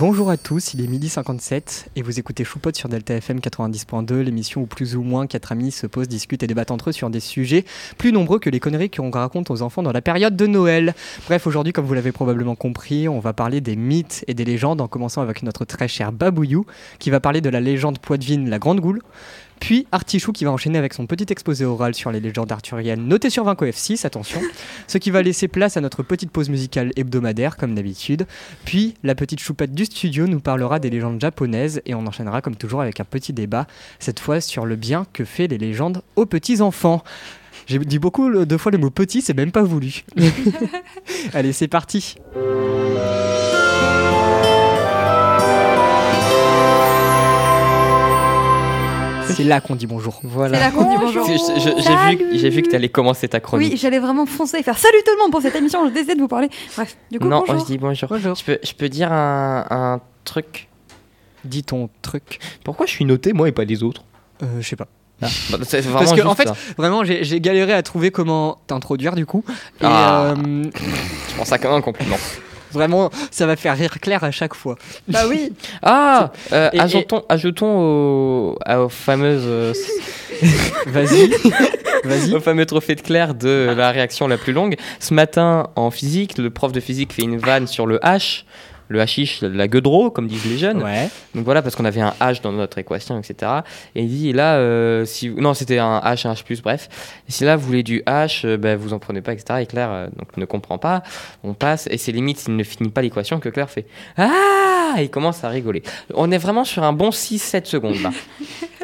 Bonjour à tous, il est midi 57 et vous écoutez Choupot sur Delta FM 90.2, l'émission où plus ou moins quatre amis se posent, discutent et débattent entre eux sur des sujets plus nombreux que les conneries qu'on raconte aux enfants dans la période de Noël. Bref, aujourd'hui, comme vous l'avez probablement compris, on va parler des mythes et des légendes en commençant avec notre très cher Babouillou qui va parler de la légende poitevine La Grande Goule. Puis Artichou qui va enchaîner avec son petit exposé oral sur les légendes arthuriennes, noté sur 20 F6, attention. ce qui va laisser place à notre petite pause musicale hebdomadaire, comme d'habitude. Puis la petite choupette du studio nous parlera des légendes japonaises et on enchaînera comme toujours avec un petit débat, cette fois sur le bien que fait les légendes aux petits-enfants. J'ai dit beaucoup deux fois le mot petit, c'est même pas voulu. Allez, c'est parti. C'est là qu'on dit bonjour. Voilà. C'est là qu'on dit bonjour. J'ai vu, que tu allais commencer ta chronique. Oui, j'allais vraiment foncer et faire salut tout le monde pour cette émission. Je décide de vous parler. Bref, du coup, non, bonjour. je dis bonjour. Bonjour. Je, peux, je peux dire un, un truc? Dis ton truc. Pourquoi je suis noté, moi, et pas les autres? Euh, je sais pas. Bah, c'est vraiment Parce que, en fait, ça. vraiment, j'ai galéré à trouver comment t'introduire du coup. Et Ah. euh, je prends ça comme un compliment. Vraiment, ça va faire rire Claire à chaque fois. Bah oui. Ah euh, Et- et- ajoutons, ajoutons au- aux fameuses euh, Vas-y. Vas-y. au fameux trophée de Claire de la réaction la plus longue. Ce matin, en physique, le prof de physique fait une vanne sur le H, le hashish, la gueudreau, comme disent les jeunes. Ouais. Donc voilà, parce qu'on avait un H dans notre équation, etc. Et il dit, et là, euh, si vous- non, c'était un H, un H+, bref. Et si là, vous voulez du H, euh, ben, vous en prenez pas, etc. Et Claire euh, donc, ne comprend pas. On passe, et c'est limite s'il ne finit pas l'équation que Claire fait Ah Et il commence à rigoler. On est vraiment sur un bon 6-7 secondes là.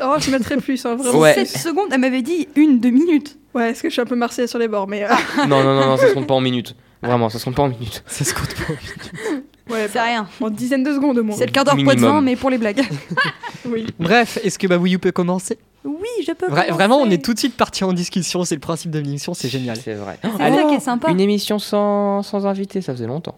Oh, je mettrais plus, hein, vraiment. Ouais. 7 secondes, elle m'avait dit une, deux minutes. Ouais, est-ce que je suis un peu marseillaise sur les bords, mais... euh, non, non, non, non, ça se compte pas en minutes. Vraiment, ça se compte pas en minutes. Ça se compte pas. ouais, C'est rien. en dizaine de secondes au moins. C'est le quart d'heure Minimum. poids de vin, mais pour les blagues. Oui. Bref, est-ce que Babouillou peut commencer? Oui, je peux. Vra- commencer. Vraiment, on est tout de suite parti en discussion. C'est le principe de l'émission, c'est génial. C'est vrai. Allez. ça qui est sympa. Une émission sans, sans invité, ça faisait longtemps.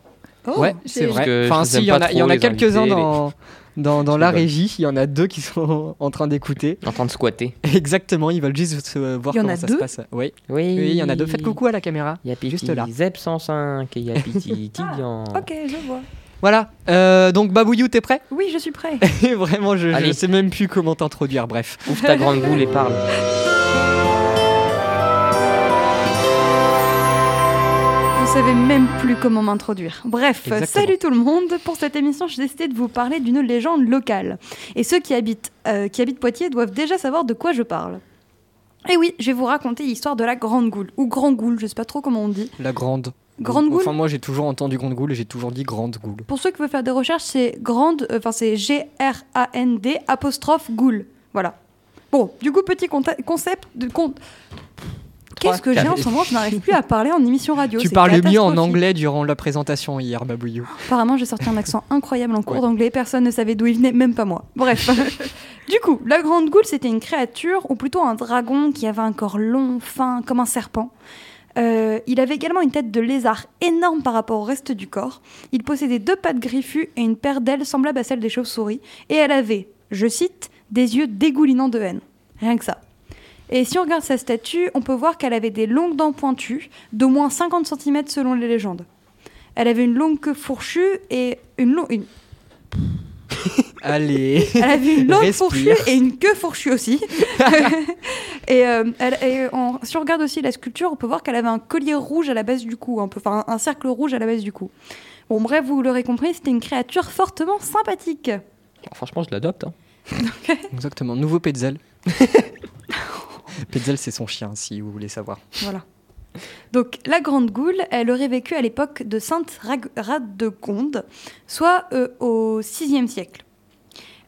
Oh, ouais, c'est vrai. Enfin, si, il y en a, il y en trop, a les quelques-uns dans, dans, la régie. Il y en a deux qui sont en train d'écouter. En train de squatter. Exactement, ils veulent juste se- voir comment ça deux se passe. Oui. Oui, oui, il y en a deux. Faites coucou à la caméra. Il y a Juste là. Zeb 105 et il y a Petit Tidian. Ok, je vois. Voilà. Euh, donc, Babouillou, t'es prêt? Oui, je suis prêt. Vraiment, je, je Allez. sais même plus comment t'introduire. Bref. Ouvre ta grande boule et parle. Savez même plus comment m'introduire. Bref, Exactement. salut tout le monde. Pour cette émission, j'ai décidé de vous parler d'une légende locale. Et ceux qui habitent, euh, qui habitent Poitiers doivent déjà savoir de quoi je parle. Et oui, je vais vous raconter l'histoire de la Grande Goule, ou Grand Goule, je sais pas trop comment on dit. La grande. Grande goule Enfin, moi, j'ai toujours entendu grande goule et j'ai toujours dit grande goule. Pour ceux qui veulent faire des recherches, c'est grande, euh, enfin c'est G-R-A-N-D apostrophe goule. Voilà. Bon, du coup, petit concept de con- Qu'est-ce que j'ai en ce moment? Je n'arrive plus à parler en émission radio. Tu parles mieux en anglais durant la présentation hier, Babouillou. Apparemment, j'ai sorti un accent incroyable en cours Ouais. d'anglais. Personne ne savait d'où il venait, même pas moi. Bref. du coup, la grande goule, c'était une créature, ou plutôt un dragon qui avait un corps long, fin, comme un serpent. Euh, il avait également une tête de lézard énorme par rapport au reste du corps. Il possédait deux pattes griffues et une paire d'ailes semblables à celles des chauves-souris. Et elle avait, je cite, des yeux dégoulinants de haine. Rien que ça. Et si on regarde sa statue, on peut voir qu'elle avait des longues dents pointues, d'au moins 50 cm selon les légendes. Elle avait une longue queue fourchue et une, lo- une- Allez. elle avait une langue Respire. fourchue et une queue fourchue aussi. et, euh, elle- et en- si on regarde aussi la sculpture, on peut voir qu'elle avait un collier rouge à la base du cou, un peu, enfin un, un cercle rouge à la base du cou. Bon, bref, vous l'aurez compris, c'était une créature fortement sympathique. Bon, franchement, je l'adopte. hein. Exactement. Nouveau Petzel. Petzel, c'est son chien, si vous voulez savoir. Voilà. Donc, la Grande Goule, elle aurait vécu à l'époque de Sainte Radegonde, soit euh, au VIe siècle.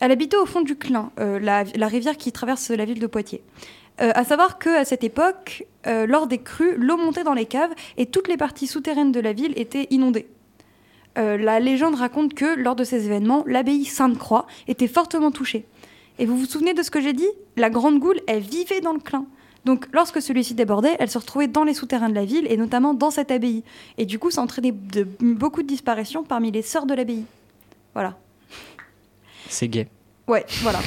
Elle habitait au fond du Clin, euh, la, rivière qui traverse la ville de Poitiers. Euh, à savoir qu'à cette époque, euh, lors des crues, l'eau montait dans les caves et toutes les parties souterraines de la ville étaient inondées. La légende raconte que, lors de ces événements, l'abbaye Sainte-Croix était fortement touchée. Et vous vous souvenez de ce que j'ai dit? La Grande Goule, elle vivait dans le Clin. Donc, lorsque celui-ci débordait, elle se retrouvait dans les souterrains de la ville et notamment dans cette abbaye. Et du coup, ça entraînait de, beaucoup de disparitions parmi les sœurs de l'abbaye. Voilà. C'est gay. Ouais, voilà.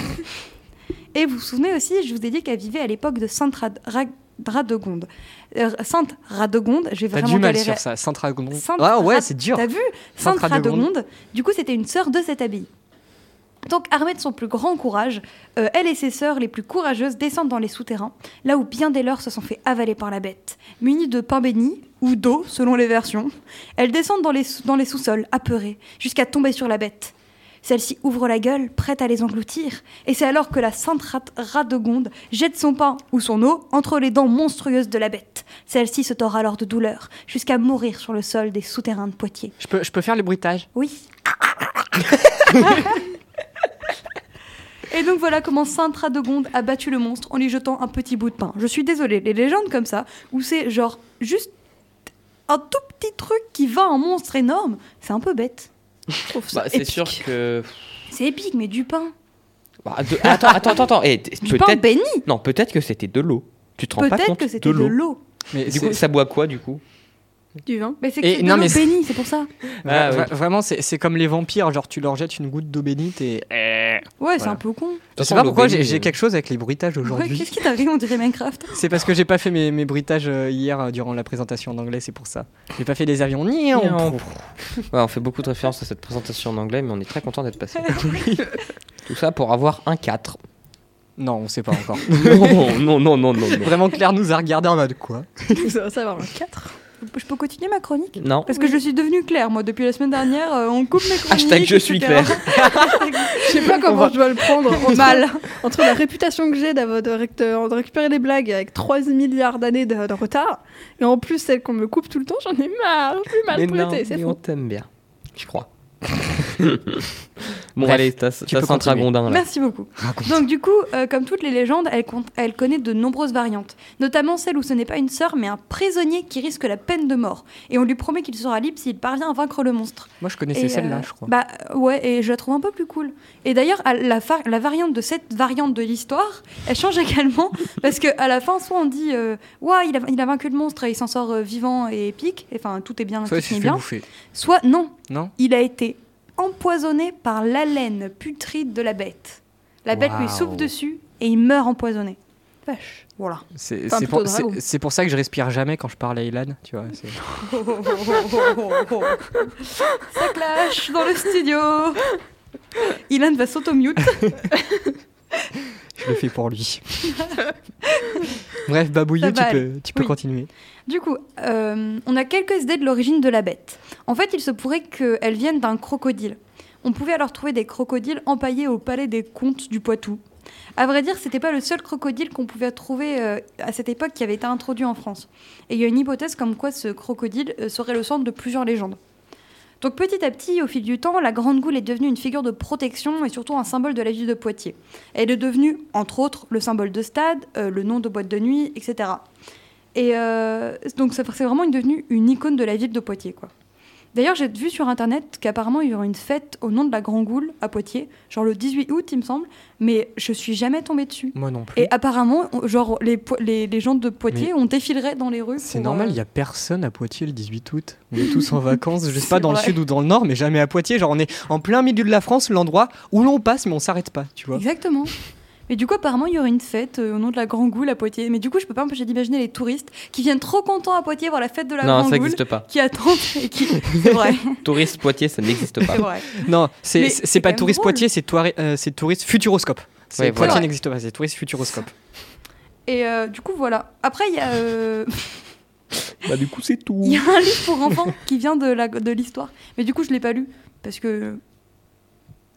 Et vous vous souvenez aussi, je vous ai dit qu'elle vivait à l'époque de Sainte Rad- Rag- Radegonde. Euh, Sainte Radegonde, j'ai vraiment du mal sur ça. Sainte Radegonde. Sainte Ah ouais, c'est dur. T'as vu? Sainte Sainte Radegonde. Radegonde. Du coup, c'était une sœur de cette abbaye. Donc, armée de son plus grand courage, euh, elle et ses sœurs les plus courageuses descendent dans les souterrains, là où bien des leurs se sont fait avaler par la bête. Munies de pain béni, ou d'eau, selon les versions, elles descendent dans les, sous- dans les sous-sols, apeurées, jusqu'à tomber sur la bête. Celle-ci ouvre la gueule, prête à les engloutir, et c'est alors que la sainte Rat- Radegonde jette son pain ou son eau entre les dents monstrueuses de la bête. Celle-ci se tord alors de douleur, jusqu'à mourir sur le sol des souterrains de Poitiers. Je peux, je peux faire les bruitages Oui. Et donc voilà comment Sainte Radegonde a battu le monstre en lui jetant un petit bout de pain. Je suis désolée, les légendes comme ça, où c'est genre juste un tout petit truc qui va un monstre énorme, c'est un peu bête. Je trouve ça Bah, c'est épique. sûr que. C'est épique, mais du pain. Bah, de- Attends, attends, attends, attends. T- Du pain peut-être. béni. Non, peut-être que c'était de l'eau. Tu te rends pas Peut-être compte que c'était de l'eau. Mais Du coup, ça boit quoi du coup? Du vin. Mais c'est que de l'eau bénie, c'est pour ça. Ah, oui. Vraiment, c'est c'est comme les vampires. Genre, tu leur jettes une goutte d'eau bénite et. Ouais, c'est un peu con. Je sais pas pourquoi j'ai j'ai quelque chose avec les bruitages Ouais, aujourd'hui. Qu'est-ce qui t'arrive On dirait Minecraft. C'est parce que j'ai pas fait mes, mes bruitages euh, hier euh, durant la présentation en anglais, c'est pour ça. J'ai pas fait des avions ni. Ouais, on fait beaucoup de références à cette présentation en anglais, mais on est très content d'être passé. Tout ça pour avoir un 4. Non, on sait pas encore. non, non, non, non, non. Vraiment, Claire nous a regardé en mode quoi? Ça va savoir un 4. Je peux continuer ma chronique Non. Parce que je suis devenue claire, moi, depuis la semaine dernière, euh, on coupe mes chroniques. Hashtag je suis etc. Je sais pas comment va- je dois le prendre. Entre, Mal. entre la réputation que j'ai d'avoir- de, rec- de- de récupérer des blagues avec 3 milliards d'années de, de retard, et en plus celle qu'on me coupe tout le temps, j'en ai marre. Je suis Mais non, maltraitée, c'est mais on t'aime bien. Je crois. bon, Bref, allez, t'as continuer. Dragondin là. Merci beaucoup. Donc du coup, euh, comme toutes les légendes, elle, compte- elle connaît de nombreuses variantes, notamment celle où ce n'est pas une sœur mais un prisonnier qui risque la peine de mort, et on lui promet qu'il sera libre s'il parvient à vaincre le monstre. Moi, je connaissais Et, celle-là, euh, je crois. Bah euh, ouais, et je la trouve un peu plus cool. Et d'ailleurs, la, variante de cette variante de l'histoire, elle change également parce que à la fin, soit on dit euh, ouais, il a, il a vaincu le monstre et il s'en sort euh, vivant et épique, et, enfin tout est bien, Soit tout il s'est finit fait bien. bouffer. Soit non, Non il a été empoisonné par l'haleine putride de la bête. La bête lui souffle dessus et il meurt empoisonné. Vache. Voilà. C'est Enfin, pour, ça que je respire jamais quand je parle à Ilan, tu vois. Ça clash dans le studio. Ilan va s'auto-mute. Je le fais pour lui. Bref, Babouillou, tu peux, aller. tu peux Oui. continuer. Du coup, euh, on a quelques idées de l'origine de la bête. En fait, il se pourrait qu'elle vienne d'un crocodile. On pouvait alors trouver des crocodiles empaillés au palais des comtes du Poitou. À vrai dire, c'était pas le seul crocodile qu'on pouvait trouver euh, à cette époque qui avait été introduit en France. Et il y a une hypothèse comme quoi ce crocodile euh, serait le centre de plusieurs légendes. Donc petit à petit, au fil du temps, la Grande Goule est devenue une figure de protection et surtout un symbole de la ville de Poitiers. Elle est devenue, entre autres, le symbole de stade, le nom de boîte de nuit, etc. Et euh, donc ça- c'est vraiment une- devenue une icône de la ville de Poitiers. quoi. D'ailleurs, j'ai vu sur internet qu'apparemment il y aurait une fête au nom de la Grand Goule à Poitiers, genre le 18 août, il me semble, mais je suis jamais tombée dessus. Moi non plus. Et apparemment, genre les, les, les gens de Poitiers, Mais- on défilerait dans les rues. C'est normal, euh, il y a personne à Poitiers le 18 août. On est tous en vacances, je sais pas dans le sud ou dans le nord, mais jamais à Poitiers. Genre on est en plein milieu de la France, l'endroit où l'on passe, mais on s'arrête pas, tu vois. Exactement. Et du coup, apparemment, il y aurait une fête euh, au nom de la Grand Goule à Poitiers. Mais du coup, je peux pas m'empêcher d'imaginer les touristes qui viennent trop contents à Poitiers voir la fête de la Non, Grand ça Goule, n'existe pas. qui attendent et qui. C'est vrai. Touriste Poitiers, ça n'existe pas. C'est vrai. Non, c'est Mais c'est c'est pas touriste. Poitiers, c'est toiri- euh, c'est touriste Futuroscope. C'est Ouais, Poitiers voilà. n'existe pas, c'est touriste Futuroscope. Et euh, du coup, voilà. Après, il y a. euh, Bah, du coup, c'est tout. Il y a un livre pour enfants qui vient de la- de l'histoire. Mais du coup, je l'ai pas lu. Parce que.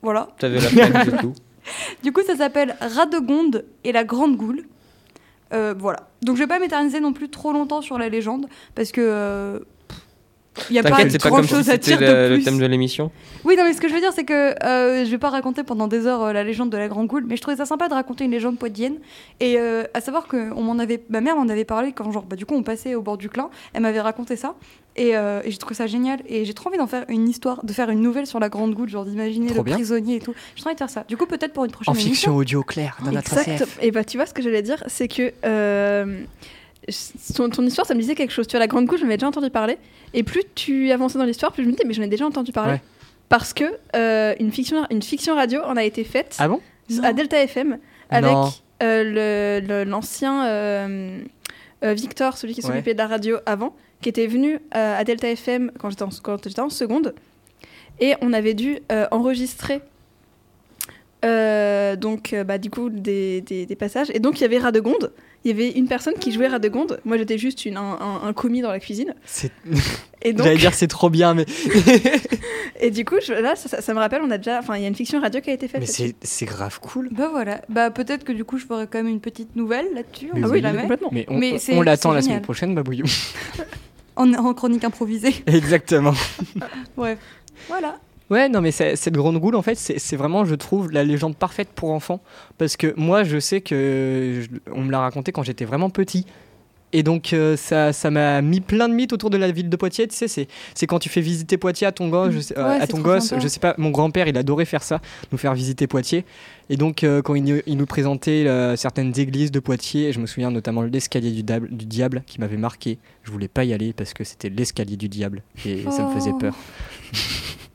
Voilà. T'avais la peine de tout. Du coup, ça s'appelle Radegonde et la Grande Goule. Euh, voilà. Donc, je vais pas m'éterniser non plus trop longtemps sur la légende. Parce que. Il n'y a pas c'est pas comme si c'était dire le, de le thème de l'émission. Oui, non, mais ce que je veux dire, c'est que euh, je vais pas raconter pendant des heures euh, la légende de la Grande Goule, mais je trouvais ça sympa de raconter une légende poitienne. Et euh, à savoir que on m'en avait, ma mère m'en avait parlé quand, genre, bah, du coup, on passait au bord du Clin. Elle m'avait raconté ça. Et, euh, et j'ai trouvé ça génial. Et j'ai trop envie d'en faire une histoire, de faire une nouvelle sur la Grande Goule, genre d'imaginer le bien. prisonnier et tout. J'ai trop envie de faire ça. Du coup, peut-être pour une prochaine En émission. fiction audio claire, dans notre Exact. Et bah, tu vois, ce que j'allais dire, c'est que euh, ton, ton histoire, ça me disait quelque chose. Tu vois, la Grande Goule, j'en avais déjà entendu parler. Et plus tu avançais dans l'histoire, plus je me disais, mais j'en ai déjà entendu parler. Ouais. Parce que euh, une, fiction, une fiction radio en a été faite Ah bon? à Delta FM avec euh, l'ancien euh, Victor, celui qui Ouais. s'occupait de la radio avant, qui était venu à Delta FM quand j'étais en, quand j'étais en seconde. Et on avait dû enregistrer euh, donc euh, bah, du coup des, des- des passages. Et donc il y avait Radegonde. Il y avait une personne qui jouait Radegonde. Moi j'étais juste une, un, un- un commis dans la cuisine. Et donc J'allais dire c'est trop bien, mais, et du coup je- là ça, ça- ça me rappelle on a déjà enfin il y a une fiction radio qui a été faite. mais c'est c'est grave cool. Bah voilà. Bah peut-être que du coup, je ferai quand même une petite nouvelle là-dessus. Ah oui, jamais. complètement. Mais on, Mais on- c'est- on l'attend c'est la semaine prochaine, Babouillou. En, en chronique improvisée. Exactement. Ouais. Voilà. Ouais, non, mais cette grande goule, en fait, c'est vraiment, je trouve, la légende parfaite pour enfants. Parce que moi, je sais que je- on me l'a raconté quand j'étais vraiment petit. Et donc, euh, ça ça m'a mis plein de mythes autour de la ville de Poitiers. Tu sais, c'est- quand tu fais visiter Poitiers à ton gosse. Je sais, euh, Ouais, à ton gosse sympa. je sais pas, mon grand-père, il adorait faire ça, nous faire visiter Poitiers. Et donc, euh, quand il, nous- il nous présentait euh, certaines églises de Poitiers, je me souviens notamment de l'escalier du diable qui m'avait marqué. Je voulais pas y aller parce que c'était l'escalier du diable. Et ça me faisait Oh. peur.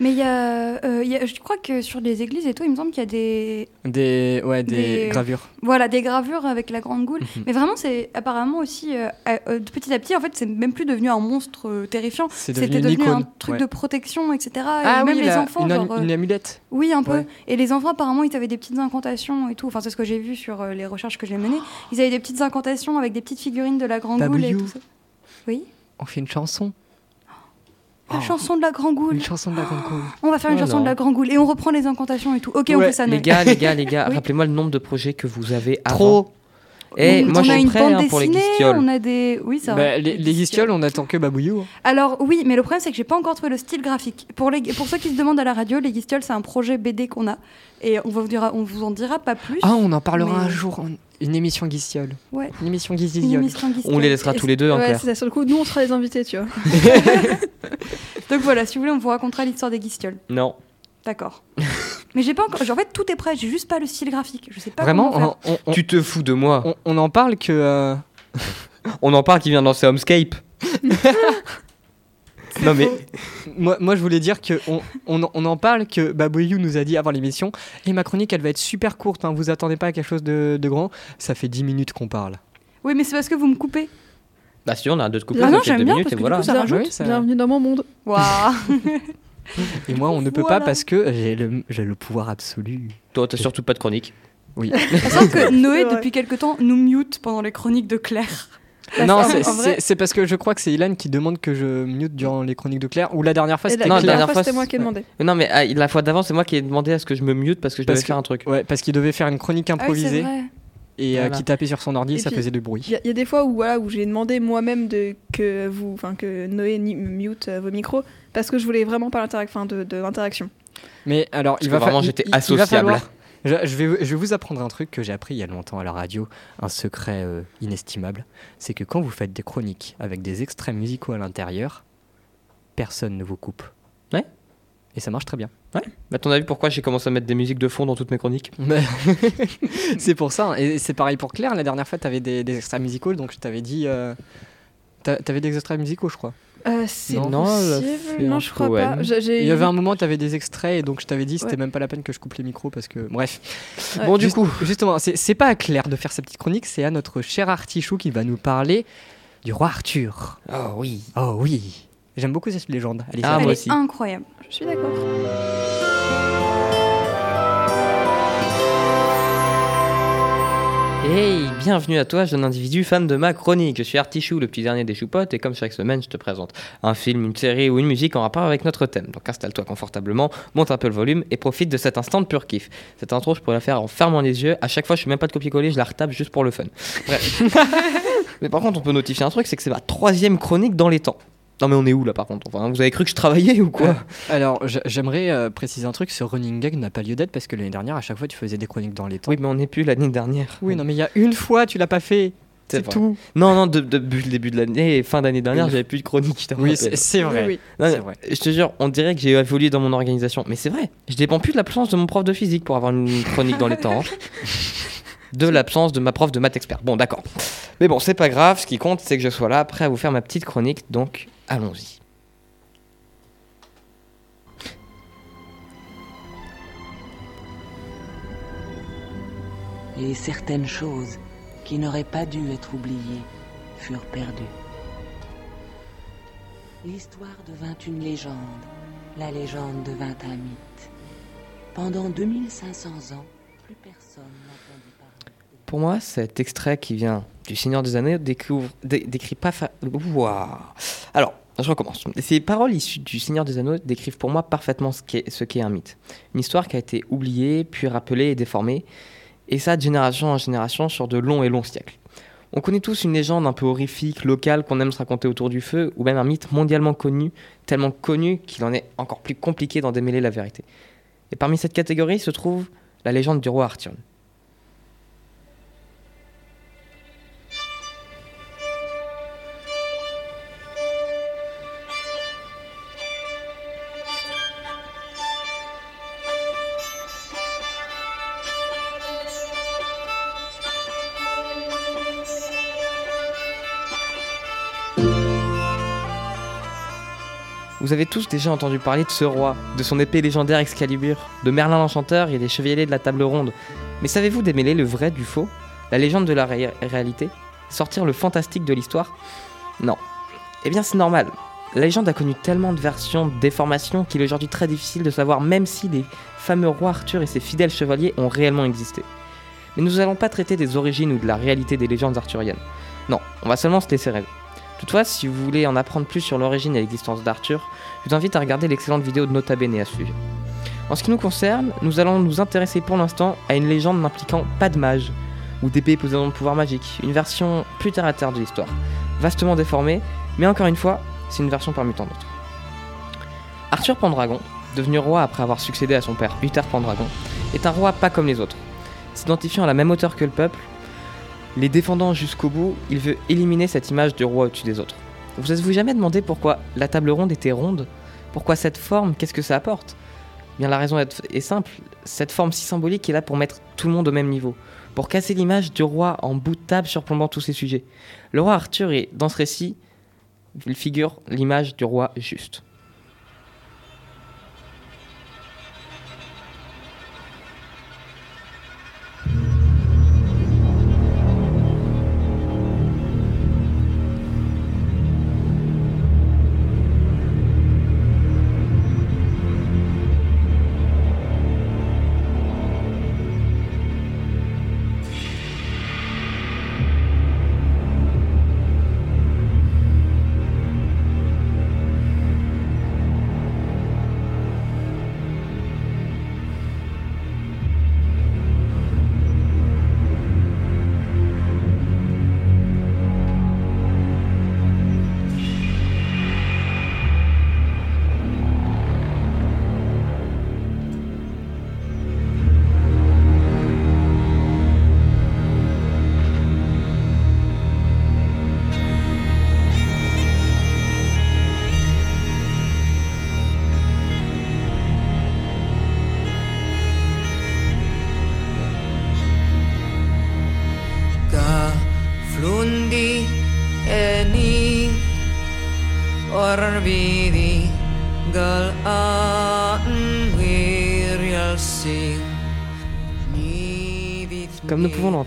Mais il y a, euh, il y a- je crois que sur les églises et tout, il me semble qu'il y a des, Des, ouais, des, Des- gravures. voilà, des gravures avec la grande goule. Mhm. Mais vraiment, c'est apparemment aussi, euh, euh, petit à petit, en fait, c'est même plus devenu un monstre terrifiant. C'est C'était devenu un truc ouais. de protection, etc. Ah et même oui, les la- enfants, une, genre, une amulette. oui, un peu. Ouais. Et les enfants, apparemment, ils avaient des petites incantations et tout. Enfin, c'est ce que j'ai vu sur les recherches que j'ai menées. Ils avaient des petites incantations avec des petites figurines de la grande goule et tout ça. Oui. On fait une chanson. La Oh, chanson de la grande goule. Une chanson de la goule. On va faire une Oh chanson non. de la grande goule et on reprend les incantations et tout. Ok, on fait ça. Les gars, les gars, les gars, Oui. rappelez-moi le nombre de projets que vous avez avant. Trop. Et on, moi, on je a suis prêt bande hein, pour les dessinée, guistioles. on a des. Oui, ça. Bah, les, les guistioles, on attend que Babouillou. hein. Alors oui, mais le problème c'est que j'ai pas encore trouvé le style graphique. Pour, les, pour ceux qui se demandent à la radio, les guistioles c'est un projet BD qu'on a et on, va vous dira, on vous en dira pas plus. Ah, on en parlera Mais- un jour. en- Une émission guistiole. Ouais. Une émission Une guistiole. On les laissera tous les deux, en Ouais, c'est ça. Sur le coup, nous on sera les invités, tu vois. Donc voilà, si vous voulez, on vous racontera l'histoire des guistioles. Non. D'accord. mais j'ai pas encore. En fait, tout est prêt. J'ai juste pas le style graphique. Je sais pas Vraiment, comment on, on- on- Tu te fous de moi. on- on en parle que. euh, On en parle qui vient de lancer Homescape. non mais moi, moi, je voulais dire que on, on, on en parle que Babouillou nous a dit avant l'émission. Et ma chronique, elle va être super courte. Hein, vous attendez pas à quelque chose de, de grand. Ça fait 10 minutes qu'on parle. Oui, mais c'est parce que vous me coupez. bah si on a deux coups Ah ça non, fait j'aime bien, minutes parce et que voilà. coup, ça Bien- rajoute. Oui, ça- Bienvenue dans mon monde. Waouh. Et moi, on ne peut Voilà. pas parce que j'ai le, j'ai le pouvoir absolu. Toi t'as surtout pas de chronique. Oui. Sachant que Noé, depuis quelque temps, nous mute pendant les chroniques de Claire. non, c'est- en vrai- c'est c'est parce que je crois que c'est Ilan qui demande que je mute durant les chroniques de Claire. Ou la dernière fois, c'était la, Non, la Claire. dernière fois, fois, c'était moi qui ai demandé. Mais Non mais ah, la fois d'avant c'est moi qui ai demandé à ce que je me mute parce que je Parce devais faire un truc. Ouais, parce qu'il devait faire une chronique Ah oui, c'est improvisée vrai. et euh, Voilà. qui tapait sur son ordi, Et ça puis- faisait du bruit. il y a des fois où, voilà, où j'ai demandé moi-même de, que, vous, enfin, que Noé ni- mute euh, vos micros parce que je voulais vraiment enfin, de, de l'interaction. Mais alors, Parce il va vraiment, j'étais il- il va associable. falloir- Je, je vais, je vais vous apprendre un truc que j'ai appris il y a longtemps à la radio, un secret euh, inestimable. C'est que quand vous faites des chroniques avec des extraits musicaux à l'intérieur, personne ne vous coupe. Ouais. Et ça marche très bien. À ton avis pourquoi j'ai commencé à mettre des musiques de fond dans toutes mes chroniques? C'est pour ça. hein. Et c'est pareil pour Claire. La dernière fois, tu avais des, des extraits musicaux, donc je t'avais dit. euh, t'a- T'avais des extraits musicaux, je crois. Euh, c'est Non. Possible. Non, je crois poème. pas. J'ai- j'ai- Il y avait un moment, tu avais des extraits, et donc je t'avais dit, c'était Ouais. même pas la peine que je coupe les micros parce que. Bref. Ouais. Bon du Juste- coup, Justement, c'est c'est pas à Claire de faire sa petite chronique, c'est à notre cher Artichou qui va nous parler du roi Arthur. oh oui. Oh oui. J'aime beaucoup cette légende. Allez, Ah, Elle moi est aussi. incroyable. Je suis d'accord. Hey, bienvenue à toi, jeune individu fan de ma chronique. Je suis Artichou, le petit dernier des choupottes, et comme chaque semaine, je te présente un film, une série ou une musique en rapport avec notre thème. Donc installe-toi confortablement, monte un peu le volume et profite de cet instant de pur kiff. Cette intro, je pourrais la faire en fermant les yeux. À chaque fois, je suis même pas de copier-coller, je la retape juste pour le fun. Bref. mais par contre, on peut notifier un truc, c'est que c'est ma troisième chronique dans les temps. Non mais on est où là par contre? Enfin, vous avez cru que je travaillais ou quoi? Alors, j'aimerais euh, préciser un truc ce running gag n'a pas lieu d'être parce que l'année dernière, à chaque fois, tu faisais des chroniques dans les temps. Oui, mais on n'est plus l'année dernière. Oui, non, mais il y a une fois, tu l'as pas fait. C'est tout. Non, non, de- depuis le début de l'année et fin d'année dernière, Oui. j'avais plus de chronique. Oui, c'est vrai. Oui. Non, vrai. Je te jure, on dirait que j'ai évolué dans mon organisation. Mais c'est vrai, je dépends plus de l'absence de mon prof de physique pour avoir une chronique dans les temps. hein. De l'absence de ma prof de maths expert. Bon, d'accord. Mais bon, c'est pas grave. Ce qui compte, c'est que je sois là, prêt à vous faire ma petite chronique. Donc, allons-y. et certaines choses qui n'auraient pas dû être oubliés furent perdus. L'histoire devint une légende, la légende devint un mythe. Pendant 2500 ans, plus personne n'entendit parler. Pour moi, cet extrait qui vient du Seigneur des Anneaux découvre, dé- décrit pas. fa- Ouah. Alors, je recommence. Ces paroles issues du Seigneur des Anneaux décrivent pour moi parfaitement ce qu'est ce qu'est un mythe. Une histoire qui a été oubliée, puis rappelée et déformée, et ça de génération en génération sur de longs et longs siècles. On connaît tous une légende un peu horrifique, locale, qu'on aime se raconter autour du feu, ou même un mythe mondialement connu, tellement connu qu'il en est encore plus compliqué d'en démêler la vérité. Et parmi cette catégorie se trouve la légende du roi Arthur. Avez tous déjà entendu parler de ce roi, de son épée légendaire Excalibur, de Merlin l'Enchanteur et des chevaliers de la Table Ronde. Mais savez-vous démêler le vrai du faux? La légende de la ré- réalité? Sortir le fantastique de l'histoire? Non. Eh bien c'est normal. La légende a connu tellement de versions, de déformations qu'il est aujourd'hui très difficile de savoir même si les fameux rois Arthur et ses fidèles chevaliers ont réellement existé. Mais nous n'allons pas traiter des origines ou de la réalité des légendes arthuriennes. Non, on va seulement se laisser rêver. Toutefois, si vous voulez en apprendre plus sur l'origine et l'existence d'Arthur, je vous invite à regarder l'excellente vidéo de Nota Bene à ce sujet. En ce qui nous concerne, nous allons nous intéresser pour l'instant à une légende n'impliquant pas de mage, ou d'épée possédant de pouvoir magique, une version plus terre à terre de l'histoire, vastement déformée, mais encore une fois, c'est une version parmi tant d'autres. Arthur Pendragon, devenu roi après avoir succédé à son père Uther Pendragon, est un roi pas comme les autres. S'identifiant à la même hauteur que le peuple, les défendant jusqu'au bout, il veut éliminer cette image du roi au-dessus des autres. Vous êtes-vous jamais demandé pourquoi la table ronde était ronde? Pourquoi cette forme? Qu'est-ce que ça apporte? Bien la raison est simple, cette forme si symbolique est là pour mettre tout le monde au même niveau, pour casser l'image du roi en bout de table surplombant tous ces sujets. Le roi Arthur est, dans ce récit, il figure l'image du roi juste.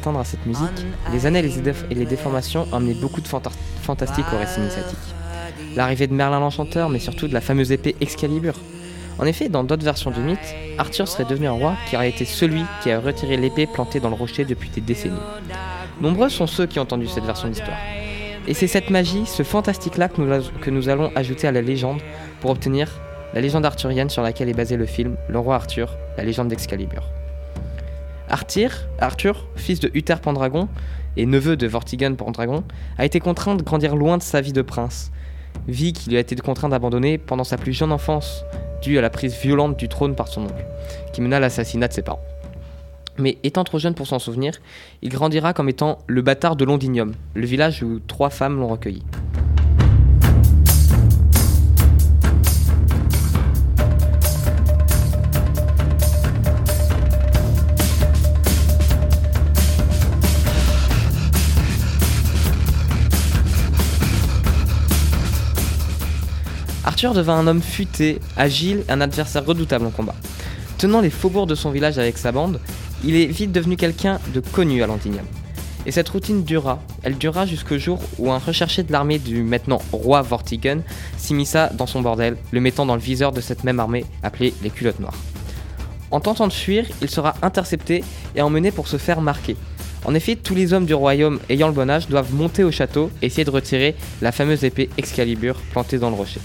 À cette musique, les années et les, déf- et les déformations ont amené beaucoup de fanta- fantastique au récit initiatique. L'arrivée de Merlin l'Enchanteur, mais surtout de la fameuse épée Excalibur. En effet, dans d'autres versions du mythe, Arthur serait devenu un roi qui aurait été celui qui a retiré l'épée plantée dans le rocher depuis des décennies. Nombreux sont ceux qui ont entendu cette version de l'histoire. Et c'est cette magie, ce fantastique-là que que nous allons ajouter à la légende pour obtenir la légende arthurienne sur laquelle est basé le film Le roi Arthur, la légende d'Excalibur. Arthur, Arthur, fils de Uther Pendragon et neveu de Vortigern Pendragon, a été contraint de grandir loin de sa vie de prince, vie qu'il a été contraint d'abandonner pendant sa plus jeune enfance, due à la prise violente du trône par son oncle, qui mena à l'assassinat de ses parents. Mais étant trop jeune pour s'en souvenir, il grandira comme étant le bâtard de Londinium, le village où trois femmes l'ont recueilli. Arthur devint un homme futé, agile, un adversaire redoutable en combat. Tenant les faubourgs de son village avec sa bande, il est vite devenu quelqu'un de connu à Lantignam. Et cette routine dura. Elle dura jusqu'au jour où un recherché de l'armée du maintenant roi Vortigern s'immisça dans son bordel, le mettant dans le viseur de cette même armée appelée les culottes noires. En tentant de fuir, il sera intercepté et emmené pour se faire marquer. En effet, tous les hommes du royaume ayant le bon âge doivent monter au château et essayer de retirer la fameuse épée Excalibur plantée dans le rocher.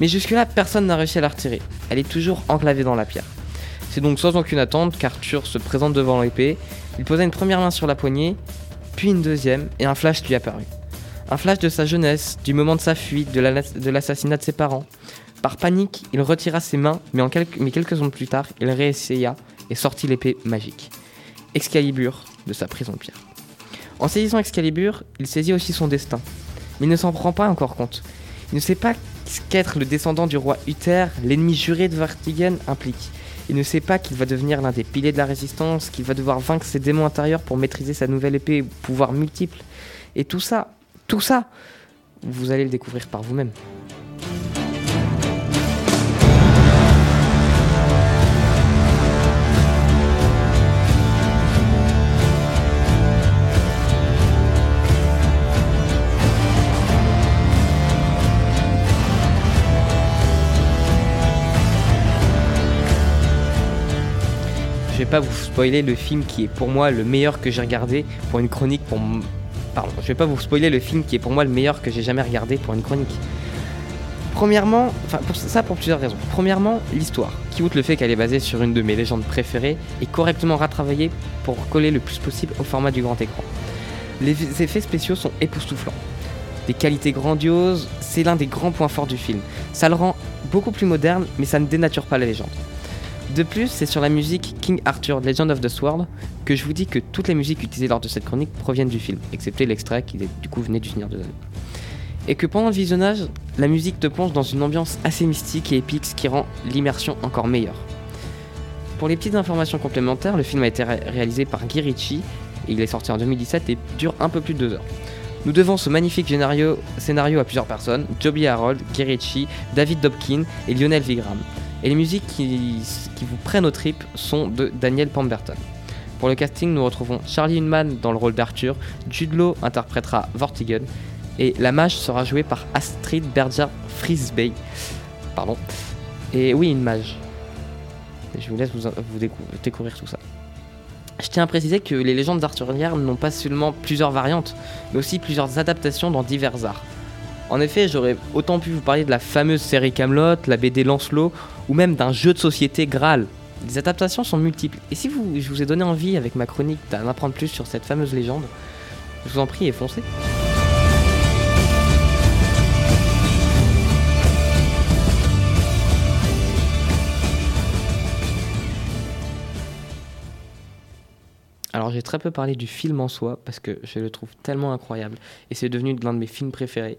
Mais jusque-là, personne n'a réussi à la retirer. Elle est toujours enclavée dans la pierre. C'est donc sans aucune attente qu'Arthur se présente devant l'épée. Il posa une première main sur la poignée, puis une deuxième, et un flash lui apparut. Un flash de sa jeunesse, du moment de sa fuite, de la- de l'assassinat de ses parents. Par panique, il retira ses mains, mais, quelques, mais quelques secondes plus tard, il réessaya et sortit l'épée magique. Excalibur de sa prison de pierre. En saisissant Excalibur, il saisit aussi son destin. Mais il ne s'en rend pas encore compte. Il ne sait pas ce qu'être le descendant du roi Uther, l'ennemi juré de Vartigen, implique. Il ne sait pas qu'il va devenir l'un des piliers de la résistance, qu'il va devoir vaincre ses démons intérieurs pour maîtriser sa nouvelle épée, pouvoir multiple. Et tout ça, tout ça, vous allez le découvrir par vous-même. Pas vous spoiler le film qui est pour moi le meilleur que j'ai regardé pour une chronique pardon, je vais pas vous spoiler le film qui est pour moi le meilleur que j'ai jamais regardé pour une chronique. Premièrement, enfin pour ça pour plusieurs raisons. Premièrement, l'histoire, qui outre le fait qu'elle est basée sur une de mes légendes préférées, est correctement retravaillée pour coller le plus possible au format du grand écran. Les effets spéciaux sont époustouflants. Des qualités grandioses, c'est l'un des grands points forts du film. Ça le rend beaucoup plus moderne, mais ça ne dénature pas la légende. De plus, c'est sur la musique King Arthur Legend of the Sword que je vous dis que toutes les musiques utilisées lors de cette chronique proviennent du film, excepté l'extrait qui du coup venait du Seigneur des Anneaux. Et que pendant le visionnage, la musique te plonge dans une ambiance assez mystique et épique, ce qui rend l'immersion encore meilleure. Pour les petites informations complémentaires, le film a été ré- réalisé par Guy Ritchie, il est sorti en 2017 et dure un peu plus de deux heures. Nous devons ce magnifique scénario, scénario à plusieurs personnes, Joby Harold, Guy Ritchie, David Dobkin et Lionel Vigram. Et les musiques qui, vous prennent aux tripes sont de Daniel Pemberton. Pour le casting, nous retrouvons Charlie Hunnam dans le rôle d'Arthur, Jude interprétera Vortigen, et la mage sera jouée par Astrid Berger Frisbee. Pardon. Et oui, une mage. Je vous laisse vous, vous décou- découvrir tout ça. Je tiens à préciser que les légendes arthuriennes n'ont pas seulement plusieurs variantes, mais aussi plusieurs adaptations dans divers arts. En effet, j'aurais autant pu vous parler de la fameuse série Camelot, la BD Lancelot, ou même d'un jeu de société Graal. Les adaptations sont multiples, et si vous, je vous ai donné envie avec ma chronique d'en apprendre plus sur cette fameuse légende, je vous en prie et foncez. Alors j'ai très peu parlé du film en soi parce que je le trouve tellement incroyable et c'est devenu l'un de mes films préférés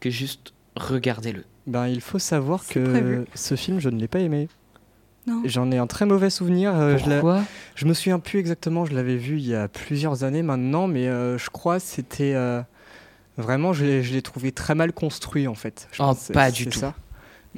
que juste regardez-le. Ben, il faut savoir que prévu. ce film, je ne l'ai pas aimé. Non. J'en ai un très mauvais souvenir. euh, je, Pourquoi? je me souviens plus exactement, je l'avais vu il y a plusieurs années maintenant, mais euh, je crois que c'était. euh, vraiment, je l'ai je trouvé très mal construit en fait. Je Oh, pense pas du tout. Ça.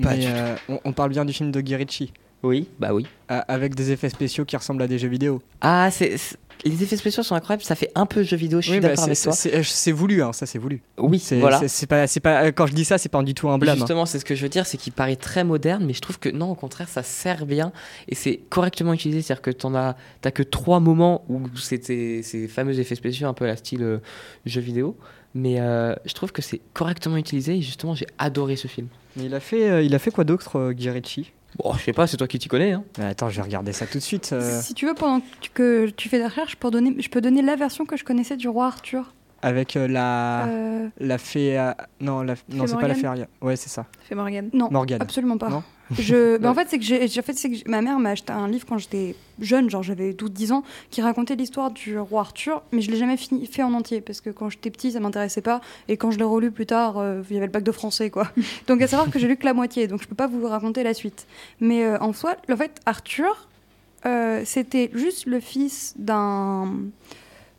Pas mais du euh, on, on parle bien du film de Guy Ritchie, Oui, bah oui. avec des effets spéciaux qui ressemblent à des jeux vidéo. Ah, c'est- les effets spéciaux sont incroyables, ça fait un peu jeu vidéo, je suis Oui, bah, d'accord c'est- avec toi. c'est c'est- voulu, hein, ça c'est voulu. Oui, C'est voilà. c'est- pas, c'est pas, quand je dis ça, c'est pas du tout un blâme. Justement, c'est ce que je veux dire, c'est qu'il paraît très moderne, mais je trouve que non, au contraire, ça sert bien et c'est correctement utilisé. C'est-à-dire que t'en as, t'as que trois moments où c'était ces fameux effets spéciaux un peu à la style euh, jeu vidéo, mais euh, je trouve que c'est correctement utilisé et justement, j'ai adoré ce film. Mais il a fait, euh, il a fait quoi d'autre, euh, Guy Ritchie Bon, je sais pas, c'est toi qui t'y connais. Hein. Mais Attends, je vais regarder ça tout de suite. euh, Si tu veux, pendant que tu, fais des recherches, pour donner, je peux donner la version que je connaissais du roi Arthur. avec euh, la, Euh, la fée. euh, non, la, non c'est pas la fée Aria. Ouais, c'est ça. Fait Morgane. non, Morgane. absolument pas. Non? Je, bah, en fait, c'est que, en fait, ma mère m'a acheté un livre quand j'étais jeune, genre j'avais 12-10 ans, qui racontait l'histoire du roi Arthur, mais je l'ai jamais fini, fait en entier, parce que quand j'étais petit, ça m'intéressait pas, et quand je l'ai relu plus tard, euh, il y avait le bac de français, quoi. donc à savoir que j'ai lu que la moitié, donc je peux pas vous raconter la suite. Mais euh, en soi, en fait, Arthur, euh, c'était juste le fils d'un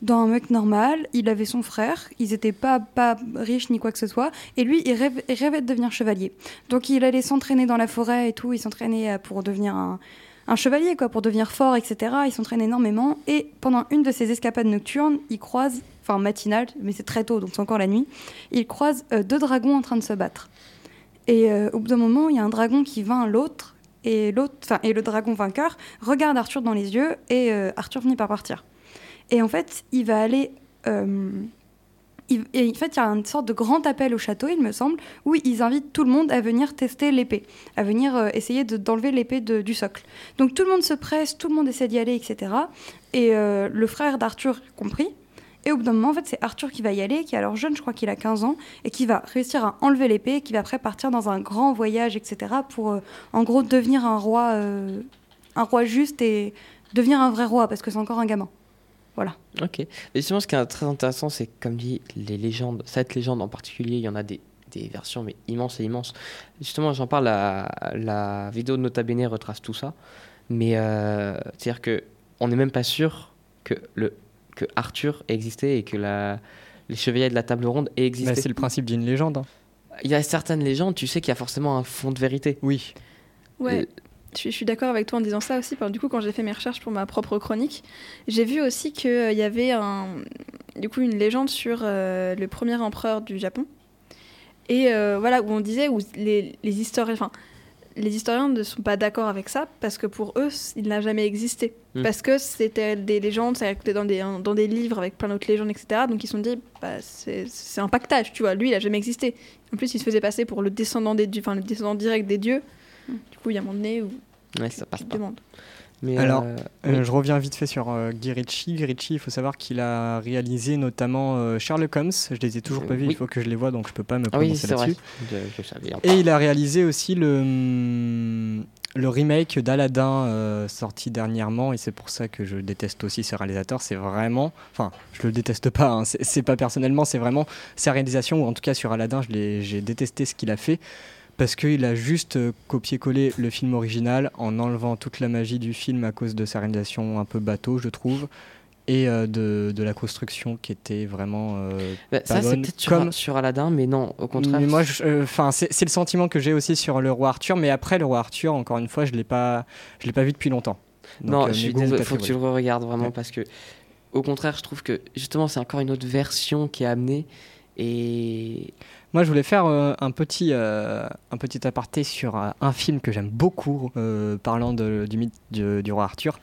d'un mec normal, il avait son frère, ils étaient pas, pas riches ni quoi que ce soit, et lui, il, rêvait de devenir chevalier. Donc il allait s'entraîner dans la forêt et tout, il s'entraînait euh, pour devenir un, un chevalier quoi, pour devenir fort, etc. Il s'entraîne énormément. Et pendant une de ses escapades nocturnes, il croise, enfin matinale, mais c'est très tôt, donc c'est encore la nuit, il croise euh, deux dragons en train de se battre. Et euh, au bout d'un moment, il y a un dragon qui vainc l'autre, et, et le dragon vainqueur regarde Arthur dans les yeux, et Arthur finit par partir. Et en fait, il va aller... euh, et en fait, il y a une sorte de grand appel au château, il me semble, où ils invitent tout le monde à venir tester l'épée, à venir euh, essayer de- d'enlever l'épée du socle. Donc tout le monde se presse, tout le monde essaie d'y aller, etc. Et euh, le frère d'Arthur compris. Et au bout d'un moment, en fait, c'est Arthur qui va y aller, qui est alors jeune, je crois qu'il a 15 ans, et qui va réussir à enlever l'épée, qui va après partir dans un grand voyage, etc. pour, en gros, devenir un roi, un roi juste et devenir un vrai roi, parce que c'est encore un gamin. Voilà. Ok. Mais justement, ce qui est très intéressant, c'est que, comme dit, les légendes, cette légende en particulier, il y en a des, des versions mais immenses et immenses. Justement, j'en parle, la, la vidéo de Nota Bene retrace tout ça. Mais euh, c'est-à-dire que on n'est même pas sûr que, le, que Arthur ait existé et que la, les chevaliers de la table ronde aient Bah, existé. c'est le principe d'une légende. hein. il y a certaines légendes, tu sais qu'il y a forcément un fond de vérité. Oui. Ouais. Euh, Je suis, d'accord avec toi en disant ça aussi. parce que Du coup, quand j'ai fait mes recherches pour ma propre chronique, j'ai vu aussi qu'il y avait un, du coup, une légende sur euh, le premier empereur du Japon. Et euh, voilà, où on disait, où les, les historiens, enfin, les historiens ne sont pas d'accord avec ça parce que pour eux, il n'a jamais existé. Mm. Parce que c'était des légendes, c'est dans des, dans des livres avec plein d'autres légendes, etc. Donc ils se sont dit, bah, c'est c'est un pactage, tu vois. Lui, il n'a jamais existé. En plus, il se faisait passer pour le descendant des dieux, enfin le descendant direct des dieux. Du coup, il y a un moment donné où Ouais, ça passe tu te pas. demandes. Mais, Alors, euh, Euh, oui. je reviens vite fait sur euh, Guy Ritchie. Guy Ritchie, il faut savoir qu'il a réalisé notamment euh, Sherlock Holmes. Je les ai toujours pas vus, oui. il faut que je les vois, donc je peux pas me Ah oui, prononcer là-dessus. Je, je savais. Et il a réalisé aussi le, hum, le remake d'Aladdin euh, sorti dernièrement, et c'est pour ça que je déteste aussi ce réalisateur. C'est vraiment, enfin, je le déteste pas, hein, c'est pas personnellement, c'est vraiment sa réalisation, ou en tout cas sur Aladdin, j'ai détesté ce qu'il a fait. Parce qu'il a juste euh, copié-collé le film original en enlevant toute la magie du film à cause de sa réalisation un peu bateau, je trouve, et euh, de, de la construction qui était vraiment euh, Bah, pas ça, c'est peut-être sur, comme- sur Aladdin, mais non, au contraire. mais moi, euh, enfin, c'est le sentiment que j'ai aussi sur le roi Arthur. Mais après, le roi Arthur, encore une fois, je l'ai pas, je l'ai pas vu depuis longtemps. Donc, non, je suis désolé, faut que tu le regardes vraiment Ouais. parce que, au contraire, je trouve que justement, c'est encore une autre version qui est amenée. Et Moi, je voulais faire euh, un petit, euh, un petit aparté sur euh, un film que j'aime beaucoup, parlant de- du mythe du, du roi Arthur.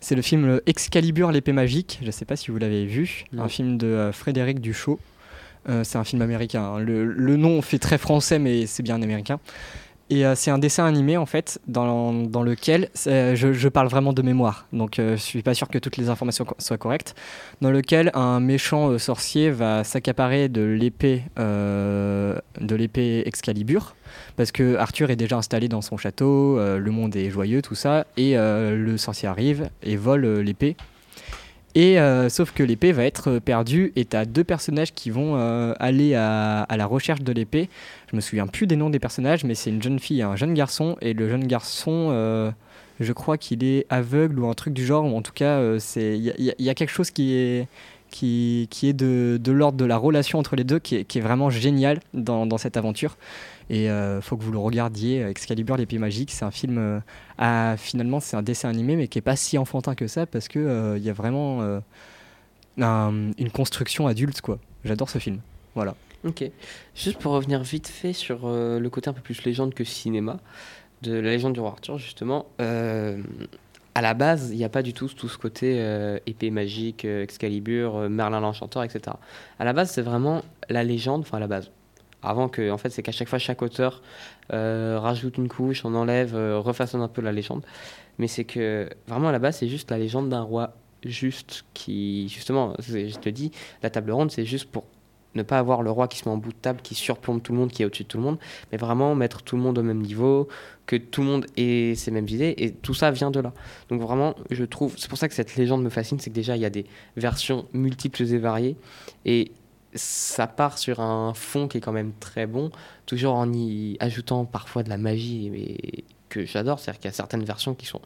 C'est le film Excalibur, l'épée magique. Je ne sais pas si vous l'avez vu. Non. Un film de Frédéric Duchot. Euh, c'est un film américain. Le, le nom fait très français, mais c'est bien américain. Et euh, c'est un dessin animé en fait dans, dans lequel c'est- je, je parle vraiment de mémoire, donc euh, je suis pas sûr que toutes les informations soient correctes. Dans lequel un méchant euh, sorcier va s'accaparer de l'épée euh, de Excalibur, parce que Arthur est déjà installé dans son château, euh, le monde est joyeux, tout ça, et euh, le sorcier arrive et vole euh, l'épée. Et euh, sauf que l'épée va être euh, perdue et tu as deux personnages qui vont euh, aller à, à la recherche de l'épée. Je me souviens plus des noms des personnages, mais c'est une jeune fille et un jeune garçon. Et le jeune garçon, euh, je crois qu'il est aveugle ou un truc du genre, ou en tout cas, euh, il y, a- il y il y a quelque chose qui est qui, est de, de l'ordre de la relation entre les deux, qui est, vraiment génial dans, cette aventure. Et euh, faut que vous le regardiez. Excalibur, l'épée magique, c'est un film. finalement, c'est un dessin animé, mais qui est pas si enfantin que ça, parce que euh, il y a vraiment un- une construction adulte, quoi. J'adore ce film. Voilà. Ok. Juste pour revenir vite fait sur euh, le côté un peu plus légende que cinéma de la légende du roi Arthur, justement. euh, à la base, il n'y a pas du tout tout ce côté euh, épée magique, Excalibur, Merlin l'Enchanteur, etc. À la base, c'est vraiment la légende, enfin à la base. Avant que, en fait, c'est qu'à chaque fois, chaque auteur rajoute une couche, on enlève, refaçonne un peu la légende. Mais c'est que, vraiment, à la base, c'est juste la légende d'un roi juste qui, justement, je te dis, la table ronde, c'est juste pour ne pas avoir le roi qui se met en bout de table, qui surplombe tout le monde, qui est au-dessus de tout le monde, mais vraiment mettre tout le monde au même niveau, que tout le monde ait ses mêmes idées, et tout ça vient de là. Donc vraiment, je trouve, c'est pour ça que cette légende me fascine, c'est que déjà, il y a des versions multiples et variées, et ça part sur un fond qui est quand même très bon, toujours en y ajoutant parfois de la magie, mais que j'adore, c'est-à-dire qu'il y a certaines versions qui sont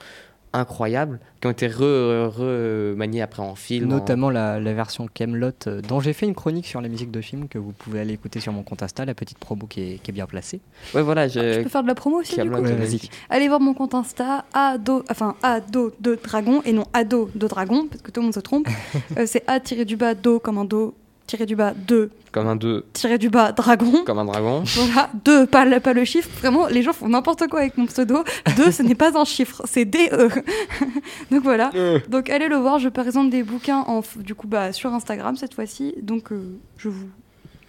incroyables qui ont été re- remaniés après en film. en- Notamment la, la version Camelot, euh, dont j'ai fait une chronique sur les musiques de films que vous pouvez aller écouter sur mon compte Insta, la petite promo qui est, qui est bien placée. Ouais, voilà. Je Je... peux faire de la promo aussi, du coup Ouais. Allez voir mon compte Insta, ado, enfin ado de dragon et non ado de dragon, parce que tout le monde se trompe. Euh, c'est a tiré du bas do comme un do tiré du bas de Comme un deux, tiré du bas dragon. comme un dragon. Voilà, deux, pas le, pas le chiffre. Vraiment, les gens font n'importe quoi avec mon pseudo. Deux, ce n'est pas un chiffre, c'est DE. Donc voilà. Donc allez le voir. Je présente des bouquins en, du coup, bah, sur Instagram cette fois-ci. Donc euh, je vous,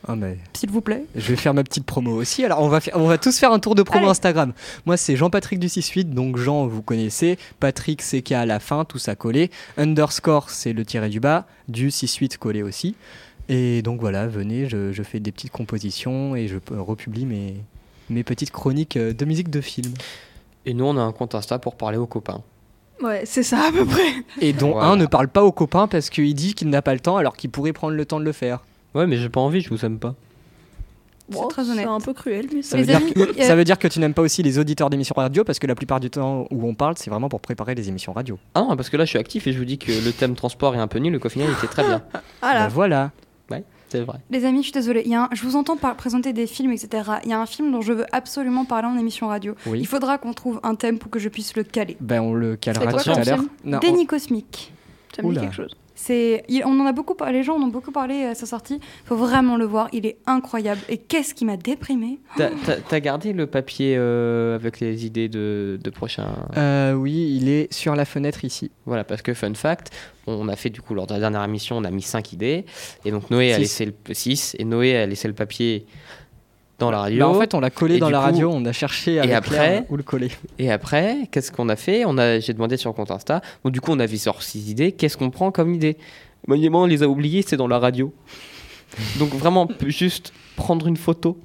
Ah, mais s'il vous plaît. je vais faire ma petite promo aussi. Alors, on va, on va tous faire un tour de promo Allez. Instagram. Moi, c'est Jean-Patrick du 6-8, donc Jean, vous connaissez. Patrick, c'est K à la fin, tout ça collé. Underscore, c'est le tiré du bas. Du 6-8 collé aussi. Et donc voilà, venez, je, je fais des petites compositions et je republie mes, mes petites chroniques euh, de musique de film. Et nous, on a un compte Insta pour parler aux copains. Ouais, c'est ça à peu près. Et dont Voilà. un ne parle pas aux copains parce qu'il dit qu'il n'a pas le temps alors qu'il pourrait prendre le temps de le faire. Ouais, mais j'ai pas envie, je vous aime pas. C'est Wow, très honnête. C'est un peu cruel, mais Ça ça. veut, dire amis, que, ça veut dire que tu n'aimes pas aussi les auditeurs d'émissions radio parce que la plupart du temps où on parle, c'est vraiment pour préparer les émissions radio. Ah non, parce que là, je suis actif et je vous dis que le thème transport est un peu nul, qu'au final, il était très bien. Ah là. Voilà. C'est vrai. Les amis, je suis désolée. Il y a un- je vous entends par- présenter des films, etc. Il y a un film dont je veux absolument parler en émission radio. Oui. Il faudra qu'on trouve un thème pour que je puisse le caler. Ben on le calera C'est quoi tout à l'heure. Déni cosmique. Ça me dit quelque chose. C'est, il- on en a beaucoup parlé, les gens en ont beaucoup parlé à sa sortie. Faut vraiment le voir, il est incroyable. Et qu'est-ce qui m'a déprimé T'as- gardé le papier euh, avec les idées de, de prochains. on- Euh, oui, il est sur la fenêtre ici. Voilà, parce que fun fact, on a fait du coup lors de la dernière émission, on a mis 5 idées. Et donc Noé a Six. laissé le 6 et Noé a laissé le papier dans la radio. Bah, en fait, on l'a collé Et dans la coup- radio, on a cherché avec après- Claire où le coller. Et après, qu'est-ce qu'on a fait? On a, J'ai demandé sur le compte Insta. Bon, du coup, on avait sorti 6 idées. Qu'est-ce qu'on prend comme idée? Monument, on les a oubliées, c'est dans la radio. Donc vraiment, juste prendre une photo,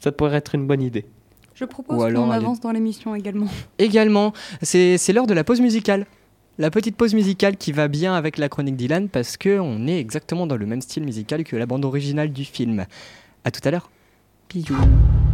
ça pourrait être une bonne idée. Je propose qu'on avance dans l'émission également. Également, c'est c'est l'heure de la pause musicale. La petite pause musicale qui va bien avec la chronique d'Ilan parce que on est exactement dans le même style musical que la bande originale du film. À tout à l'heure. Bisous.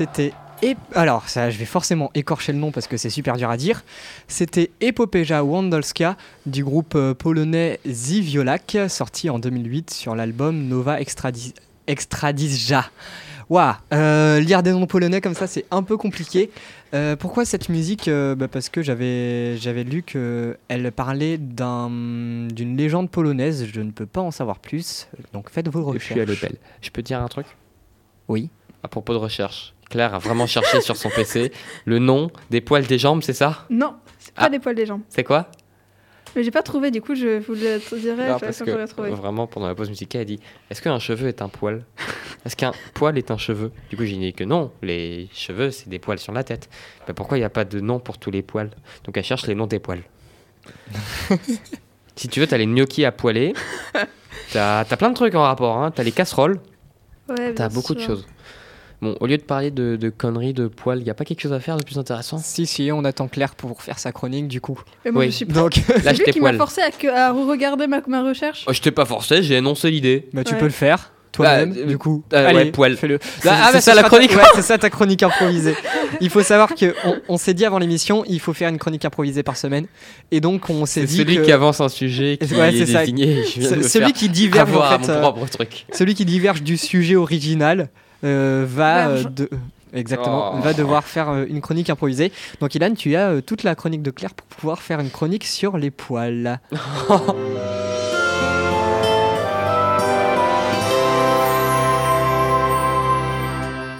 C'était. Ep- Alors, ça, je vais forcément écorcher le nom parce que c'est super dur à dire. C'était Epopeja Wandolska du groupe euh, polonais Ziviolak, sorti en 2008 sur l'album Nova Extradi- Extradizja. Waouh, euh, lire des noms polonais comme ça, c'est un peu compliqué. Euh, pourquoi cette musique Euh, bah, Parce que j'avais lu qu'elle parlait d'un- d'une légende polonaise. Je ne peux pas en savoir plus, donc faites vos Je recherches. suis à l'hôtel. Je peux dire un truc? Oui. À propos de recherche. Claire a vraiment cherché sur son PC le nom des poils des jambes, c'est ça? Non, c'est pas Ah. des poils des jambes. C'est quoi? Mais j'ai pas trouvé, du coup, je vous le dirai. Non, parce que trouver. vraiment pendant la pause musicale, elle dit Est-ce qu'un cheveu est un poil? Est-ce qu'un poil est un cheveu? Du coup, j'ai dit que non, les cheveux c'est des poils sur la tête. Bah, pourquoi il n'y a pas de nom pour tous les poils? Donc elle cherche les noms des poils. si tu veux, t'as les gnocchis à poêler. T'as as plein de trucs en rapport. Hein. T'as les casseroles. Ouais, T'as beaucoup de choses. Bon, au lieu de parler de, de conneries, de poils, il n'y a pas quelque chose à faire de plus intéressant? Si, si, on attend Claire pour faire sa chronique du coup. Mais moi, Oui. je suis Donc, Lâche C'est lui qui m'a forcé à, à regarder ma, ma recherche. Oh, je t'ai pas forcé, j'ai énoncé l'idée. bah, tu Ouais. peux le faire toi-même, Bah, du coup. euh, Allez, ouais, poil. fais-le. Ah, ah, C'est bah, ça, la chronique. ouais, c'est ça ta chronique improvisée. Il faut savoir que on, on s'est dit avant l'émission, il faut faire une chronique improvisée par semaine. Et donc, on s'est C'est dit celui que qui avance un sujet qui Ouais, est, c'est ça. désigné. Je viens de celui faire qui diverge en avoir à fait, mon euh, propre truc. celui qui diverge du sujet original va euh, Verge. de Exactement, Oh. va devoir faire euh, une chronique improvisée. Donc Ilan, tu as euh, toute la chronique de Claire pour pouvoir faire une chronique sur les poils.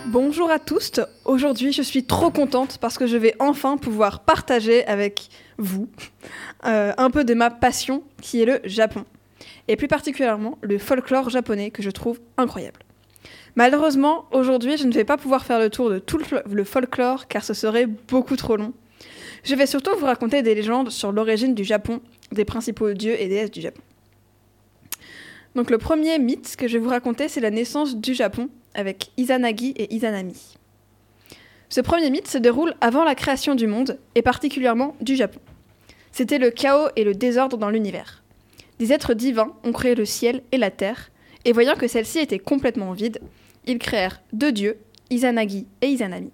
Bonjour à tous. Aujourd'hui, je suis trop contente parce que je vais enfin pouvoir partager avec vous euh, un peu de ma passion qui est le Japon. Et plus particulièrement le folklore japonais que je trouve incroyable. Malheureusement, aujourd'hui, je ne vais pas pouvoir faire le tour de tout le fol- le folklore car ce serait beaucoup trop long. Je vais surtout vous raconter des légendes sur l'origine du Japon, des principaux dieux et déesses du Japon. Donc le premier mythe que je vais vous raconter, c'est la naissance du Japon avec Izanagi et Izanami. Ce premier mythe se déroule avant la création du monde, et particulièrement du Japon. C'était le chaos et le désordre dans l'univers. Des êtres divins ont créé le ciel et la terre, et voyant que celle-ci était complètement vide, ils créèrent deux dieux, Izanagi et Izanami.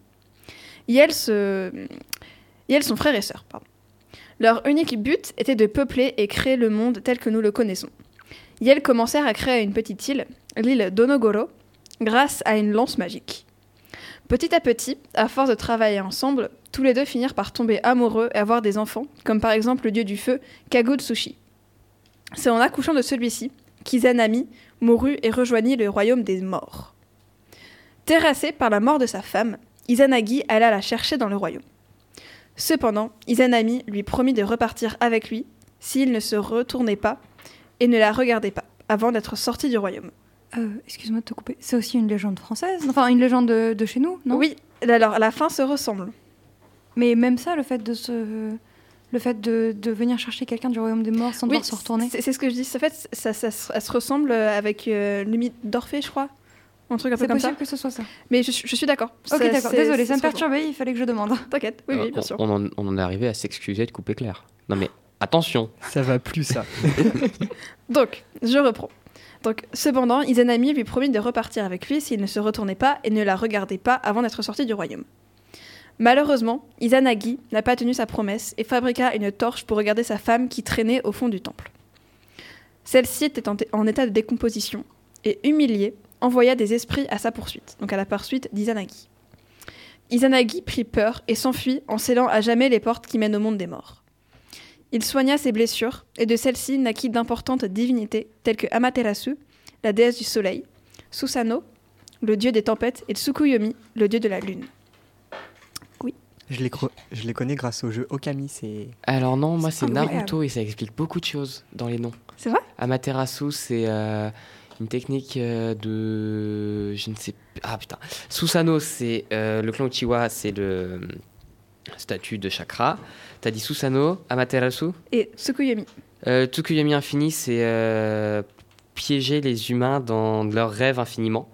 Yel, se... Sont frères et sœurs. Leur unique but était de peupler et créer le monde tel que nous le connaissons. Yel commencèrent à créer une petite île, l'île d'Onogoro, grâce à une lance magique. Petit à petit, à force de travailler ensemble, tous les deux finirent par tomber amoureux et avoir des enfants, comme par exemple le dieu du feu, Kagutsushi. C'est en accouchant de celui-ci qu'Izanami mourut et rejoignit le royaume des morts. Terrassé par la mort de sa femme, Izanagi alla la chercher dans le royaume. Cependant, Izanami lui promit de repartir avec lui s'il ne se retournait pas et ne la regardait pas avant d'être sorti du royaume. Euh, Excuse-moi de te couper. C'est aussi une légende française? Enfin, une légende de, de chez nous, non? Oui, alors la fin se ressemble. Mais même ça, le fait de se. Le fait de, de venir chercher quelqu'un du royaume des morts sans devoir se retourner? C'est ce que je dis. En fait, ça, ça, se- ça se ressemble avec euh, le mythe d'Orphée, je crois. Un truc un peu C'est comme ça. possible que ce soit ça. Mais je, suis- je suis d'accord. Ok, Ça- d'accord. c'est- Désolée, ça me perturbait, il fallait que je demande. T'inquiète, oui, oui, bien on, sûr. on en, on en est arrivé à s'excuser de couper Claire. Non mais attention. Ça va plus ça. Donc, je reprends. Donc, cependant, Izanami lui promit de repartir avec lui s'il ne se retournait pas et ne la regardait pas avant d'être sorti du royaume. Malheureusement, Izanagi n'a pas tenu sa promesse et fabriqua une torche pour regarder sa femme qui traînait au fond du temple. Celle-ci était en, en état de décomposition et, humiliée, envoya des esprits à sa poursuite, donc à la poursuite d'Izanagi. Izanagi prit peur et s'enfuit en scellant à jamais les portes qui mènent au monde des morts. Il soigna ses blessures, et de celles-ci naquit d'importantes divinités telles que Amaterasu, la déesse du soleil, Susanoo, le dieu des tempêtes, et Tsukuyomi, le dieu de la lune. je, les cro- je les connais grâce au jeu Okami. C'est Alors non, moi c'est. Naruto et ça explique beaucoup de choses dans les noms. C'est vrai? Amaterasu, c'est euh, une technique euh, de... Je ne sais... Ah putain. Susanoo, c'est euh, le clan Uchiwa, c'est le statut de chakra. T'as dit Susanoo, Amaterasu? Et Tsukuyomi. euh, Tsukuyomi Infini, c'est euh, piéger les humains dans leurs rêves infiniment.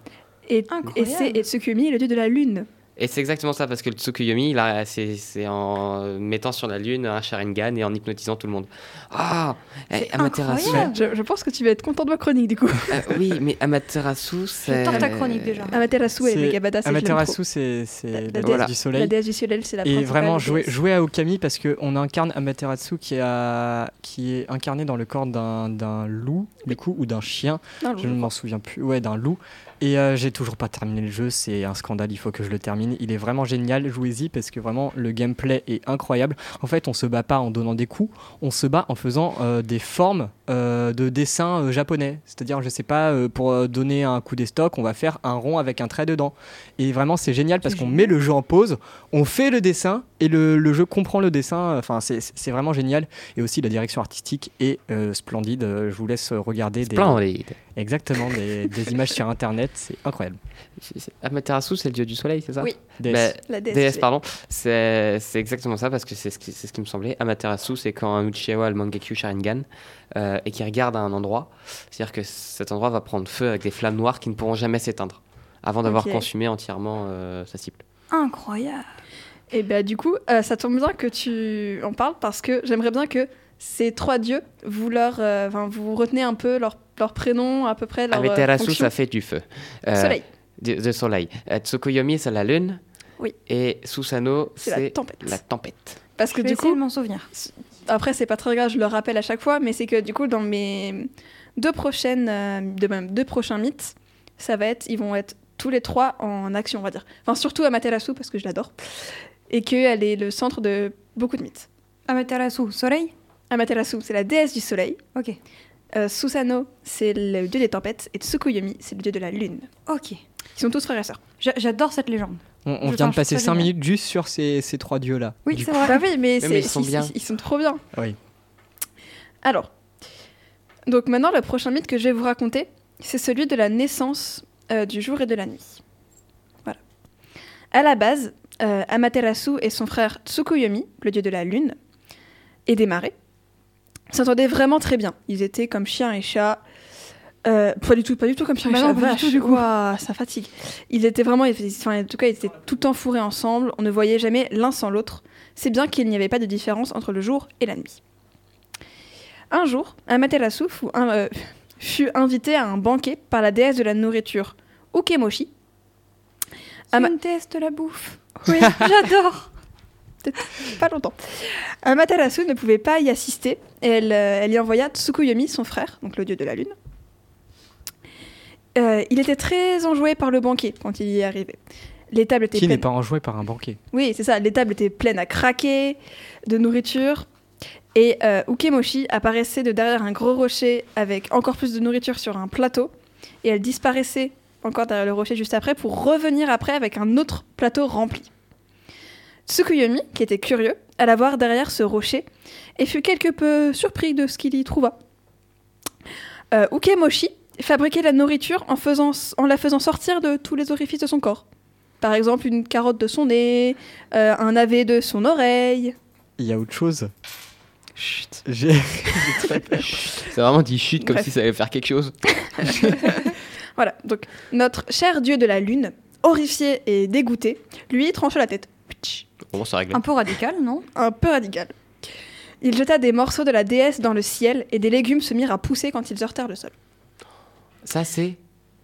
Et, et Tsukuyomi, le dieu de la lune. Et c'est exactement ça, parce que le Tsukuyomi, il a- c'est en mettant sur la lune un Sharingan et en hypnotisant tout le monde. Ah eh, Amaterasu. Je, je pense que tu vas être content de ma chronique du coup. Euh, oui, mais Amaterasu, c'est. Ta chronique déjà. Amaterasu et Megabada, c'est. Amaterasu, c'est c'est La- la, la déesse Voilà. du La soleil. déesse du ciel, c'est la Et vraiment jouer, à Okami parce qu'on incarne Amaterasu qui, a, qui est incarné dans le corps d'un d'un loup, du coup, ou d'un chien. Non, Je ne m'en souviens plus. Ouais, d'un loup. Et euh, j'ai toujours pas terminé le jeu. C'est un scandale. Il faut que je le termine. Il est vraiment génial. Jouez-y parce que vraiment le gameplay est incroyable. En fait, on se bat pas en donnant des coups. On se bat en faisant euh, des formes euh, de dessins euh, japonais. C'est-à-dire, je sais pas, pour donner un coup des stocks, on va faire un rond avec un trait dedans. Et vraiment, c'est génial parce qu'on met le jeu en pause, on fait le dessin et le, le jeu comprend le dessin. Enfin, c'est vraiment génial. Et aussi, la direction artistique est splendide. Je vous laisse regarder des, Splendide. Exactement, des, des images sur internet, c'est incroyable. Amaterasu, c'est le dieu du soleil, c'est ça Oui. DS. Bah, La déesse. DS, pardon. C'est exactement ça parce que c'est ce, qui- c'est ce qui me semblait. Amaterasu, c'est quand un Uchiwa a le Mangekyo Sharingan euh, et qui regarde à un endroit. C'est-à-dire que cet endroit va prendre feu avec des flammes noires qui ne pourront jamais s'éteindre avant d'avoir Ok. consumé entièrement euh, sa cible. Incroyable. Et bah du coup, euh, ça tombe bien que tu en parles parce que j'aimerais bien que ces trois dieux, vous leur, euh, enfin, vous retenez un peu leur, leur prénom, à peu près leur euh, Amaterasu, fonction. ça fait du feu. Euh, Soleil, Du, du soleil. Euh, Tsukuyomi, c'est la lune. Oui. Et Susanoo, c'est la tempête. la tempête. Parce Je que vais du coup, de m'en souvenir. après c'est pas très grave, je le rappelle à chaque fois, mais c'est que du coup dans mes deux prochaines, euh, de même deux prochains mythes, ça va être, ils vont être tous les trois en action, on va dire. Enfin surtout Amaterasu parce que je l'adore et qu'elle est le centre de beaucoup de mythes. Amaterasu, soleil? Amaterasu, c'est la déesse du soleil. Ok. Euh, Susanoo, c'est le dieu des tempêtes. Et Tsukuyomi, c'est le dieu de la lune. Ok. Ils sont tous frères et sœurs. J'a- J'adore cette légende. On, on Je vient de passer ça 5 génial. minutes juste sur ces, ces trois dieux-là. Oui, Du c'est coup. vrai. Bah oui, mais, c'est- mais ils sont bien. Ils, sont trop bien. Oui. Alors, donc maintenant, le prochain mythe que je vais vous raconter, c'est celui de la naissance euh, du jour et de la nuit. Voilà. À la base, euh, Amaterasu et son frère Tsukuyomi, le dieu de la lune, et des marées, s'entendaient vraiment très bien. Ils étaient comme chien et chat. Euh, pas du tout, pas du tout comme chien et Bah chat. pas du vache. tout, du coup. Ouah, ça fatigue. Ils étaient vraiment, enfin, en tout cas, ils étaient tout le temps fourrés ensemble. On ne voyait jamais l'un sans l'autre. C'est bien qu'il n'y avait pas de différence entre le jour et la nuit. Un jour, Amaterasu fut, un- euh, fut invité à un banquet par la déesse de la nourriture, Ukemoshi. C'est Ama- une déesse de la bouffe. Oui, J'adore. Pas longtemps. Amaterasu ne pouvait pas y assister. Et elle, euh, elle y envoya Tsukuyomi, son frère, donc le dieu de la lune. Euh, il était très enjoué par le banquet quand il y est arrivé. Les tables étaient Qui n'est pas enjoué par un banquet Oui, c'est ça. Les tables étaient pleines à craquer de nourriture. Et euh, Ukemoshi apparaissait de derrière un gros rocher avec encore plus de nourriture sur un plateau. Et elle disparaissait encore derrière le rocher juste après pour revenir après avec un autre plateau rempli. Tsukuyomi, qui était curieux, alla voir derrière ce rocher et fut quelque peu surpris de ce qu'il y trouva. Euh, Ukemoshi fabriquait la nourriture en, faisant, en la faisant sortir de tous les orifices de son corps. Par exemple, une carotte de son nez, euh, un navet de son oreille. Il y a autre chose? Chut. J'ai vraiment dit chute comme Bref. si ça allait faire quelque chose. Voilà, donc notre cher dieu de la lune, horrifié et dégoûté, lui trancha la tête. Bon, c'est réglé. Un peu radical, non Un peu radical. Il jeta des morceaux de la déesse dans le ciel et des légumes se mirent à pousser quand ils heurtèrent le sol. Ça, c'est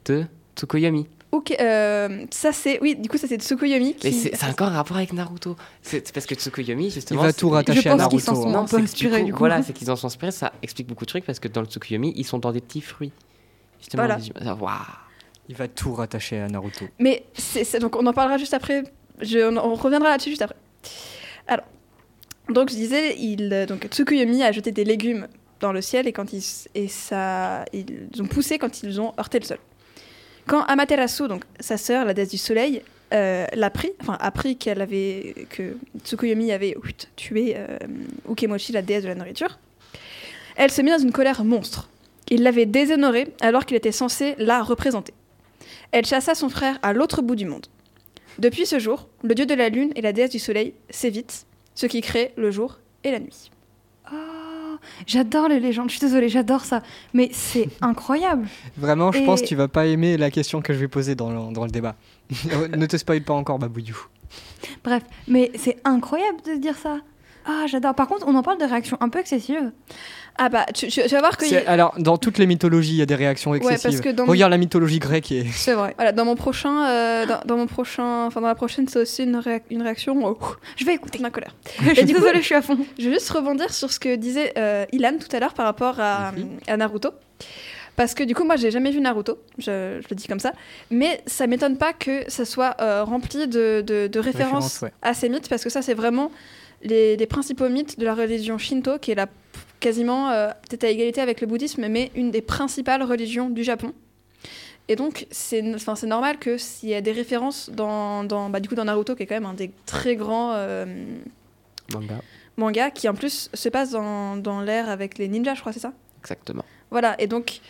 de Tsukuyomi. Ok, euh, ça c'est. Oui, du coup, ça c'est Tsukuyomi qui. Mais c'est encore un rapport avec Naruto. C'est parce que Tsukuyomi, Il justement. va c'est- tout rattacher Je à pense qu'ils s'en Naruto. sont hein. un peu c'est que inspirés, du coup. Voilà, c'est qu'ils en sont inspirés. Ça explique beaucoup de trucs parce que dans le Tsukuyomi, ils sont dans des petits fruits. Justement, Voilà. Ah, waouh. Il va tout rattacher à Naruto. Mais c'est c'est- donc on en parlera juste après. Je- on, reviendra là-dessus juste après. Alors, donc je disais, il, donc Tsukuyomi a jeté des légumes dans le ciel et quand ils et ça, ils ont poussé quand ils ont heurté le sol. Quand Amaterasu, donc sa sœur, la déesse du soleil, euh, l'a pris, enfin appris qu'elle avait que Tsukuyomi avait tué euh, Ukemoshi, la déesse de la nourriture, elle se mit dans une colère monstre. Il l'avait déshonorée alors qu'il était censé la représenter. Elle chassa son frère à l'autre bout du monde. Depuis ce jour, le dieu de la lune et la déesse du soleil s'évitent, ce qui crée le jour et la nuit. Ah, J'adore les légendes. Je suis désolée, j'adore ça. Mais c'est incroyable. Vraiment, je Et- pense que tu vas pas aimer la question que je vais poser dans le, dans le débat. ne te spoil pas encore, Babouillou. Bref, mais c'est incroyable de dire ça. Ah, j'adore. Par contre, on en parle de réactions un peu excessives. Ah bah, tu, tu- tu vas voir que. Alors, dans toutes les mythologies, il y a des réactions Ouais, parce excessives. que dans- Regarde la mythologie grecque et C'est vrai. Voilà, dans mon prochain, euh, dans, dans mon prochain, enfin dans la prochaine, c'est aussi une, réac- une réaction oh, Je vais écouter. d'un colère. Je suis du coup- désolée, je suis à fond. Je vais juste rebondir sur ce que disait euh, Ilan tout à l'heure par rapport à, à Naruto. Parce que du coup, moi, j'ai jamais vu Naruto, je, je le dis comme ça. Mais ça m'étonne pas que ça soit euh, rempli de, de- de références Références, ouais. à ces mythes, parce que ça, c'est vraiment les, les principaux mythes de la religion Shinto, qui est la, quasiment euh, peut-être à égalité avec le bouddhisme, mais une des principales religions du Japon. Et donc, c'est normal que s'il y a des références dans, dans, bah, du coup, dans Naruto, qui est quand même un des très grands euh, Manga. mangas, qui en plus se passe dans, dans l'ère avec les ninjas, je crois, c'est ça? Exactement. Voilà, et donc,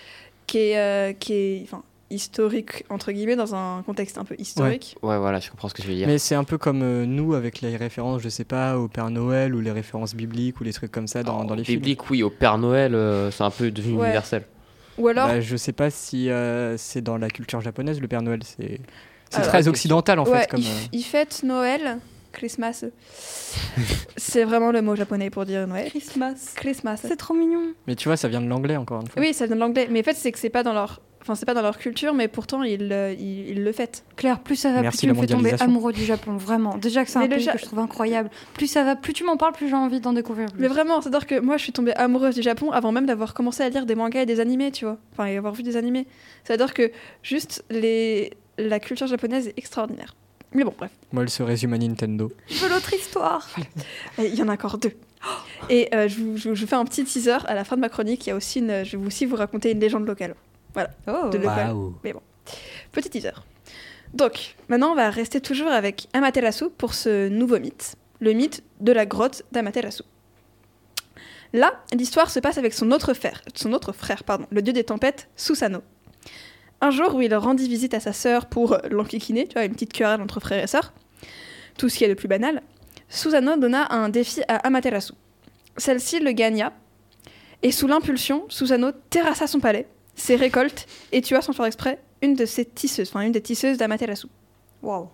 qui est, euh, qui est historique, entre guillemets, dans un contexte un peu historique. Ouais, voilà, je comprends ce que tu veux dire. Mais c'est un peu comme euh, nous avec les références, je sais pas, au Père Noël ou les références bibliques ou les trucs comme ça dans, dans les films. Biblique, oui, au Père Noël, euh, c'est un peu devenu Ouais. universel. Ou alors, Bah, je sais pas si euh, c'est dans la culture japonaise le Père Noël, c'est c'est Euh, très occidental en ouais, fait. Comme, il, euh, il fête Noël, Christmas. c'est vraiment le mot japonais pour dire Noël. Christmas. Christmas. C'est trop mignon. Mais tu vois, ça vient de l'anglais encore une fois. Oui, ça vient de l'anglais, mais en fait, c'est que c'est pas dans leur. Enfin, c'est pas dans leur culture, mais pourtant, ils, ils, ils le fêtent. Claire, plus ça va, Merci, plus tu me fais tomber amoureux du Japon. Vraiment. Déjà que c'est un pays Ja- que je trouve incroyable. Plus ça va, plus tu m'en parles, plus j'ai envie d'en découvrir plus. Mais vraiment, c'est-à-dire que moi, je suis tombée amoureuse du Japon avant même d'avoir commencé à lire des mangas et des animés, tu vois. Enfin, et avoir vu des animés. C'est-à-dire que juste les... la culture japonaise est extraordinaire. Mais bon, bref. Moi, elle se résume à Nintendo. Je veux l'autre histoire. Et Il y en a encore deux. Et euh, je, vous, je vous- je vous fais un petit teaser à la fin de ma chronique. Il y a aussi une, je vais aussi vous raconter une légende locale. Oh. De l'école. Petit teaser. Donc, maintenant, on va rester toujours avec Amaterasu pour ce nouveau mythe, le mythe de la grotte d'Amaterasu. Là, l'histoire se passe avec son autre frère, son autre frère, pardon, le dieu des tempêtes, Susanoo. Un jour où il rendit visite à sa sœur pour l'enquiquiner, tu vois, une petite querelle entre frères et sœurs, tout ce qui est le plus banal, Susanoo donna un défi à Amaterasu. Celle-ci le gagna, et sous l'impulsion, Susanoo terrassa son palais, ses récoltes, et tua sans faire exprès une de ses tisseuses, enfin une des tisseuses d'Amaterasu. Waouh.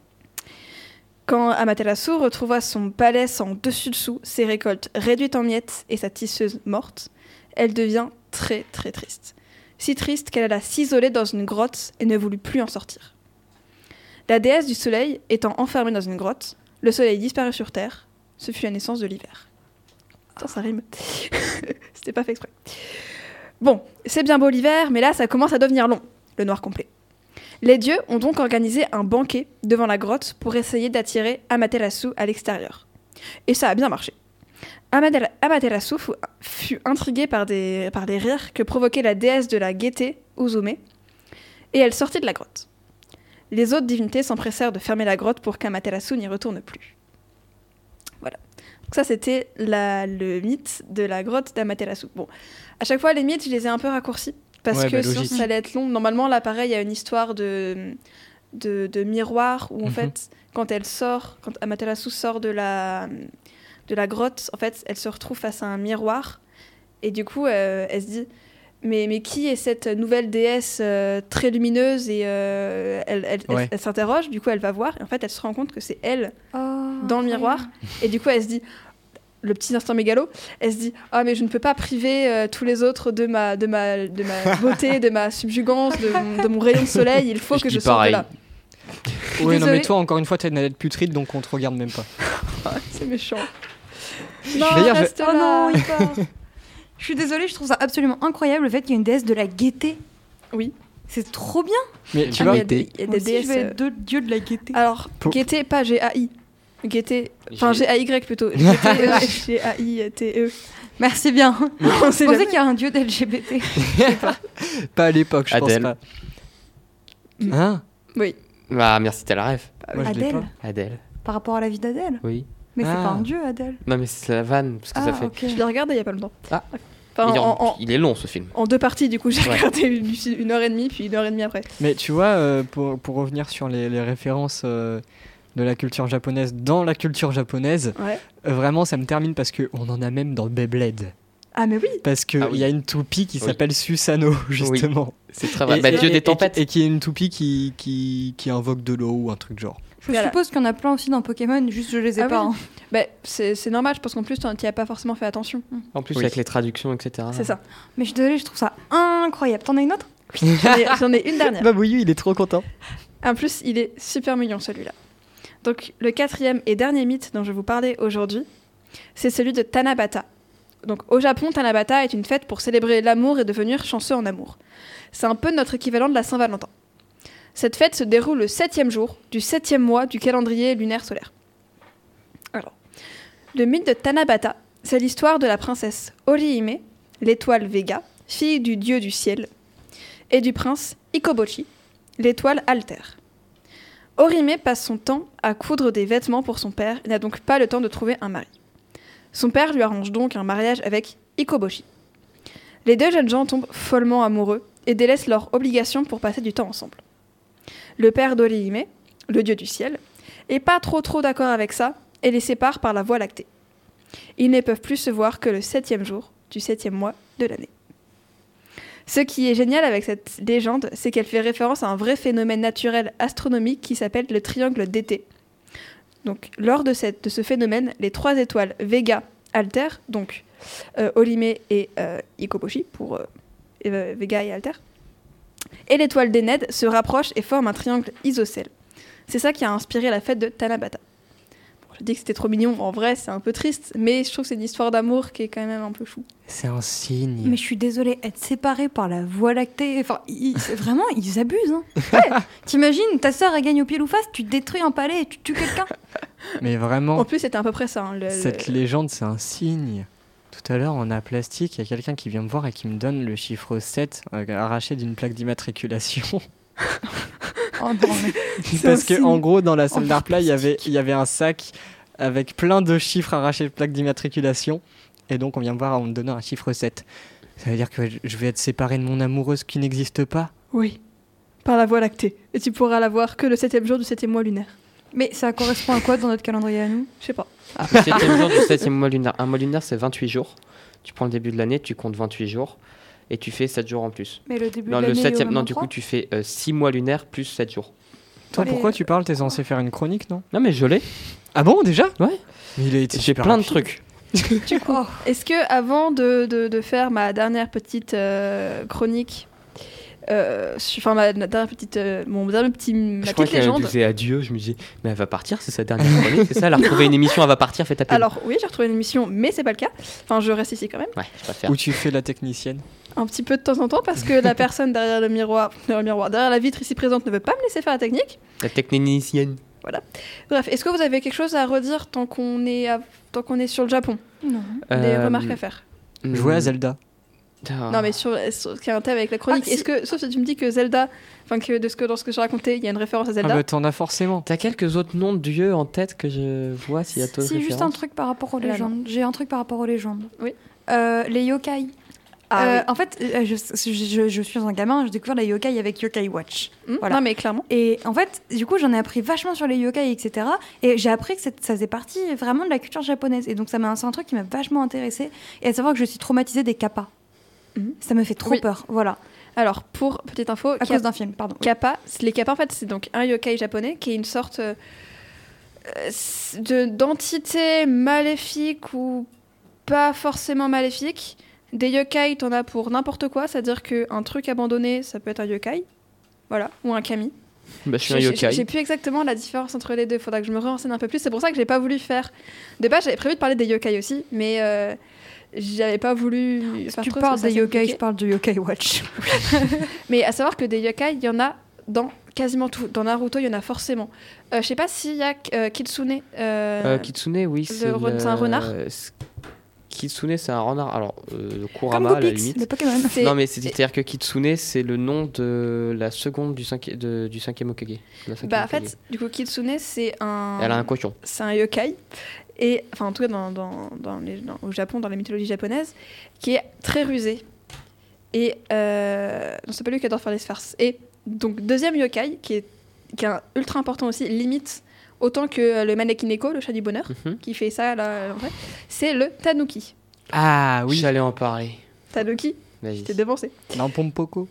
Quand Amaterasu retrouva son palais sans dessus-dessous, ses récoltes réduites en miettes et sa tisseuse morte, elle devient très très triste. Si triste qu'elle alla s'isoler dans une grotte et ne voulut plus en sortir. La déesse du soleil étant enfermée dans une grotte, le soleil disparut sur Terre. Ce fut la naissance de l'hiver. Putain, ça rime. C'était pas fait exprès. Bon, c'est bien beau l'hiver, mais là, ça commence à devenir long, le noir complet. Les dieux ont donc organisé un banquet devant la grotte pour essayer d'attirer Amaterasu à l'extérieur. Et ça a bien marché. Amatera- Amaterasu fut, intriguée par des, des rires que provoquait la déesse de la gaieté, Uzume, et elle sortit de la grotte. Les autres divinités s'empressèrent de fermer la grotte pour qu'Amaterasu n'y retourne plus. Donc ça, c'était le mythe de la grotte d'Amaterasu. Bon, à chaque fois, les mythes, je les ai un peu raccourcis parce Ouais, que bah, sinon, ça allait être long. Normalement, là, pareil, il y a une histoire de, de, de miroir où, en Mhm. fait, quand elle sort, quand Amaterasu sort de la, de la grotte, en fait, elle se retrouve face à un miroir et du coup, euh, elle se dit mais, mais qui est cette nouvelle déesse euh, très lumineuse et euh, elle, elle, elle- Ouais. elle s'interroge, du coup elle va voir et en fait elle se rend compte que c'est elle Oh, dans le miroir et du coup elle se dit le petit instant mégalo, elle se dit ah mais je ne peux pas priver euh, tous les autres de ma de ma de ma beauté, de ma subjugance, de, mon- de mon rayon de soleil, il faut Je que je sorte de là. Oui, non, mais toi, encore une fois, t'as une lettre putride, donc on te regarde même pas. C'est méchant. Non, je- reste oh là. non, il part. Je suis désolée, je trouve ça absolument incroyable le fait qu'il y ait une déesse de la gaieté. Oui. C'est trop bien. Mais tu Ah, vois, il y a des, y a des déesses. je vais euh, être deux dieux de la gaieté. Alors, Pour- Gaieté, pas G-A-I. Gaieté, enfin J'ai- G-A-Y plutôt. G-A-I-T-E. Merci bien. On sait qu'il y a un dieu d'LGBT. pas à l'époque, je pense Adèle. pas. Hein? Oui. Ah, merci, t'as la rêve. Moi, Adèle, pas. Adèle. par rapport à la vie d'Adèle? Oui. Mais c'est Ah. pas un dieu, Adèle. Non, mais c'est la vanne, parce que Ah, ça fait. ok. Je l'ai regardé il y a pas longtemps. Ah. Enfin, il, est en, en- en- il est long ce film. en deux parties, du coup, j'ai Ouais. regardé une, une heure et demie, puis une heure et demie après. Mais tu vois, euh, pour, pour revenir sur les, les références euh, de la culture japonaise dans la culture japonaise, Ouais. euh, vraiment, ça me termine parce qu'on en a même dans Beyblade. Ah, mais oui Parce qu'il Ah oui. y a une toupie qui Oui. s'appelle Susano, justement. C'est très vrai. Et- Bah, et- dieu et- des tempêtes. Et, qui est une toupie qui, qui, qui invoque de l'eau ou un truc genre. Je Voilà. suppose qu'il y en a plein aussi dans Pokémon, juste je les ai Ah pas. oui. hein. Bah, c'est c'est normal, je pense qu'en plus, tu n'y as pas forcément fait attention. En plus, Oui. avec les traductions, etc. C'est ça. Mais je suis désolée, je trouve ça incroyable. T'en as une autre? J'en ai, j'en ai une dernière. Bah oui, il est trop content. En plus, il est super mignon celui-là. Donc, le quatrième et dernier mythe dont je vais vous parler aujourd'hui, c'est celui de Tanabata. Donc, au Japon, Tanabata est une fête pour célébrer l'amour et devenir chanceux en amour. C'est un peu notre équivalent de la Saint-Valentin. Cette fête se déroule le septième jour du septième mois du calendrier lunaire solaire. Le mythe de Tanabata, c'est l'histoire de la princesse Orihime, l'étoile Vega, fille du dieu du ciel, et du prince Ikobochi, l'étoile Alter. Orime passe son temps à coudre des vêtements pour son père et n'a donc pas le temps de trouver un mari. Son père lui arrange donc un mariage avec Ikoboshi. Les deux jeunes gens tombent follement amoureux et délaissent leurs obligations pour passer du temps ensemble. Le père d'Orihime, le dieu du ciel, est pas trop trop d'accord avec ça et les sépare par la voie lactée. Ils ne peuvent plus se voir que le septième jour du septième mois de l'année. Ce qui est génial avec cette légende, c'est qu'elle fait référence à un vrai phénomène naturel astronomique qui s'appelle le triangle d'été. Lors de, ce phénomène, les trois étoiles Vega, Alter, donc euh, et euh, Ikoboshi pour euh, euh, Vega et Alter, et l'étoile d'Ened se rapprochent et forment un triangle isocèle. C'est ça qui a inspiré la fête de Tanabata. Je dis que c'était trop mignon, en vrai c'est un peu triste, mais je trouve que c'est une histoire d'amour qui est quand même un peu chou. C'est un signe. Mais je suis désolée, être séparés par la voie lactée, enfin, ils- c'est vraiment, ils abusent. Hein. Ouais. T'imagines, ta sœur, elle gagne au pied ou face, tu détruis un palais et tu tues quelqu'un. Mais vraiment, En plus c'était à peu près ça. hein, le- cette le- légende, c'est un signe. Tout à l'heure, on a plastique, il y a quelqu'un qui vient me voir et qui me donne le chiffre 7 euh, arraché d'une plaque d'immatriculation. Oh non, mais- Parce que en gros, dans la salle En d'art play, il y avait, il y avait un sac avec plein de chiffres arrachés de plaques d'immatriculation. Et donc, on vient me voir en me donnant un chiffre 7. Ça veut dire que je- je vais être séparé de mon amoureuse qui n'existe pas Oui, par la voie lactée. Et tu pourras la voir que le septième jour du septième mois lunaire. mais ça correspond à quoi dans notre calendrier à nous? Je sais pas. Le septième jour du septième mois lunaire. Un mois lunaire, c'est 28 jours. Tu prends le début de l'année, tu comptes 28 jours et tu fais 7 jours en plus. Mais le début Non, de le septième, même non, du coup, tu fais 6 mois lunaires plus 7 jours. Toi, Mais- pourquoi tu parles? T'es censé faire une chronique, non? Non, mais je l'ai. Ah bon, déjà? Ouais. Mais il a été J'ai plein de trucs. Oh, Est-ce que avant de, de- de faire ma dernière petite euh, chronique, euh, enfin ma dernière petite, euh, mon dernier petit, ma Je crois petite qu'elle légende. disait adieu. Je me disais, mais elle va partir, c'est sa dernière chronique. c'est ça, elle a retrouvé une émission, elle va partir, fait taper. Alors oui, j'ai retrouvé une émission, mais c'est pas le cas. Enfin, je reste ici quand même, Ouais, je préfère. Où tu fais la technicienne un petit peu de temps en temps, parce que la personne derrière le miroir, derrière le miroir, derrière la vitre ici présente, ne veut pas me laisser faire la technique. La technicienne. Bref, est-ce que vous avez quelque chose à redire tant qu'on est, à- tant qu'on est sur le Japon? Non. Des Euh, remarques à faire? Jouer à Zelda. Ah. Non, mais sur, sur ce qui est un thème avec la chronique. Ah. Est-ce que, sauf si tu me dis que Zelda, enfin que de ce que dans ce que j'ai raconté, il y a une référence à Ah Zelda. bah t'en as forcément. T'as quelques autres noms de dieux en tête que je vois s'il y a d'autres Si, juste un truc par rapport aux légendes. J'ai un truc par rapport aux légendes. Oui. Euh, les yokai. Ah Euh, oui. En fait, euh, je, je- je suis un gamin, j'ai découvert les yokai avec Yokai Watch. Hmm, voilà. Non, mais clairement. Et en fait, du coup, j'en ai appris vachement sur les yokai, etc. Et j'ai appris que c'est- ça faisait partie vraiment de la culture japonaise. Et donc, ça m'a, c'est un truc qui m'a vachement intéressée. Et à savoir que je suis traumatisée des kappas. Ça me fait trop Oui. peur. Voilà. Alors, pour petite info, À cause d'un film, pardon. Kappa, c'est- les Kappa, en fait, c'est donc un yokai japonais qui est une sorte euh, de, d'entité maléfique ou pas forcément maléfique. Des yokai, t'en as pour n'importe quoi, c'est-à-dire qu'un truc abandonné, ça peut être un yokai. Voilà, ou un kami. Bah, je suis un J'ai- yokai. J'ai plus exactement la différence entre les deux. Faudra que je me renseigne un peu plus. C'est pour ça que j'ai pas voulu faire. De base, j'avais prévu de parler des yokai aussi, mais euh, j'avais pas voulu. Faire tu trop, parles des yokai, je parle de Yokai Watch. Mais à savoir que des yokai, il y en a dans quasiment tout. Dans Naruto, il y en a forcément. Euh, je sais pas s'il y a euh, Kitsune. euh, Euh, Kitsune, oui, c'est re- un renard Kitsune, c'est un renard. Alors, euh, Comme Kurama, à la limite. le Pokémon. Non, mais c'est- c'est-à-dire que Kitsune, c'est le nom de la seconde du, cinqui- de- du cinquième Okage. Bah, en fait, du coup, Kitsune, c'est un. Elle a un cochon. c'est un yokai. Et, enfin, en tout cas, dans, dans, dans les, dans- au Japon, dans la mythologie japonaise, qui est très rusé. Et. Euh, non, c'est pas lui qui adore faire les farces. Et donc, deuxième yokai, qui est, qui est un- ultra important aussi, limite autant que euh, le Manekineko, le chat du bonheur, Mhm. qui fait ça là, en vrai, c'est le Tanuki. Ah oui, J'allais en parler. Tanuki, Vas-y. t'es devancé. dans Pompoko.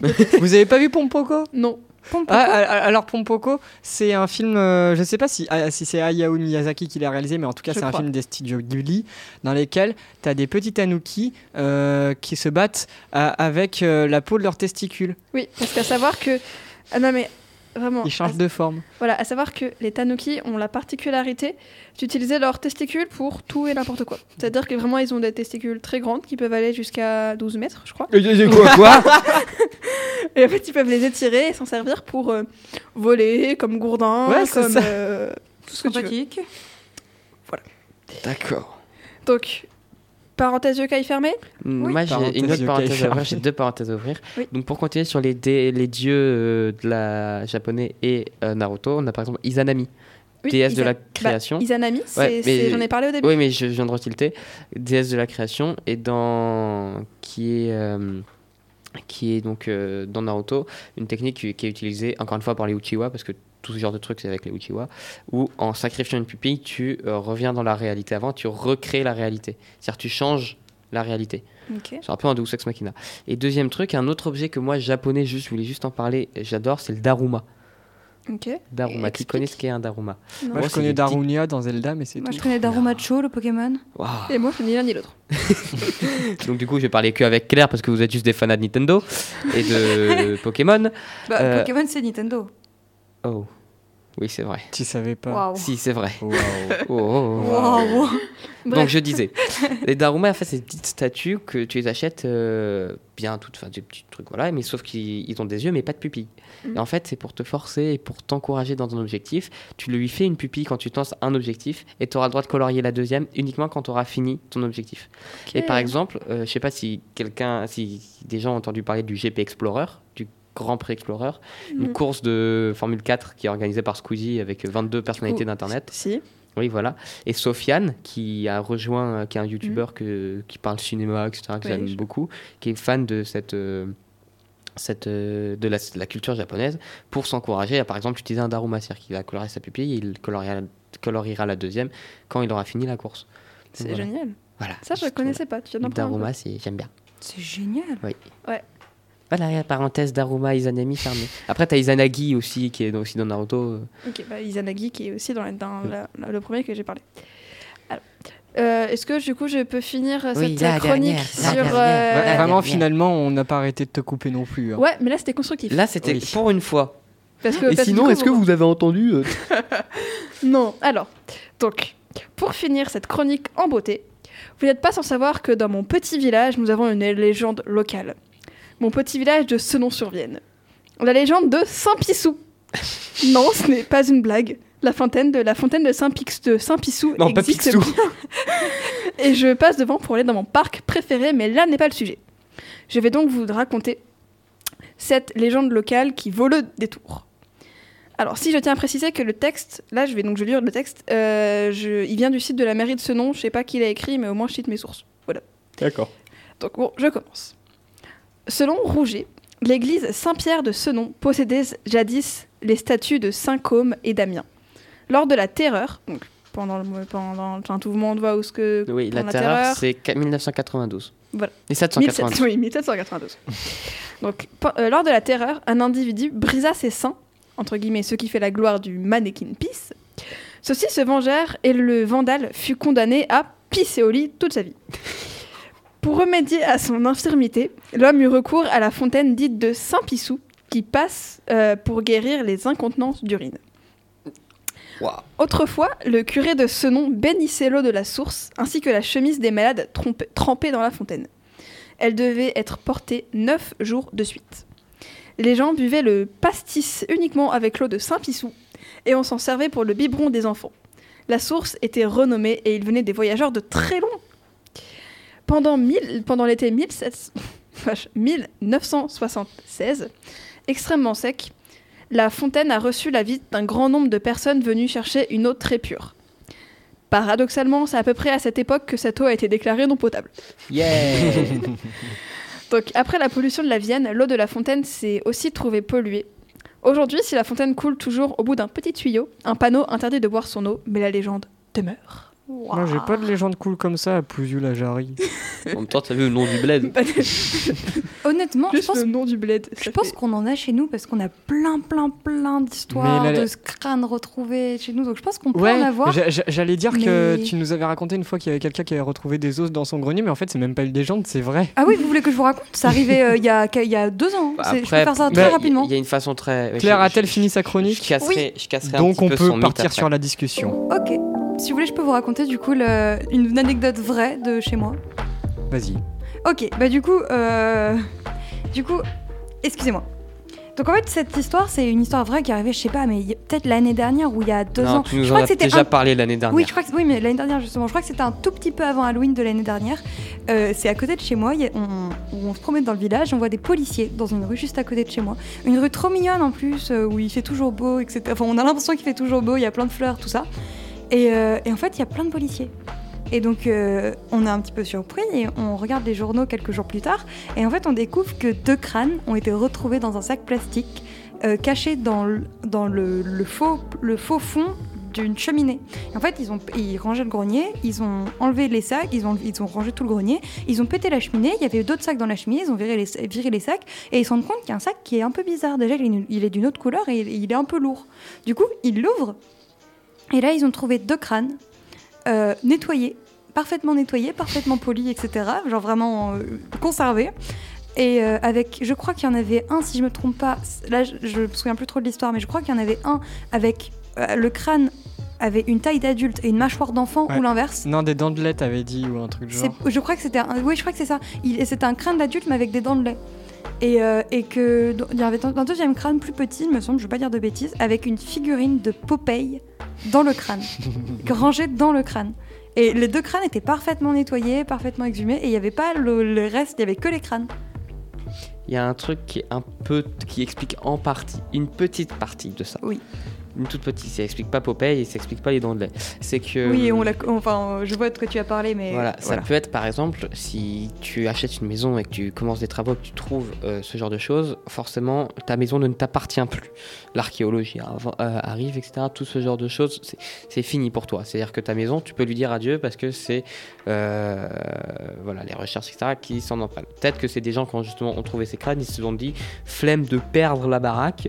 Vous avez pas vu Pompoko? Non. Ah, Alors Pompoko, c'est un film, euh, je sais pas si, ah, si c'est Hayao Miyazaki qui l'a réalisé, mais en tout cas c'est un film des studios Ghibli, dans lesquels tu as des petits tanuki euh, qui se battent euh, avec euh, la peau de leurs testicules. Oui, parce qu'à savoir que. Ah non, mais vraiment. Ils changent à- de forme. Voilà, à savoir que les tanuki ont la particularité d'utiliser leurs testicules pour tout et n'importe quoi. C'est-à-dire que vraiment, ils ont des testicules très grandes qui peuvent aller jusqu'à 12 mètres, je crois. Quoi, quoi Et en fait, ils peuvent les étirer et s'en servir pour euh, voler, comme gourdin, Ouais, comme ça. euh, tout ce que tu veux. Sympathique. D'accord. Donc, parenthèse yokai fermée. Moi, j'ai une autre parenthèse à ouvrir. J'ai deux parenthèses à ouvrir. Oui. Donc, pour continuer sur les, dé- les dieux euh, de la japonais et euh, Naruto, on a par exemple Izanami, Oui, déesse de la bah, création. Izanami, Ouais, j'en ai parlé au début. Oui, mais je, je viens de retilter. Déesse de la création et dans qui est euh, qui est donc euh, dans Naruto une technique qui, qui est utilisée encore une fois par les Uchiwa parce que tout ce genre de trucs c'est avec les Uchiwa où en sacrifiant une pupille tu euh, reviens dans la réalité avant, tu recrées la réalité. C'est-à-dire tu changes la réalité. C'est un peu un Deus Ex Machina. Et deuxième truc, un autre objet que moi japonais juste je voulais juste en parler, j'adore, c'est le daruma. Ok. Daruma, qui connaît ce qu'est un daruma? Non. Moi je connais Darunia dans Zelda, mais c'est Moi, tout. je connais Darumacho, le Pokémon. Et moi, je n'ai ni l'un ni l'autre. Donc du coup, je vais parler que avec Claire parce que vous êtes juste des fans de Nintendo et de Pokémon. Bah, Euh, Pokémon, c'est Nintendo. Oh, oui, c'est vrai. Tu savais pas. Si, c'est vrai. Oh, oh, oh. Donc je disais, les Daruma, en fait, c'est des petites statues que tu les achètes euh, bien toutes, enfin des petits trucs, voilà, mais sauf qu'ils ils ont des yeux mais pas de pupille. Mhm. Et en fait, c'est pour te forcer et pour t'encourager dans un objectif. Tu lui fais une pupille quand tu lances un objectif et tu auras le droit de colorier la deuxième uniquement quand tu auras fini ton objectif. Et par exemple, euh, je sais pas si quelqu'un, si des gens ont entendu parler du GP Explorer, du Grand Prix Explorer, une Mhm. course de Formule 4 qui est organisée par Squeezie avec 22 personnalités d'Internet. Si. Oui, voilà. Et Sofiane, qui a rejoint, euh, qui est un youtubeur que, qui parle cinéma, etc., que Oui, j'aime je- beaucoup, qui est fan de cette. euh, cette, euh, de, la, de la culture japonaise pour s'encourager à par exemple utiliser un daruma c'est-à-dire qu'il va colorer sa pupille et il coloriera, coloriera la deuxième quand il aura fini la course C'est Voilà. génial. voilà Ça, je ne connaissais pas. Tu viens voilà. d'en daruma c'est j'aime bien C'est génial. Voilà la parenthèse daruma Izanami fermée après t'as Izanagi aussi qui est dans- aussi dans Naruto. Ok, bah, Izanagi qui est aussi dans, la- dans la- la- le premier que j'ai parlé. Euh, Est-ce que du coup je peux finir euh, Oui, cette la euh, chronique dernière, sur. euh, Vraiment, dernière. finalement, on n'a pas arrêté de te couper non plus. hein. Ouais, mais là c'était constructif. là c'était Oui. pour une fois Parce que, et parce sinon est-ce que vous avez entendu euh, Non. Alors, donc, pour finir cette chronique en beauté, vous n'êtes pas sans savoir que dans mon petit village, nous avons une légende locale. Mon petit village de Senon-sur-Vienne. La légende de Saint-Pissou. non, ce n'est pas une blague. La fontaine de la fontaine de Saint-Pissou Non, pas existe bien. Et je passe devant pour aller dans mon parc préféré, mais là n'est pas le sujet. Je vais donc vous raconter cette légende locale qui vaut le détour. Alors, si je tiens à préciser que le texte, là, je vais donc je lire le texte, euh, je- il vient du site de la mairie de ce nom. Je sais pas qui l'a écrit, mais au moins je cite mes sources. Voilà. D'accord. Donc bon, je commence. Selon Rouget, l'église Saint-Pierre de Senon possédait jadis les statues de Saint Côme et Damien. Lors de la Terreur, donc pendant le pendant, enfin, tout le monde voit où ce que oui la terreur c'est qu- 1992 Voilà. et 792 1700 oui, 1792. Donc, euh, lors de la terreur, un individu brisa ses seins, entre guillemets, ce qui fait la gloire du mannequin pisse. Ceux-ci se vengèrent et le vandale fut condamné à pisser au lit toute sa vie. Pour remédier à son infirmité, l'homme eut recours à la fontaine dite de Saint-Pissou, qui passe euh, pour guérir les incontenances d'urine. Autrefois, le curé de Senon bénissait l'eau de la source ainsi que la chemise des malades trempés dans la fontaine. Elle devait être portée neuf jours de suite. Les gens buvaient le pastis uniquement avec l'eau de Saint-Pissou et on s'en servait pour le biberon des enfants. La source était renommée et il venait des voyageurs de très loin. Pendant, mille- pendant l'été 1700 vache, 1976, extrêmement sec, la fontaine a reçu la visite d'un grand nombre de personnes venues chercher une eau très pure. Paradoxalement, c'est à peu près à cette époque que cette eau a été déclarée non potable. yeah Donc, après la pollution de la Vienne, l'eau de la fontaine s'est aussi trouvée polluée. Aujourd'hui, si la fontaine coule toujours au bout d'un petit tuyau, un panneau interdit de boire son eau, mais la légende demeure. Moi, j'ai pas de légende cool comme ça à Pouzu-la-Jarry. En même temps, t'as vu le nom du bled Honnêtement, je pense, le nom du bled. je pense fait- qu'on en a chez nous parce qu'on a plein, plein, plein d'histoires la- de crânes retrouvés chez nous. Donc je pense qu'on peut en avoir. j'a- j'a- j'allais dire que tu nous avais raconté une fois qu'il y avait quelqu'un qui avait retrouvé des os dans son grenier, mais en fait, c'est même pas une légende, c'est vrai. Ah oui, vous voulez que je vous raconte? Ça arrivait euh, il y, a, il y a deux ans. Bah, C'est- je peux après, faire ça bah, très rapidement. Il y a une façon très. Claire je- a-t-elle je- fini sa Je chronique? casserai, je casserai un Donc petit on peu peut partir après. sur la discussion. Ok. Si vous voulez, je peux vous raconter du coup le- une anecdote vraie de chez moi. Vas-y. Ok, bah du coup, euh, du coup, excusez-moi. Donc en fait, cette histoire, c'est une histoire vraie qui est arrivée, je sais pas, mais peut-être l'année dernière ou il y a deux Non, ans. tu nous je en crois as que c'était déjà un- parlé l'année dernière. Oui, je crois que oui, mais l'année dernière justement, je crois que c'était un tout petit peu avant Halloween de l'année dernière. Euh, c'est à côté de chez moi, a- on, on se promène dans le village, on voit des policiers dans une rue juste à côté de chez moi. Une rue trop mignonne en plus, euh, où il fait toujours beau, etc. Enfin, on a l'impression qu'il fait toujours beau, il y a plein de fleurs, tout ça. Et, euh, et en fait, il y a plein de policiers. Et donc, euh, on est un petit peu surpris et on regarde les journaux quelques jours plus tard. Et en fait, on découvre que deux crânes ont été retrouvés dans un sac plastique euh, caché dans, le, faux, fond d'une cheminée. En fait, ils ont ils rangeaient le grenier, ils ont enlevé les sacs, ils ont, ils ont rangé tout le grenier, ils ont pété la cheminée, il y avait d'autres sacs dans la cheminée, ils ont viré les, sacs et ils se rendent compte qu'il y a un sac qui est un peu bizarre. Déjà, il est, d'une autre couleur et il est un peu lourd. Du coup, ils l'ouvrent et là, ils ont trouvé deux crânes euh, nettoyés, parfaitement nettoyés, parfaitement polis, etc. Genre vraiment euh, conservés. Et euh, avec, je crois qu'il y en avait un, si je me trompe pas, là je, je me souviens plus trop de l'histoire, mais je crois qu'il y en avait un avec le crâne avait une taille d'adulte et une mâchoire d'enfant Ouais. ou l'inverse. Non, des dents de lait, t'avais dit, ou un truc du genre. Je crois que c'était un, oui, je crois que c'est ça. Il- C'était un crâne d'adulte mais avec des dents de lait. Et, euh, et que il y avait un, un deuxième crâne plus petit, il me semble, je veux pas dire de bêtises, avec une figurine de Popeye dans le crâne, rangée dans le crâne. Et les deux crânes étaient parfaitement nettoyés, parfaitement exhumés, et il n'y avait pas le, le reste, il y avait que les crânes. Il y a un truc qui est un peu qui explique en partie, une petite partie de ça. Oui. Une toute petite. Ça explique pas Popeye et ça explique pas les dents de lait. C'est que. Oui, on l'a, enfin, je vois de quoi tu as parlé, mais Voilà, ça voilà. peut être par exemple si tu achètes une maison et que tu commences des travaux, que tu trouves euh, ce genre de choses, forcément ta maison ne t'appartient plus. L'archéologie euh, arrive, etc. Tout ce genre de choses, c'est- fini pour toi. C'est-à-dire que ta maison, tu peux lui dire adieu parce que c'est euh, voilà les recherches, etc. qui s'en en prennent. Peut-être que c'est des gens qui ont justement ont trouvé ces crânes, ils se sont dit flemme de perdre la baraque,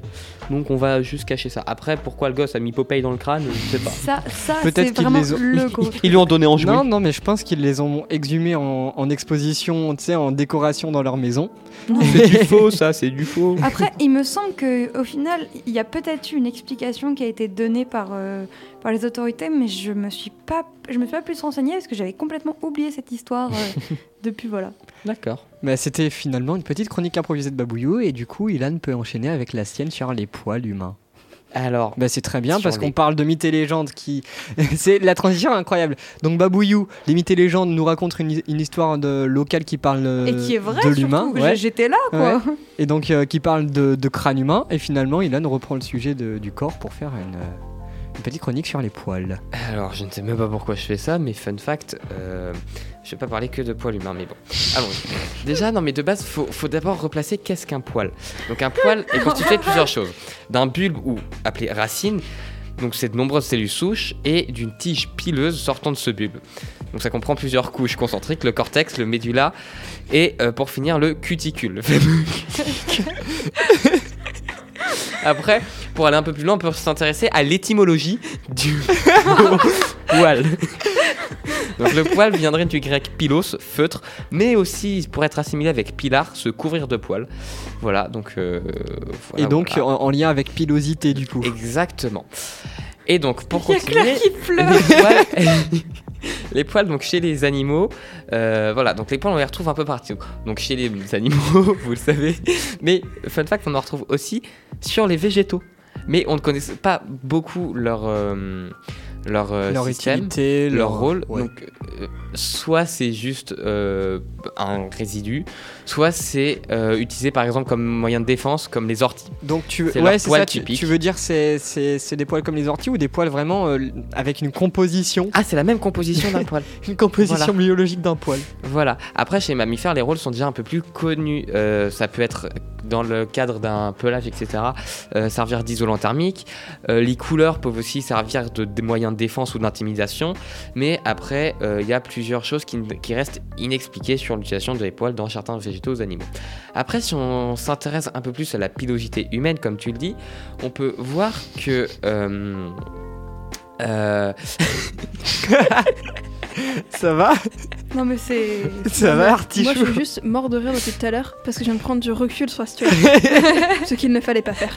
donc on va juste cacher ça. Après, pourquoi le gosse a mis Popeye dans le crâne, je sais pas. Ça, ça Peut-être c'est qu'ils vraiment les ont- le gros. Ils lui ont donné en jouet. Non, non, mais je pense qu'ils les ont exhumés en, en exposition, tu sais, en décoration dans leur maison. C'est du faux, ça, c'est du faux. Après, il me semble que au final, il y a peut-être eu une explication qui a été donnée par, euh, par les autorités, mais je me suis pas, je me suis pas plus renseignée parce que j'avais complètement oublié cette histoire euh, depuis voilà. D'accord. Mais c'était finalement une petite chronique improvisée de Babouillou, et du coup, Ilan peut enchaîner avec la sienne sur les poils humains. Alors, Bah, c'est très bien parce les- qu'on parle de mythes et légendes qui. c'est la transition est incroyable. Donc Babouillou, les mythes et légendes nous racontent une, une histoire de locale qui parle euh, Et qui est vrai de l'humain. ouais. J'étais là quoi. Et donc euh, qui parle de, de crâne humain. Et finalement, Ilan reprend le sujet de- du corps pour faire une, euh, une petite chronique sur les poils. alors, je ne sais même pas pourquoi je fais ça, mais fun fact, euh, je vais pas parler que de poils humains, mais bon. Allons. Déjà, non, mais de base, faut, faut d'abord replacer qu'est-ce qu'un poil. Donc, un poil est constitué de plusieurs choses d'un bulbe ou appelé racine. Donc, c'est de nombreuses cellules souches et d'une tige pileuse sortant de ce bulbe. Donc, ça comprend plusieurs couches concentriques le cortex, le médula et euh, pour finir, le cuticule. Après, pour aller un peu plus loin, on peut s'intéresser à l'étymologie du mot poil. Donc le poil viendrait du grec pilos, feutre, mais aussi pour être assimilé avec pilar, se couvrir de poils. Voilà, donc. euh, voilà, et donc voilà. en, en lien avec pilosité du coup. Exactement. Et donc pour Il y a continuer, Claire qui pleure. les poils, donc chez les animaux, euh, voilà, donc les poils on les retrouve un peu partout. Donc chez les animaux, vous le savez, mais fun fact, on en retrouve aussi sur les végétaux. Mais on ne connaît pas beaucoup leur euh, leur, euh, leur système, utilité, leur rôle. ouais. Donc euh, soit c'est juste euh, un résidu, soit c'est utilisé par exemple comme moyen de défense, comme les orties. Donc tu veux, ouais, leur ça. Tu, tu veux dire c'est c'est c'est des poils comme les orties ou des poils vraiment avec une composition, Ah, c'est la même composition d'un poil. une composition Voilà. biologique d'un poil. Voilà. Après, chez les mammifères, les rôles sont déjà un peu plus connus. Ça peut être dans le cadre d'un pelage, etc., euh, servir d'isolant thermique. Euh, les couleurs peuvent aussi servir de, moyens de défense ou d'intimidation. Mais après, euh, il y a plusieurs choses qui, restent inexpliquées sur l'utilisation de poils dans certains végétaux ou animaux. Après, si on s'intéresse un peu plus à la pilosité humaine, comme tu le dis, on peut voir que... Ça va Non, mais c'est. Ça va, Moi, je suis juste mort de rire depuis tout à l'heure parce que je viens de prendre du recul sur la situation. ce qu'il ne fallait pas faire.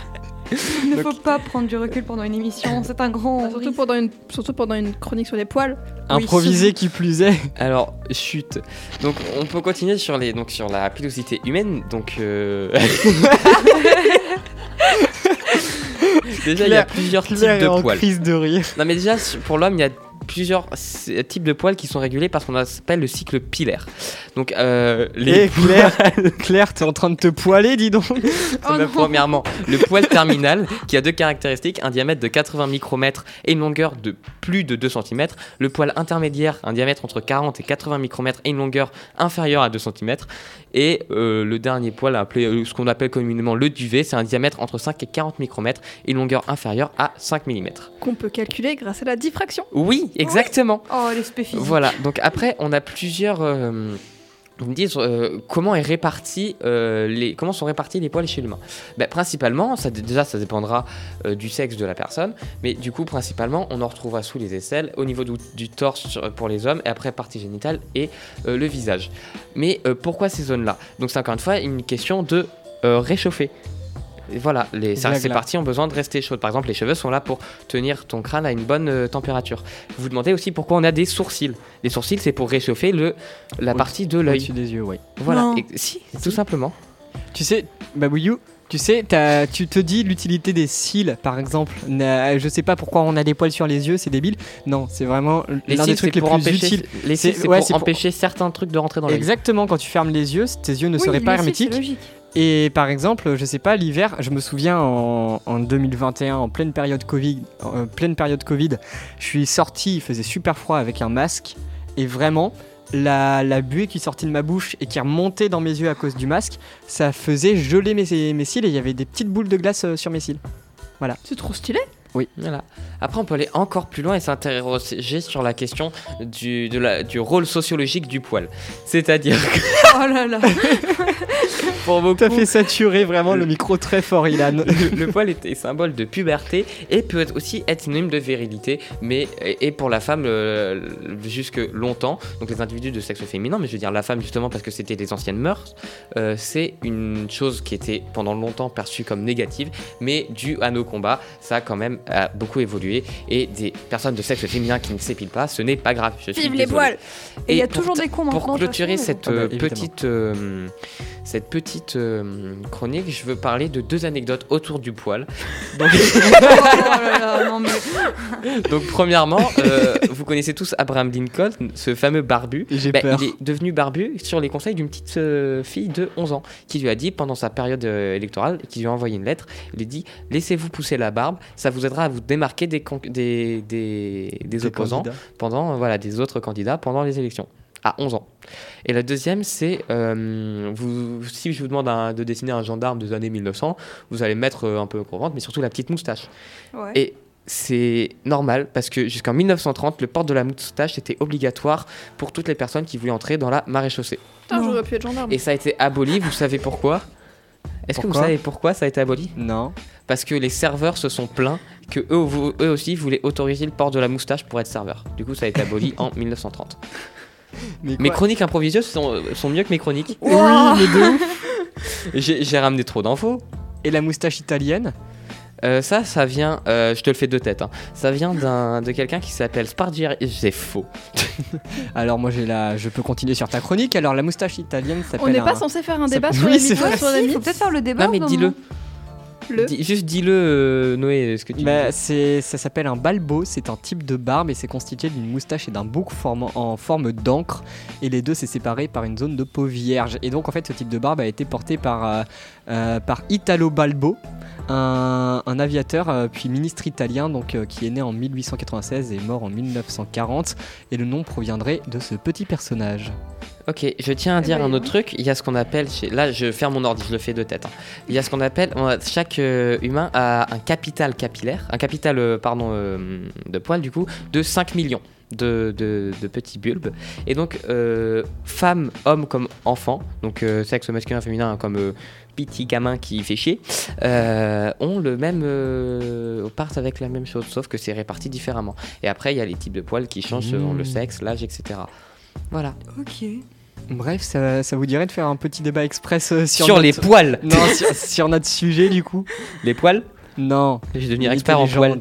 Il ne faut pas prendre du recul pendant une émission, c'est un grand. Surtout risque. pendant, une, surtout pendant une chronique sur les poils. Improvisé qui plus est. Alors, chute. Donc, on peut continuer sur, les, donc, sur la pilosité humaine. Donc, euh, déjà, il y a plusieurs types Claire de en poils. crise de rire. Non, mais déjà, pour l'homme, il y a plusieurs types de poils qui sont régulés parce qu'on appelle le cycle pilaire. Donc, euh, les Eh Claire, Claire, t'es en train de te poiler, dis donc. Oh Bah, non. premièrement, le poil terminal qui a deux caractéristiques, un diamètre de 80 micromètres et une longueur de plus de 2 cm. Le poil intermédiaire, un diamètre entre 40 et 80 micromètres et une longueur inférieure à 2 cm. Et euh, le dernier poil, appelé, euh, ce qu'on appelle communément le duvet, c'est un diamètre entre 5 et 40 micromètres et une longueur inférieure à 5 mm. Qu'on peut calculer grâce à la diffraction. Oui, exactement. Oh, l'aspect physique. Voilà, donc après, on a plusieurs. euh, vous me dites euh, comment est réparti euh, les comment sont répartis les poils chez l'humain? Ben, principalement, déjà ça dépendra euh, du sexe de la personne, mais du coup principalement on en retrouvera sous les aisselles, au niveau du, torse pour les hommes, et après partie génitale et euh, le visage. Mais pourquoi ces zones-là? Donc c'est encore une fois une question de réchauffer. Voilà, les, ça- ces parties ont besoin de rester chaudes. Par exemple, les cheveux sont là pour tenir ton crâne à une bonne euh, température. Vous vous demandez aussi pourquoi on a des sourcils. Les sourcils, c'est pour réchauffer le, la Au- partie de l'œil. Au-dessus des yeux, oui. Voilà, Non. Et- si, tout simplement. Tu sais, Babouillou, tu sais, t'as- tu te dis l'utilité des cils, par exemple. Na- Je sais pas pourquoi on a des poils sur les yeux, c'est débile. Non, c'est vraiment Les l'un des trucs les pour, plus empêcher, utiles. les cils, c'est ouais, pour c'est pour- empêcher certains trucs de rentrer dans l'œil. Exactement, quand tu fermes les yeux, tes yeux ne Oui, seraient pas hermétiques. Et par exemple, je sais pas, l'hiver, je me souviens en, en 2021, en pleine période Covid, en euh, pleine période Covid, je suis sorti, il faisait super froid avec un masque, et vraiment, la, la buée qui sortait de ma bouche et qui remontait dans mes yeux à cause du masque, ça faisait geler mes, mes cils et il y avait des petites boules de glace euh, sur mes cils. C'est trop stylé. Voilà. Après, on peut aller encore plus loin et s'interroger sur la question du, de la- du rôle sociologique du poil. C'est-à-dire que Oh là là. pour beaucoup, T'as fait saturer vraiment le micro très fort, Ilan. le, le poil est, est symbole de puberté et peut être aussi être synonyme de virilité, mais et, et pour la femme euh, jusque longtemps. Donc les individus de sexe féminin, mais je veux dire la femme justement parce que c'était les anciennes mœurs, euh, c'est une chose qui était pendant longtemps perçue comme négative, mais dû à nos combats, ça a quand même a beaucoup évolué et des personnes de sexe féminin qui ne s'épilent pas, ce n'est pas grave. Je suis Vive les poils. Et il y a toujours des cons Pour clôturer cette, Ah bah, euh, petite, euh, cette petite euh, chronique, je veux parler de deux anecdotes autour du poil. oh là là, non mais. Donc, premièrement, euh, vous connaissez tous Abraham Lincoln, ce fameux barbu. J'ai Bah, peur. il est devenu barbu sur les conseils d'une petite euh, fille de 11 ans qui lui a dit pendant sa période euh, électorale, qui lui a envoyé une lettre, il lui dit Laissez-vous pousser la barbe, ça vous aidera à vous démarquer des, con- des, des, des Des opposants candidats. pendant euh, voilà des autres candidats pendant les élections à 11 ans. Et la deuxième, c'est euh, vous, si je vous demande un- de dessiner un gendarme des années 1900, vous allez mettre euh, un peu au ventre, mais surtout la petite moustache. Ouais. Et c'est normal parce que jusqu'en 1930, le port de la moustache était obligatoire pour toutes les personnes qui voulaient entrer dans la maréchaussée. Putain, Non. j'aurais pu être gendarme. Et ça a été aboli, vous savez pourquoi? Est-ce que vous savez pourquoi ça a été aboli? Non. Parce que les serveurs se sont plaints que eux, vous- eux aussi voulaient autoriser le port de la moustache pour être serveur. Du coup, ça a été aboli en 1930. Mais, Mes chroniques improviseuses sont, sont mieux que mes chroniques. Oui, mais de ouf. J'ai j'ai ramené trop d'infos. Et la moustache italienne Euh, ça, ça vient, euh, je te le fais de tête, hein. ça vient d'un- de quelqu'un qui s'appelle Spargieri. C'est faux. Alors moi j'ai la, je peux continuer sur ta chronique. Alors la moustache italienne s'appelle. On n'est un- pas censé faire un débat sur Oui, la c'est mytho, vrai. sur la Il faut peut-être faire le débat. Non, mais dis-le. Moment. Le. Dis- juste dis-le, euh, Noé, ce que tu Bah, dis. c'est, ça s'appelle un balbo, c'est un type de barbe et c'est constitué d'une moustache et d'un bouc formant- en forme d'encre. Et les deux, c'est séparé par une zone de peau vierge. Et donc, en fait, ce type de barbe a été porté par, euh, euh, par Italo Balbo, un, un aviateur euh, puis ministre italien donc, euh, qui est né en 1896 et mort en 1940. Et le nom proviendrait de ce petit personnage. Ok, je tiens à Eh dire ben, un autre truc. Il y a ce qu'on appelle, chez... là je ferme mon ordi, je le fais de tête. hein. Il y a ce qu'on appelle, chaque euh, humain a un capital capillaire, un capital euh, pardon euh, de poils du coup, de 5 millions. De, de- de petits bulbes et donc femmes, hommes comme enfants donc sexe masculin féminin comme euh, petit gamin qui fait chier euh, ont le même euh, partent avec la même chose sauf que c'est réparti différemment et après il y a les types de poils qui changent selon le Mmh. sexe l'âge etc voilà Ok. Bref, ça, ça vous dirait de faire un petit débat express euh, sur, sur, les poils Non, sur, sur notre sujet du coup. Les poils Non. Je vais devenir expert en poils.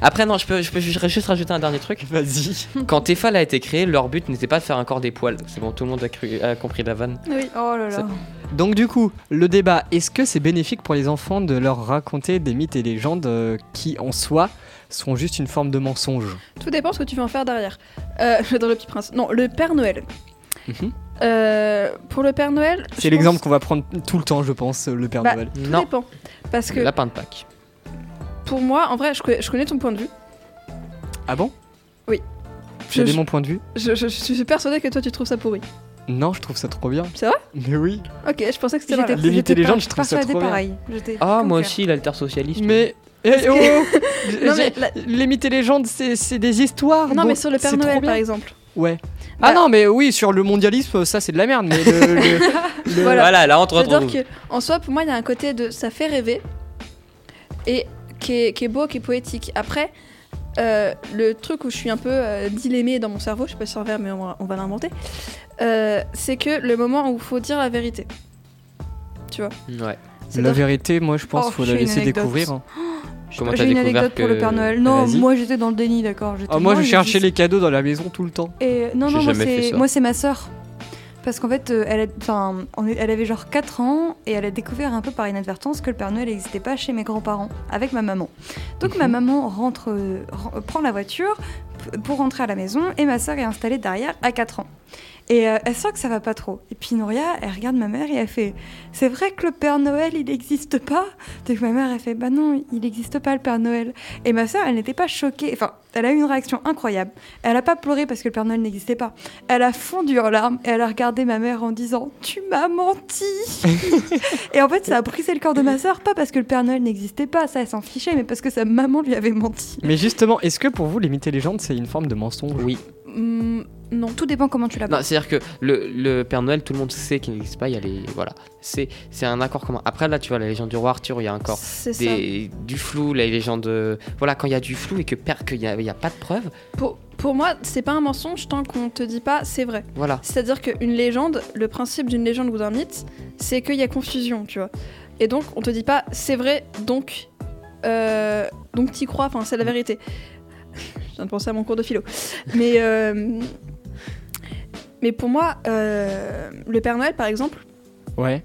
Après, non, je peux, je peux ju- juste rajouter un dernier truc. Vas-y. Quand Tefal a été créé, leur but n'était pas de faire encore des poils. C'est bon, tout le monde a, cru- a compris la vanne. Oui. Oh là là. Donc du coup, le débat, est-ce que c'est bénéfique pour les enfants de leur raconter des mythes et légendes euh, qui en soi sont juste une forme de mensonge? Tout dépend ce que tu veux en faire derrière. Euh, dans le petit prince. Non, le Père Noël. Mhm. Euh, pour le Père Noël. C'est l'exemple pense- qu'on va prendre tout le temps, je pense, le Père Bah, Noël. Tout Non, dépend. Parce que le lapin de Pâques. pour moi, en vrai, je connais, je connais ton point de vue. Ah bon? Oui. Dit mon point de vue Je, je- je suis persuadée que toi, tu trouves ça pourri. Non, je trouve ça trop bien. C'est vrai? Mais oui. Ok, je pensais que c'était J'étais mal. Les pas je trouve ça trop bien. pareil. J'étais Ah, moi aussi, l'altersocialiste. Mais... Eh, oh Non, J'ai- mais la- Les mythes et légendes, c'est des histoires. Non, mais sur le Père Noël, bien. par exemple. Ouais. Bah- Ah non, mais oui, sur le mondialisme, ça c'est de la merde. Mais le, le- le- Voilà. Voilà, là, retrouve. que, en soi, pour moi, il y a un côté de ça fait rêver et qui est, qui est beau, qui est poétique. Après, euh, le truc où je suis un peu euh, dilemée dans mon cerveau, je sais pas si c'est vrai, mais on va, on va l'inventer, euh, c'est que le moment où il faut dire la vérité. Tu vois? Ouais. La vérité, moi je pense Oh, qu'il faut la laisser découvrir. hein. Comment J'ai une anecdote pour le Père Noël. Non, moi j'étais dans le déni, d'accord. Ah, moi non, je cherchais les cadeaux dans la maison tout le temps. Et non, J'ai non, moi c'est, ça. moi c'est ma sœur. Parce qu'en fait, euh, elle, a- elle avait genre 4 ans et elle a découvert un peu par inadvertance que le Père Noël n'existait pas chez mes grands-parents, avec ma maman. Donc ma Mhm. maman rentre, euh, ren- prend la voiture pour rentrer à la maison et ma sœur est installée derrière à 4 ans. Et euh, elle sent que ça va pas trop. Et puis Nouria, elle regarde ma mère et elle fait C'est vrai que le Père Noël, il n'existe pas? Donc ma mère, elle fait Bah non, il n'existe pas le Père Noël. Et ma sœur, elle n'était pas choquée. Enfin, elle a eu une réaction incroyable. Elle a pas pleuré parce que le Père Noël n'existait pas. Elle a fondu en larmes et elle a regardé ma mère en disant Tu m'as menti Et en fait, ça a brisé le corps de ma sœur, pas parce que le Père Noël n'existait pas, ça elle s'en fichait, mais parce que sa maman lui avait menti. Mais justement, est-ce que pour vous, les mythes et légendes, c'est une forme de mensonge? Oui. Hmm, non. Tout dépend comment tu l'abordes. c'est-à-dire que le, le Père Noël, tout le monde sait qu'il n'existe pas. Il y a les. Voilà. C'est c'est un accord commun. Après, là, tu vois, la légende du roi Arthur, il y a encore des, du flou, la légende. de- Voilà, quand il y a du flou et que qu'il n'y a, il y a pas de preuves, Pour, pour moi, c'est pas un mensonge tant qu'on te dit pas c'est vrai. voilà. C'est-à-dire qu'une légende, le principe d'une légende ou d'un mythe, c'est qu'il y a confusion, tu vois. Et donc, on te dit pas c'est vrai, donc. Euh, donc t'y crois, enfin, c'est la vérité. Je viens de penser à mon cours de philo. Mais. euh, mais pour moi, euh, le Père Noël, par exemple, Ouais.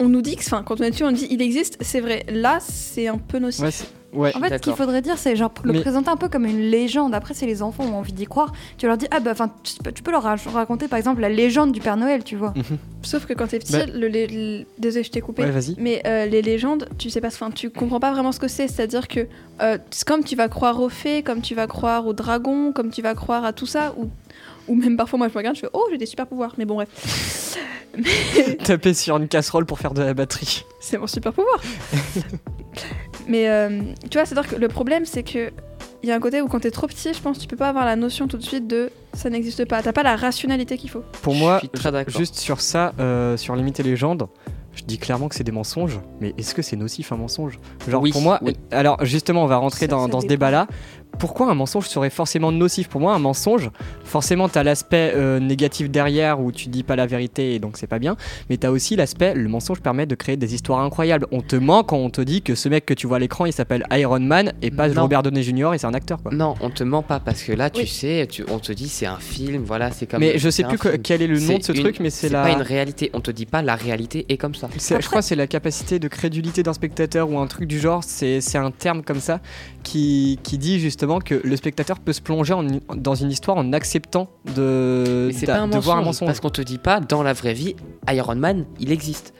on nous dit que, enfin, quand on est dessus, on dit il existe, c'est vrai. Là, c'est un peu nocif. Ouais. c'est- ouais. En fait, ce qu'il faudrait dire, c'est genre le Mais- présenter un peu comme une légende. Après, si les enfants ont envie d'y croire, tu leur dis ah bah enfin tu peux- leur ra- raconter par exemple la légende du Père Noël, tu vois. Mhm. Sauf que quand t'es petit, Bah- le, lé- le- désolé, je t'ai coupé. Ouais, vas-y. Mais euh, les légendes, tu sais pas, enfin, tu comprends pas vraiment ce que c'est. C'est-à-dire que euh, c'est comme tu vas croire aux fées, comme tu vas croire aux dragons, comme tu vas croire à tout ça, ou, ou même parfois moi je me regarde, je fais oh j'ai des super pouvoirs. Mais bon bref, Taper sur une casserole pour faire de la batterie. c'est mon super pouvoir. Mais euh, tu vois, c'est-à-dire que le problème c'est que il y a un côté où quand t'es trop petit, je pense, tu peux pas avoir la notion tout de suite de ça n'existe pas. T'as pas la rationalité qu'il faut. Pour moi, juste sur ça, euh, sur les mythes et légendes, je dis clairement que c'est des mensonges, mais est-ce que c'est nocif un mensonge? Genre Oui, pour moi, oui. alors justement, on va rentrer Ça, dans, ça dans ce débat-là. Pourquoi un mensonge serait forcément nocif Pour moi, un mensonge, forcément, t'as l'aspect euh, négatif derrière où tu dis pas la vérité et donc c'est pas bien, mais t'as aussi l'aspect, le mensonge permet de créer des histoires incroyables. On te ment quand on te dit que ce mec que tu vois à l'écran, il s'appelle Iron Man et pas Non. Robert Downey Jr. et c'est un acteur quoi. Non, on te ment pas parce que là, tu Oui. sais, tu- on te dit c'est un film, voilà, c'est comme. mais je sais plus que- quel est le nom de ce une- truc, mais c'est C'est la. pas une réalité. On te dit pas la réalité est comme ça. C'est- Je crois que c'est la capacité de crédulité d'un spectateur ou un truc du genre. C'est un terme comme ça qui, qui dit justement que le spectateur peut se plonger en- dans une histoire en acceptant de, pas un voir un mensonge, mensonge. parce qu'on te dit pas dans la vraie vie Iron Man, il existe.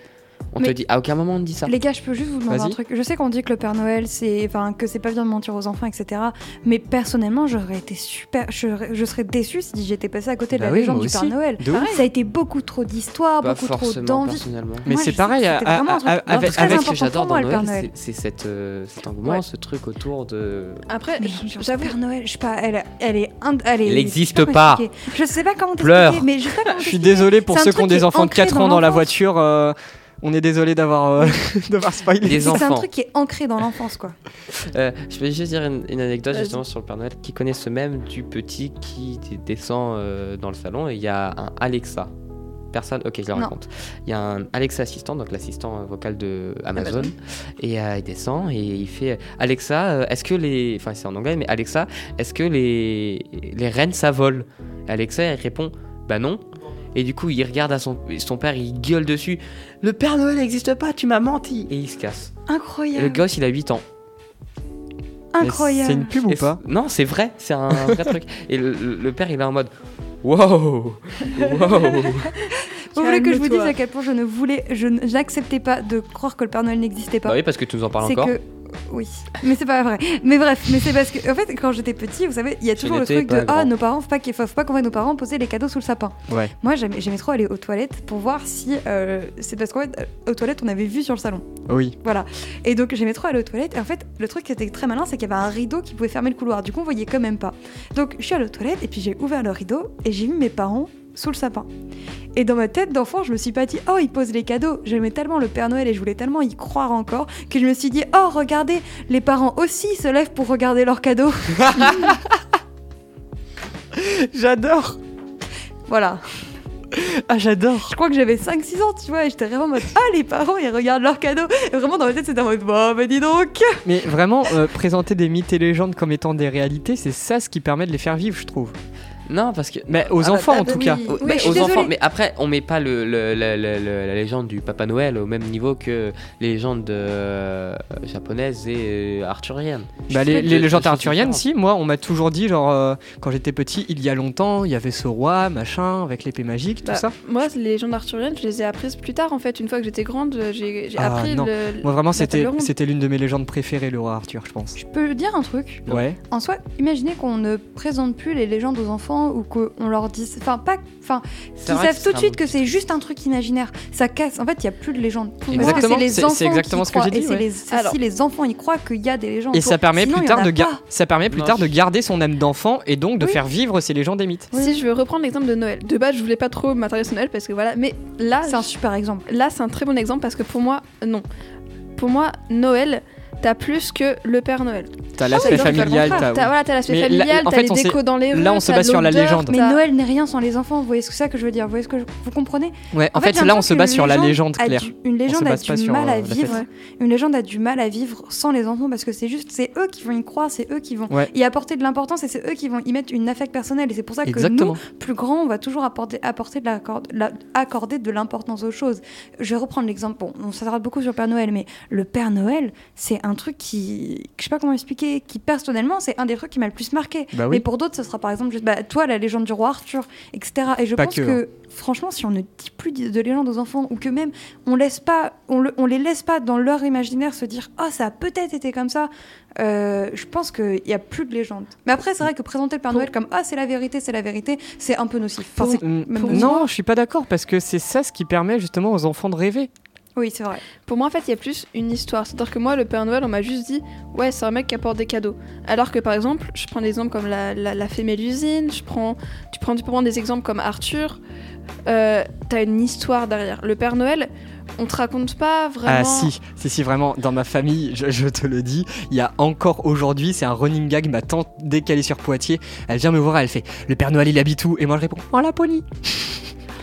On Mais- te dit, à aucun moment on te dit ça. Les gars, je peux juste vous demander un truc. Je sais qu'on dit que le Père Noël, c'est, enfin, que c'est pas bien de mentir aux enfants, etc. Mais personnellement, j'aurais été super, je, je serais déçue si j'étais passée à côté de Bah la oui, légende du Père. Noël. De. Ça a été beaucoup trop d'histoires, beaucoup trop d'envie. Mais c'est pareil, à- à- à- avec- avec- Ce que j'adore dans le Père Noël, Noël. c'est euh, cet engouement, Ouais. ce truc autour de. Après, j'avoue, Père Noël, je sais pas, elle, elle est, ind- elle est. Elle je sais existe comment pas. Je sais pas comment Pleure. mais je sais pas comment Je suis désolé pour ceux qui ont des enfants de ancré 4 dans ans dans la voiture. On est désolé d'avoir euh, d'avoir spoilé. Les C'est un truc qui est ancré dans l'enfance, quoi. Euh, je vais juste dire une, une anecdote justement sur le Père Noël qui connaît ce même du petit qui descend euh, dans le salon et il y a un Alexa. Personne, ok, je le raconte. Il y a un Alexa assistant, donc l'assistant vocal de Amazon, et euh, il descend et il fait euh, Alexa, est-ce que les. Enfin, c'est en anglais, mais Alexa, est-ce que les, les rennes ça vole? Et Alexa, elle répond Bah non. Et du coup, il regarde à son, son père, il gueule dessus Le Père Noël n'existe pas, tu m'as menti Et il se casse. Et le Incroyable. gosse, il a 8 ans. Incroyable. C'est une pub ou pas Non, c'est vrai, c'est un vrai truc. Et le, père, il est en mode Wow Wow Vous voulez que je vous dise à quel point je ne voulais, je n'acceptais pas de croire que le Père Noël n'existait pas. Bah oui, parce que tu nous en parles encore. que oui, mais c'est pas vrai. Mais bref, mais c'est parce que en fait quand j'étais petit, vous savez, il y a toujours le truc de ah nos parents faut pas qu'il faut pas qu'on voit nos parents poser les cadeaux sous le sapin. Ouais. Moi j'aimais j'aimais trop aller aux toilettes pour voir si euh, c'est parce qu'en fait euh, aux toilettes on avait vu sur le salon. Oui. Voilà. Et donc j'aimais trop aller aux toilettes. Et en fait, le truc qui était très malin, c'est qu'il y avait un rideau qui pouvait fermer le couloir. Du coup, on voyait quand même pas. Donc je suis allée aux toilettes et puis j'ai ouvert le rideau et j'ai vu mes parents sous le sapin. Et dans ma tête d'enfant, je me suis pas dit oh ils posent les cadeaux. J'aimais tellement le Père Noël et je voulais tellement y croire encore que je me suis dit oh regardez les parents aussi se lèvent pour regarder leurs cadeaux. J'adore. voilà. Ah, j'adore. Je crois que j'avais 5-6 ans, tu vois, et j'étais vraiment en mode ah les parents ils regardent leurs cadeaux. Et vraiment dans ma tête c'était en mode bah bah dis donc. Mais vraiment, euh, présenter des mythes et légendes comme étant des réalités, c'est ça ce qui permet de les faire vivre, je trouve. Non, parce que. Mais aux Ah bah, enfants bah, en tout oui. cas. Oui, suis aux enfants, mais après, on met pas le, le- le- le- le- la légende du Papa Noël au même niveau que les légendes euh, japonaises et euh, arthuriennes. Bah, les, légendes arthuriennes, si, moi, on m'a toujours dit, genre, euh, quand j'étais petit, il y a longtemps, il y avait ce roi, machin, avec l'épée magique, tout Bah, ça. Moi, les légendes arthuriennes, je les ai apprises plus tard en fait. Une fois que j'étais grande, j'ai Ah, appris non. le. Moi, vraiment, c'était l'une de mes légendes préférées, le roi Arthur, je pense. Je peux dire un truc? Ouais. En soi, imaginez qu'on ne présente plus les légendes aux enfants ou qu'on leur dise. Enfin, pas. Enfin, qu'ils savent tout de suite que c'est juste un truc imaginaire. Ça casse. En fait, il n'y a plus de que Exactement, c'est les c'est- enfants c'est exactement qui ce que j'ai croient. dit, si les enfants y croient qu'il y a des légendes. Et ça permet Sinon, plus tard a de ça permet plus tard de garder son âme d'enfant et donc de Oui. faire vivre ces légendes et mythes. Si je veux reprendre l'exemple de Noël, de base, je voulais pas trop m'intéresser à Noël parce que voilà, mais là, C'est un super exemple. là, c'est un très bon exemple parce que pour moi, non. Pour moi, Noël, t'as plus que le Père Noël. T'as l'aspect non, familial, t'as. Voilà, t'as l'aspect familial, en t'as fait, les décos dans les rues. là, on se base sur la légende. Mais Noël n'est rien sans les enfants. Vous voyez ce que ça que je veux dire Vous voyez ce que je- vous comprenez? Ouais, en, fait, là, on se base sur la légende, a Claire. du- une légende a du mal euh, à vivre. fête. Une légende a du mal à vivre sans les enfants parce que c'est juste, c'est eux qui vont y croire, c'est eux qui vont Ouais. y apporter de l'importance et c'est eux qui vont y mettre une affect personnelle. Et c'est pour ça que nous, plus grands, on va toujours apporter, apporter de la- accorder de l'importance aux choses. Je vais reprendre l'exemple. Bon, on s'attarde beaucoup sur le Père Noël, mais le Père Noël, c'est un truc qui, je sais pas comment expliquer, qui personnellement, c'est un des trucs qui m'a le plus marqué. Bah oui. Mais pour d'autres, ce sera par exemple juste, bah, toi, la légende du roi Arthur, etc. Et je Pas pense que, que, franchement, si on ne dit plus de de légendes aux enfants, ou que même on laisse pas, on, le- on les laisse pas dans leur imaginaire se dire, ah, ça a peut-être été comme ça, euh, je pense qu'il y a plus de légendes. Mais après, c'est vrai que présenter le Père Noël comme, ah, c'est la vérité, c'est la vérité, c'est un peu. Enfin, nocif. non, je suis pas d'accord parce que c'est ça ce qui permet justement aux enfants de rêver. Oui, c'est vrai. Pour moi, en fait, il y a plus une histoire. C'est-à-dire que moi, le Père Noël, on m'a juste dit, ouais, c'est un mec qui apporte des cadeaux. Alors que, par exemple, je prends des exemples comme la, la, la fée Mélusine, je prends, tu prends, tu peux prendre des exemples comme Arthur. Euh, T'as une histoire derrière. Le Père Noël, on te raconte pas vraiment. Ah si, si, si, vraiment, dans ma famille, je, je te le dis, il y a encore aujourd'hui, c'est un running gag, ma tante, dès qu'elle est sur Poitiers, elle vient me voir, elle fait « Le Père Noël, il habite où ?» Et moi, je réponds « En Laponie !»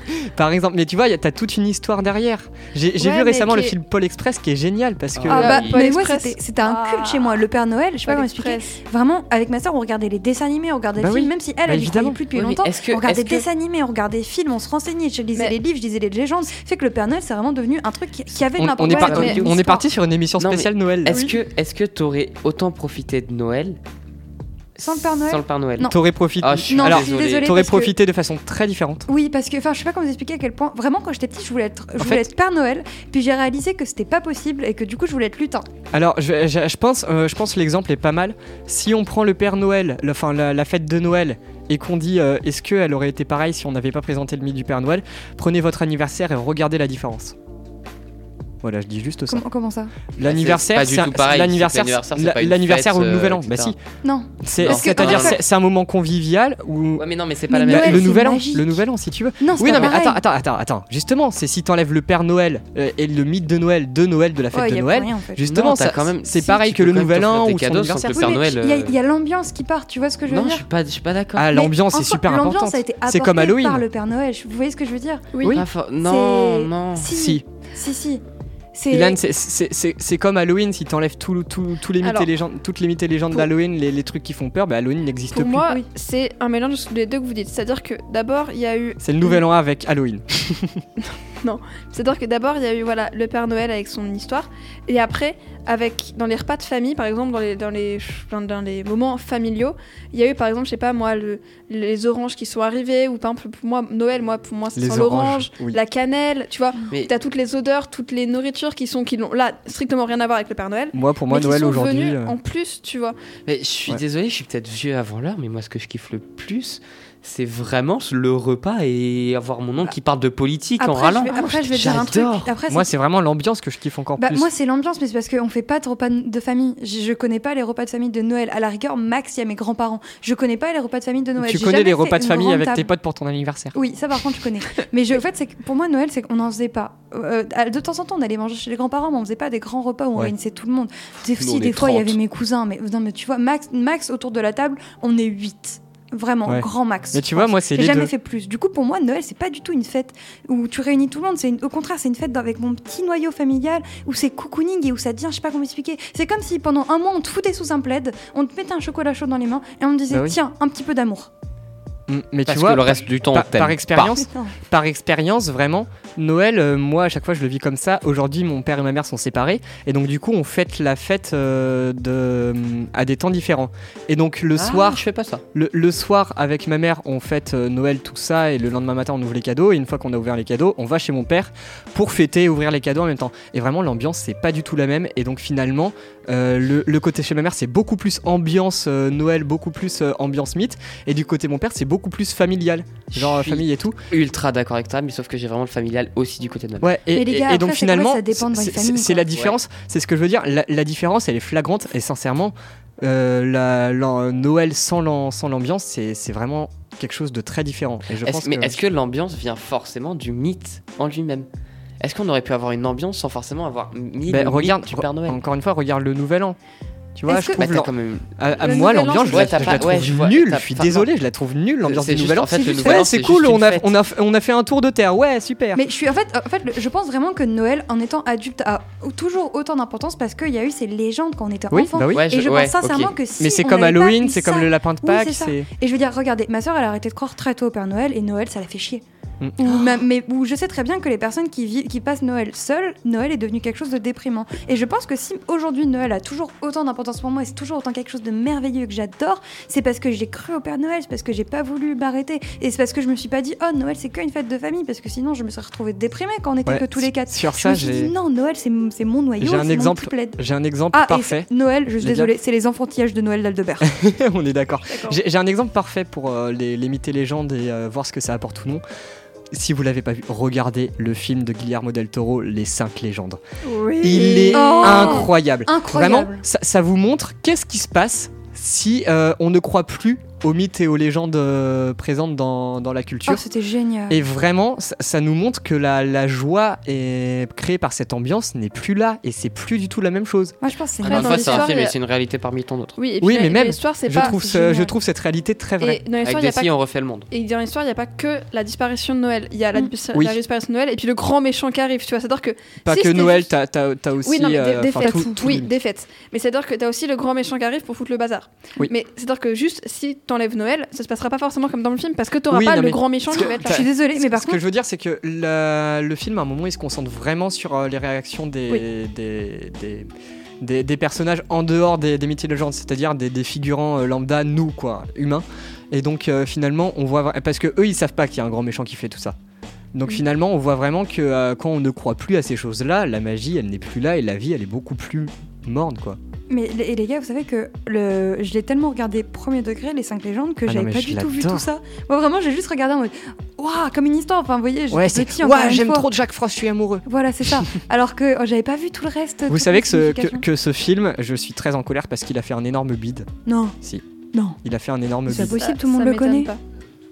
Par exemple, mais tu vois, t'as toute une histoire derrière. J'ai Ouais, vu récemment le film Paul Express qui est génial parce que... Ah Euh, bah, Paul mais moi, Express. c'était un Ah. culte chez moi. Le Père Noël, je sais pas comment expliquer. Vraiment, avec ma soeur, on regardait les dessins animés, on regardait Bah les films, oui. même si elle, Bah elle croyait plus depuis Oui, longtemps. que- on regardait que- dessins animés, on regardait des films, on se renseignait. Je lisais Mais- les livres, je lisais les légendes. Fait que le Père Noël, c'est vraiment devenu un truc qui, qui avait de on, on l'importance. est, par- mais- on est parti sur une émission Non, spéciale Noël. Est-ce que est-ce que t'aurais autant profité de Noël Sans le Père Noël Sans le Père Noël. Non. T'aurais profité. Ah, je suis Non, Alors, je suis désolé. désolée. T'aurais parce que- profité de façon très différente. Oui, parce que, enfin, je sais pas comment vous expliquer à quel point, vraiment, quand j'étais petite, je voulais être, je En voulais fait- être Père Noël, puis j'ai réalisé que c'était pas possible et que du coup, je voulais être lutin. Alors, je, je- je pense, euh, je pense que l'exemple est pas mal. Si on prend le Père Noël, le- enfin la, la fête de Noël, et qu'on dit euh, est-ce qu'elle aurait été pareille si on n'avait pas présenté le mythe du Père Noël, prenez votre anniversaire et regardez la différence. Voilà, je dis juste ça. Comment, comment ça L'anniversaire, pas du c'est un- tout pareil, l'anniversaire, c'est l'anniversaire, pas l'anniversaire ou le nouvel an. euh, Bah si, Non. c'est-à-dire c'est, un moment convivial où Ouais, mais non, mais c'est Mais pas la Noël, même le nouvel an, le nouvel an si tu veux. Non, c'est Oui, pas non mais pareil. attends, attends, attends, attends. Justement, c'est si t'enlèves le Père Noël euh, et le mythe de Noël de Noël de la fête Ouais, de Noël. plus rien, en fait. Justement, ça- quand même- c'est pareil que le nouvel an ou son cadeaux sans que anniversaire. le Oui, Père mais Noël, il y a- euh, il y a, l'ambiance qui part, tu vois ce que je veux Non, je dire suis pas, je suis pas d'accord. Ah, l'ambiance est super importante. C'est comme Halloween. par le Père Noël. Vous voyez ce que je veux dire Oui. Pas Non, non. Si, Si. C'est Ilan, comme Halloween, si t'enlèves tout, tout- tous les mythes Alors, et légendes, toutes les mythes et légendes pour- d'Halloween, les, les trucs qui font peur, bah Halloween n'existe Pour plus. moi, Oui. c'est un mélange des deux que vous dites. C'est-à-dire que d'abord, il y a eu. C'est le nouvel an avec Halloween. C'est-à-dire que d'abord, il y a eu voilà, le Père Noël avec son histoire. Et après, avec, dans les repas de famille, par exemple, dans les, dans les, dans, dans les moments familiaux, il y a eu, par exemple, je sais pas moi, le- les oranges qui sont arrivés. Ou par exemple, pour moi, Noël, moi, pour moi, c'est l'orange, oui. la cannelle. Tu vois, Mais t'as toutes les odeurs, toutes les nourritures qui sont qui n'ont là strictement rien à voir avec le Père Noël. Moi, pour moi, mais Noël aujourd'hui. euh, en plus, tu vois. Mais je suis Ouais. désolé, je suis peut-être vieux avant l'heure, mais moi ce que je kiffe le plus, c'est vraiment le repas et avoir mon oncle qui parle de politique en je râlant. vais, après, je vais dire un truc. Après, Moi, c'est- vraiment l'ambiance que je kiffe encore Bah, plus. moi, c'est l'ambiance, mais c'est parce qu'on fait pas de repas de famille. Je, je connais pas les repas de famille de Noël. À la rigueur, Max, il y a mes grands-parents. Je connais pas les repas de famille de Noël. tu connais les repas de famille avec tes potes pour ton anniversaire. Oui, ça par contre, je connais. mais je, en fait, c'est que pour moi, Noël, c'est qu'on n'en faisait pas. Euh, de temps en temps, on allait manger chez les grands-parents, mais on faisait pas des grands repas où on réunissait tout le monde. Des, si, des fois, il y 30. avait mes cousins, mais non, mais tu vois, Max, Max autour de la table, on est 8. Vraiment, Ouais. grand max. Mais tu vois, moi, c'est J'ai jamais deux. fait plus. Du coup, pour moi, Noël, c'est pas du tout une fête où tu réunis tout le monde. C'est une- au contraire, c'est une fête avec mon petit noyau familial où c'est cocooning et où ça devient, je sais pas comment expliquer. C'est comme si pendant un mois, on te foutait sous un plaid, on te mettait un chocolat chaud dans les mains et on te disait, Bah oui. tiens, un petit peu d'amour. Mm, Mais Parce tu vois, que le reste du temps, par, expérience, par expérience, vraiment, Noël, euh, moi, à chaque fois, je le vis comme ça. Aujourd'hui, mon père et ma mère sont séparés, et donc du coup, on fête la fête euh, de, à des temps différents. Et donc le Ah, soir, je fais pas ça. le, le soir, avec ma mère, on fête euh, Noël, tout ça, et le lendemain matin, on ouvre les cadeaux. Et une fois qu'on a ouvert les cadeaux, on va chez mon père pour fêter et ouvrir les cadeaux en même temps. Et vraiment, l'ambiance, c'est pas du tout la même. Et donc finalement, euh, le, le côté chez ma mère, c'est beaucoup plus ambiance euh, Noël, beaucoup plus euh, ambiance mythe. Et du côté de mon père, c'est beaucoup plus familial, genre famille et tout. Ultra d'accord avec toi, mais sauf que j'ai vraiment le familial aussi du côté de ma mère. Ouais, et, Mais les et- gars, et donc après, finalement, ça dépend de c'est- la différence, c'est ce que je veux dire. La, la différence, elle est flagrante et sincèrement, euh, la, la- Noël sans l'am- sans l'ambiance, c'est vraiment quelque chose de très différent. Et je Est-ce- pense mais que- est-ce que l'ambiance vient forcément du mythe en lui-même? Est-ce qu'on aurait pu avoir une ambiance sans forcément avoir mis Ben, regarde, du Père Noël? encore une fois, regarde le Nouvel An. Tu vois, je Bah, trouve quand même- à, à Le moi l'ambiance, je, ouais, la- je trouve ouais, je vois, nulle. Je suis désolé, je la trouve nulle l'ambiance du Nouvel An. en fait, le Ouais, Nouvel An, c'est c'est cool, on a, on, a, on a fait un tour de terre, ouais, super. Mais je suis en fait, en fait, je pense vraiment que Noël, en étant adulte, a toujours autant d'importance parce qu'il y a eu ces légendes quand on était Oui, enfant. bah oui. Ouais, Et je ouais, pense sincèrement ok. que si Mais c'est comme Halloween, c'est comme le lapin de Pâques. Et je veux dire, regardez, ma soeur, elle a arrêté de croire très tôt au Père Noël et Noël, ça la fait chier. Ou même- mais où je sais très bien que les personnes qui, vivent, qui passent Noël seules, Noël est devenu quelque chose de déprimant. Et je pense que si aujourd'hui Noël a toujours autant d'importance pour moi et c'est toujours autant quelque chose de merveilleux que j'adore, c'est parce que j'ai cru au Père Noël, c'est parce que j'ai pas voulu m'arrêter. Et c'est parce que je me suis pas dit, oh Noël c'est qu'une fête de famille, parce que sinon je me serais retrouvée déprimée quand on était Ouais, que tous les quatre. Sur Je ça, me suis dit, j'ai non, Noël c'est c'est mon noyau, j'ai un exemple, j'ai un exemple Ah, parfait. Noël, je suis désolée, c'est les enfantillages de Noël d'Aldebert. on est d'accord. D'accord. J'ai j'ai un exemple parfait pour euh, les, les mythes et légendes et euh, voir ce que ça apporte ou non. Si vous l'avez pas vu, regardez le film de Guillermo del Toro, Les 5 légendes. Oui. Il est Oh. incroyable. Incroyable. Vraiment, ça, ça vous montre qu'est-ce qui se passe si euh, on ne croit plus aux mythes et aux légendes euh, présentes dans, dans la culture. Oh, c'était génial. Et vraiment, ça, ça nous montre que la, la joie est créée par cette ambiance n'est plus là et c'est plus du tout la même chose. Moi je pense que c'est dans c'est un film et c'est une réalité parmi tant d'autres. Oui, et puis Oui, la- mais même, l'histoire, c'est Je pas. trouve, c'est ce- je trouve cette réalité très vraie. Et dans Avec il y a pas on refait le monde. Et dans l'histoire, il n'y a pas que la disparition de Noël. Il y a la, Mm. Oui. la disparition de Noël et puis le grand méchant qui arrive. Tu vois, c'est-à-dire que. Pas si que Noël, t'as as, aussi. Oui, non, mais des, euh, des enfin, fêtes. tout- oui, des fêtes. Mais c'est-à-dire que t'as aussi le grand méchant qui arrive pour foutre le bazar. Oui. Mais c'est-à-dire que juste si t'enlèves Noël, ça se passera pas forcément comme dans le film parce que t'auras Oui, pas non, le grand méchant parce qui que va être là. Je suis désolée, mais par ce contre, que je veux dire, c'est que la- le film, à un moment, il se concentre vraiment sur euh, les réactions des, Oui. des, des, des, des personnages en dehors des, mythes et légendes, c'est-à-dire des, figurants euh, lambda, nous quoi, humains. Et donc euh, finalement, on voit parce que eux, ils savent pas qu'il y a un grand méchant qui fait tout ça. Donc Mm. finalement, on voit vraiment que euh, quand on ne croit plus à ces choses-là, la magie, elle n'est plus là et la vie, elle est beaucoup plus morne quoi. Mais les- et les gars, vous savez que le, je l'ai tellement regardé premier degré, les 5 légendes, que Ah j'avais pas du tout vu tout ça. Moi, vraiment, j'ai juste regardé en mode Waouh, comme une histoire. Enfin, vous voyez, Ouais, c'est petit une j'aime trop Jack Frost, je suis amoureux. Voilà, c'est ça. Alors que oh, j'avais pas vu tout le reste. Vous savez que ce, que, ce film, je suis très en colère parce qu'il a fait un énorme bide. Non. Si. Non. Il a fait un énorme C'est bide. pas possible, tout le monde ça le connaît. pas.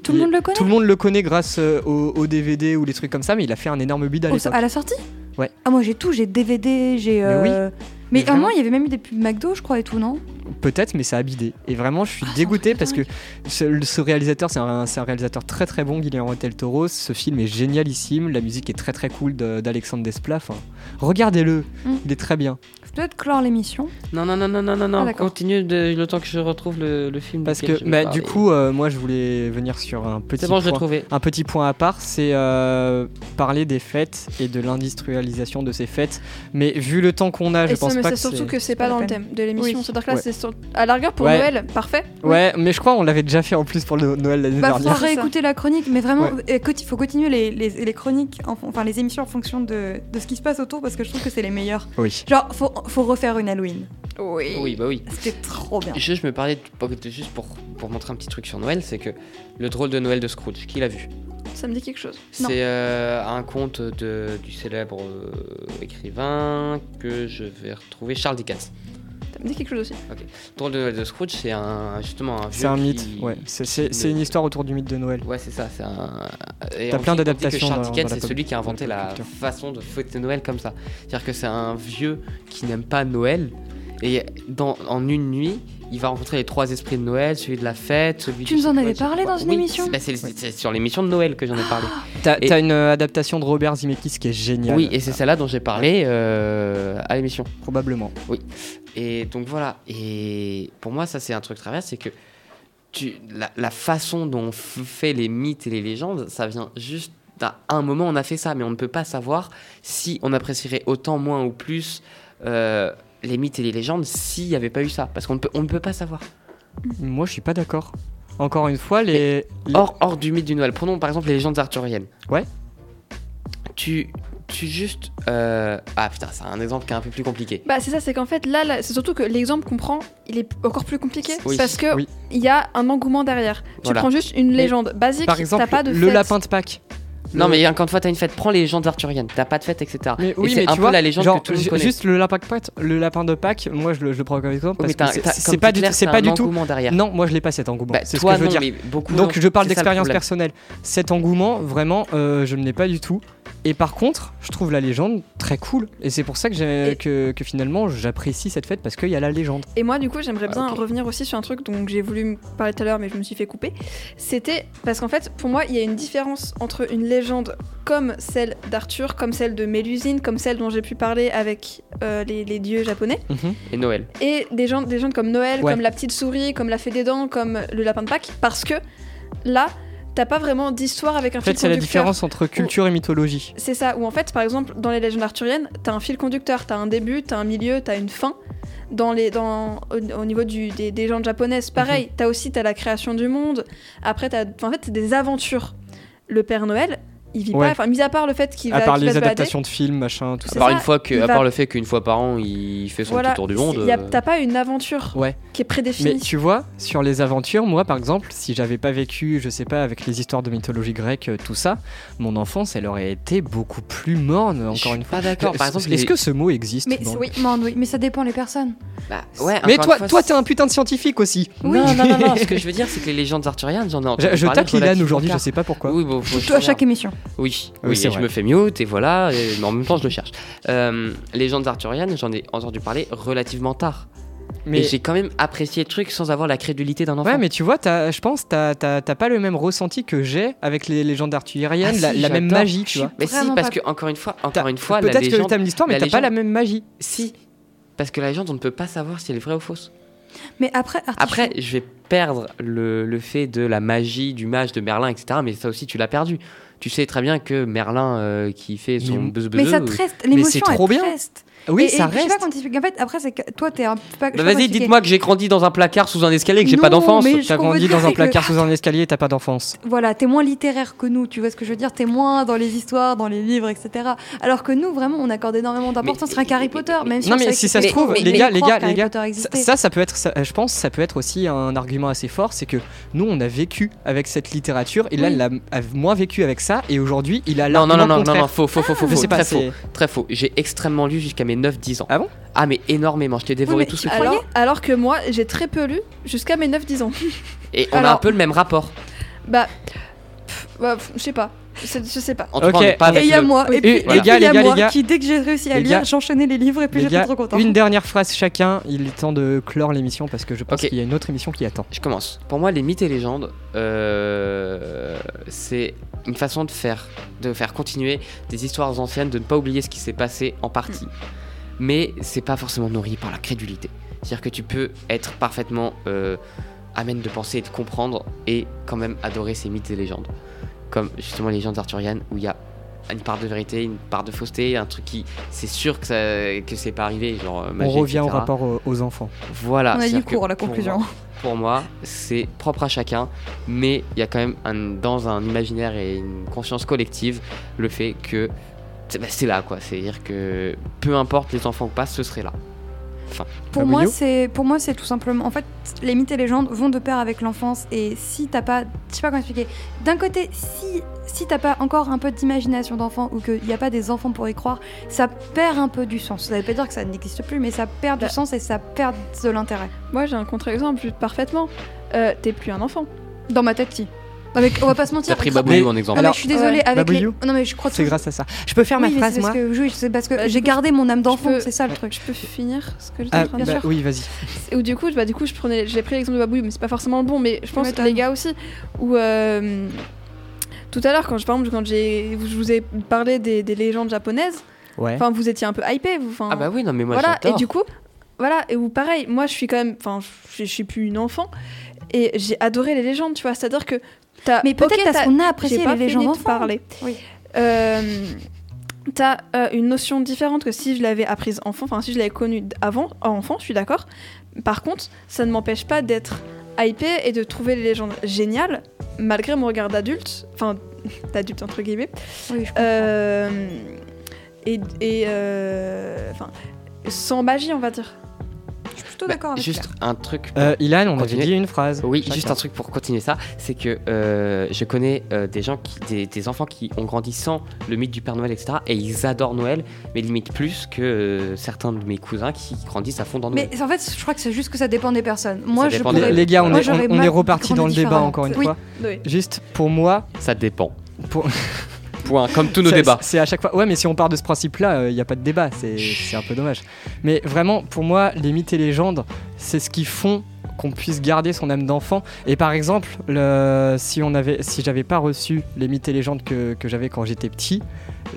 Tout le monde le connaît Tout le monde le connaît grâce euh, au, au DVD ou les trucs comme ça, mais il a fait un énorme bide à Au- l'époque. à la sortie Ouais. Ah, moi j'ai tout, j'ai DVD, j'ai. Mais euh, Mais Mais à un moment, il y avait même eu des pubs McDo, je crois, et tout, non? Peut-être, mais ça a bidé. Et vraiment, je suis Ah, dégoûté parce que ce, ce réalisateur, c'est un, c'est un réalisateur très très bon, Guillermo del Toro. Ce film est génialissime, la musique est très très cool de- d'Alexandre Desplat. Enfin, regardez-le, Mm. il est très bien. Je dois peut-être clore l'émission? Non, non, non, non, non, non, Ah, continue de, le temps que je retrouve le, le film. Parce que, bah, du coup, euh, moi, je voulais venir sur un petit bon, point. Un petit point à part, c'est euh, parler des fêtes et de l'industrialisation de ces fêtes. Mais vu le temps qu'on a, je Et pense mais pas c'est que surtout c'est- que c'est pas dans le thème de l'émission. Oui. C'est-à-dire que là, Ouais. c'est sur- à la rigueur pour Ouais. Noël, parfait. Ouais, mais je crois qu'on l'avait déjà fait en plus pour le Noël l'année Bah, dernière. ça. réécouter la chronique, mais vraiment, Ouais. écoute, il faut continuer les, les, les chroniques, en- enfin les émissions en fonction de, de ce qui se passe autour, parce que je trouve que c'est les meilleurs. Oui. Genre, faut, faut refaire une Halloween. Oui. Oui, bah oui. C'était trop bien. Je, je me parlais de- juste pour, pour montrer un petit truc sur Noël, c'est que le drôle de Noël de Scrooge, qui l'a vu? Ça me dit quelque chose. C'est euh, un conte de, du célèbre euh, écrivain que je vais retrouver, Charles Dickens. Ça me dit quelque chose aussi. Drôle de Noël de Scrooge, c'est un, justement un vieux C'est un qui- mythe, ouais. C'est- C'est qui c'est ne- une histoire autour du mythe de Noël. Ouais, c'est ça. C'est un. et T'as plein d'adaptations que Charles Dickens, c'est celui qui a inventé la la façon de fêter Noël comme ça. C'est-à-dire que c'est un vieux qui n'aime pas Noël. Et dans, en une nuit, il va rencontrer les trois esprits de Noël, celui de la fête, celui Tu nous en avais parlé dans une Oui, émission c'est- bah, c'est sur l'émission de Noël que j'en ai parlé. T'as Et- t'as une euh, adaptation de Robert Zemeckis qui est géniale. Oui, et c'est celle-là dont j'ai parlé euh, à l'émission. Probablement. Et donc voilà. Et pour moi, ça c'est un truc travers, c'est que tu, la, la façon dont on fait les mythes et les légendes, ça vient juste d'un un moment on a fait ça, mais on ne peut pas savoir si on apprécierait autant, moins ou plus euh, les mythes et les légendes s'il n'y avait pas eu ça, parce qu'on ne peut, on ne peut pas savoir. Moi, je suis pas d'accord. Encore une fois, les. les- Hors, hors du mythe du Noël, prenons par exemple les légendes arthuriennes. Ouais. Tu, tu juste, euh, ah putain, c'est un exemple qui est un peu plus compliqué. Bah c'est ça, c'est qu'en fait là, là, c'est surtout que l'exemple qu'on prend, il est encore plus compliqué Oui. parce que Oui. il y a un engouement derrière. Tu Voilà. prends juste une légende basique, Par exemple, t'as pas de le fête. lapin de Pâques. Non, mais une fois, t'as une fête. Prends les légendes arthuriennes. T'as pas de fête, etc. Mais oui, mais un tu peu vois, la légende genre, que tout le monde juste le lapin de Pâques, le lapin de Pâques, moi je le, je le prends comme exemple parce que c'est- pas du c'est pas du tout. derrière. Non, moi je l'ai pas cet engouement. Bah, c'est ce que je veux non, dire. Donc je parle d'expérience personnelle. Cet engouement, vraiment, euh, je ne l'ai pas du tout. Et par contre, je trouve la légende très cool. Et c'est pour ça que, j'ai- Et- que, que finalement j'apprécie cette fête parce qu'il y a la légende. Et moi, du coup, j'aimerais bien Ah, ok. revenir aussi sur un truc dont j'ai voulu me parler tout à l'heure, mais je me suis fait couper. C'était parce qu'en fait, pour moi, il y a une différence entre une légende comme celle d'Arthur, comme celle de Mélusine, comme celle dont j'ai pu parler avec euh, les, les dieux japonais, Et Noël. et des gens, des gens comme Noël, Ouais. comme la petite souris, comme la fée des dents, comme le lapin de Pâques, parce que là, t'as pas vraiment d'histoire avec un En fait, fil c'est la conducteur. différence entre culture et mythologie. C'est ça, où en fait, par exemple, dans les légendes arthuriennes, t'as un fil conducteur, t'as un début, t'as un milieu, t'as une fin. Dans les, dans, au, au niveau du, des, des légendes japonaises, pareil, t'as aussi t'as la création du monde. Après, t'as, en fait, c'est des aventures. Le Père Noël, il vit Ouais. pas, enfin, mis à part le fait qu'il va, À part les se balader, adaptations de films, machin, tout ça. À part, ça, une fois que, à va- le fait qu'une fois par an, il fait son voilà, petit tour du monde. il y a- euh, t'as pas une aventure Ouais. qui est prédéfinie. Mais tu vois, sur les aventures, moi par exemple, si j'avais pas vécu, je sais pas, avec les histoires de mythologie grecque, euh, tout ça, mon enfance, elle aurait été beaucoup plus morne, encore une fois. pas d'accord. Par exemple, est-ce les- que ce mot existe Mais oui, man, oui, mais ça dépend les personnes. Bah, ouais, Mais toi, fois, toi, t'es un putain de scientifique aussi. Non, non, non, non. Ce que je veux dire, c'est que les légendes arthuriennes, j'en ai entendu Je, tape Lilan relativement aujourd'hui, je sais pas pourquoi. Oui, bon, Toi, à chaque émission. Oui, Oui, oui, c'est et je me fais mute et voilà, et- mais en même temps je le cherche. Euh, légendes arthuriennes, j'en ai entendu parler relativement tard. Mais j'ai quand même apprécié le truc sans avoir la crédulité d'un enfant. ouais, mais tu vois, je pense, t'as t'as- t'as pas le même ressenti que j'ai avec les légendes arthuriennes, Ah la, si, la même magie, tu vois. Mais si, parce que encore une fois, encore une fois, la Peut-être que légende. t'aimes l'histoire, mais t'as pas la légende- même magie. Si, parce que la légende, on ne peut pas savoir si elle est vraie ou fausse. Mais après, Après, je vais perdre le, le fait de la magie du mage de Merlin, etc. Mais ça aussi, tu l'as perdu. Tu sais très bien que Merlin euh, qui fait son Mais- buzz mais ça buzz, te reste, c'est l'émotion trop te reste. Oui, Et- ça et puis, Je sais pas reste. En fait, après, c'est que toi, t'es un Bah, Vas-y, dites-moi que j'ai grandi dans un placard sous un escalier et que j'ai pas d'enfance. T'as grandi dans un que- placard sous un escalier et t'as pas d'enfance. Voilà, t'es moins littéraire que nous, tu vois ce que je veux dire T'es moins dans les histoires, dans les livres, etc. Alors que nous, vraiment, on accorde énormément d'importance. Qu'Harry mais- Potter, mais- même si Non on mais si ça se trouve, les gars, les gars, les gars, ça, ça, peut être, je pense, ça peut être aussi un argument assez fort, c'est que nous, on a vécu avec cette littérature, et là, il a, moins vécu avec ça, et aujourd'hui, il a Non, non, non, non, non, non, faux, faux, faux, faux, Je faux, sais pas, très faux, c'est- très faux. J'ai extrêmement lu jusqu'à mes 9-10 ans. Ah bon? Ah, mais énormément. Je t'ai dévoré tout ce truc. croyez Alors, alors que moi, j'ai très peu lu jusqu'à mes 9-10 ans. Et on a un Alors- peu le même rapport. Bah, bah, je sais pas. Je sais pas. En tout cas, on Et il y a le- moi, et puis Et et les gars, y a les gars, moi les gars. qui, dès que j'ai réussi à Les lire, j'enchaînais les livres et puis j'étais trop contente. une dernière phrase chacun, il est temps de clore l'émission parce que je pense qu'il y a une autre émission qui attend. Je commence. Pour moi, les mythes et légendes, euh, c'est une façon de faire, de faire continuer des histoires anciennes, de ne pas oublier ce qui s'est passé en partie. Mais c'est pas forcément nourri par la crédulité. C'est-à-dire que tu peux être parfaitement euh, amène de penser et de comprendre et quand même adorer ces mythes et légendes. Comme justement les légendes arthuriennes où il y a une part de vérité, une part de fausseté, un truc qui c'est sûr que, ça, que c'est pas arrivé. Genre, euh, On revient au rapport aux, aux enfants. Voilà. On a dit court, la pour conclusion. moi- Pour moi, c'est propre à chacun, mais il y a quand même un, dans un imaginaire et une conscience collective le fait que c'est bah, c'est là quoi. C'est-à-dire que peu importe les enfants ou pas, ce serait là. Pour Ah, moi, pour moi c'est tout simplement. En fait, les mythes et légendes vont de pair avec l'enfance. Et si t'as pas, je sais pas comment expliquer. D'un côté, si si t'as pas encore un peu d'imagination d'enfant ou qu'il n'y a pas des enfants pour y croire, ça perd un peu du sens. Ça veut pas dire que ça n'existe plus, mais ça perd Bah. du sens et ça perd de l'intérêt. Moi, j'ai un contre-exemple juste parfaitement. Euh, T'es plus un enfant. Dans ma tête, si. Non, mais on va pas se mentir. T'as pris Babouillou en Non, exemple. mais Alors, je suis désolée ouais. avec les. Babouillou Non mais je crois que C'est grâce à ça. Je peux faire ma Oui, mais phrase moi parce que, oui, c'est parce que Bah, j'ai gardé mon âme d'enfant, peux- c'est ça le truc. Je peux finir ce que j'étais Ah, en train de bah, dire oui, vas-y. Ou du coup, bah, du coup, je prenais, j'ai pris l'exemple de Babouille, mais c'est pas forcément le bon. Mais je pense que les gars aussi, où euh, tout à l'heure, quand je, par exemple, quand j'ai, je vous ai parlé des, des légendes japonaises, Ouais. enfin, vous étiez un peu hypé, vous. enfin, Ah bah oui, non mais moi voilà. Et du coup, voilà. Et où pareil, moi, je suis quand même, enfin, je je suis plus une enfant, et j'ai adoré les légendes, tu vois. C'est-à-dire que Mais peut-être ok, parce qu'on a apprécié pas les légendes parler. Oui. Euh, T'as euh, une notion différente que si je l'avais apprise enfant, enfin si je l'avais connue avant, enfant, je suis d'accord. Par contre, ça ne m'empêche pas d'être hypé et de trouver les légendes géniales, malgré mon regard d'adulte, enfin d'adulte entre guillemets, Oui, je euh, et, et euh, enfin sans magie on va dire. Je suis plutôt Bah, d'accord avec juste Claire. un truc. Euh, Ilan, on avait Continuez. dit une phrase. Oui, Chacun. juste un truc pour continuer ça, c'est que euh, je connais euh, des gens qui, des, des enfants qui ont grandi sans le mythe du Père Noël, etc. Et ils adorent Noël, mais limite plus que euh, certains de mes cousins qui grandissent à fond dans Noël. Mais en fait, je crois que c'est juste que ça dépend des personnes. Moi, je pourrais... Les, les gars, on Moi, est, on, est reparti dans le débat encore une Oui. fois. Oui. Juste pour moi, Ça dépend. pour, Point. Comme tous nos débats. C'est à chaque fois. Ouais, mais si on part de ce principe-là, il n'y a pas de débat. C'est un peu dommage. Mais vraiment, pour moi, les mythes et légendes, c'est ce qui font qu'on puisse garder son âme d'enfant. Et par exemple, le, si on avait, si j'avais pas reçu les mythes et légendes que, que j'avais quand j'étais petit,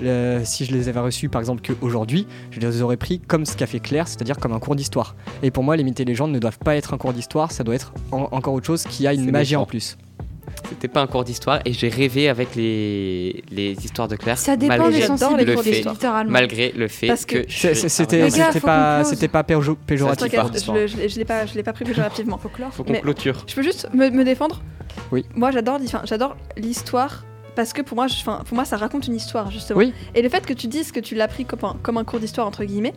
le- si je les avais reçus par exemple qu'aujourd'hui, je les aurais pris comme ce qu'a fait Claire, c'est-à-dire comme un cours d'histoire. Et pour moi, les mythes et légendes ne doivent pas être un cours d'histoire, ça doit être en- encore autre chose qui a une magie méchant. en plus. C'était pas un cours d'histoire et j'ai rêvé avec les, les histoires de Claire. Ça dépend malgré, des J'adore les cours d'histoire. littéralement. malgré le fait Parce que- que. C'était pas, c'était pas péjo- péjoratif. Je, le- je, l'ai- pas, je l'ai pas pris péjorativement. Faut clore. Faut qu'on clôture. Je peux juste me, me défendre? Oui. Moi, j'adore, j'adore l'histoire parce que pour moi, je- pour moi, ça raconte une histoire justement. Oui. Et le fait que tu dises que tu l'as pris comme un, comme un cours d'histoire entre guillemets,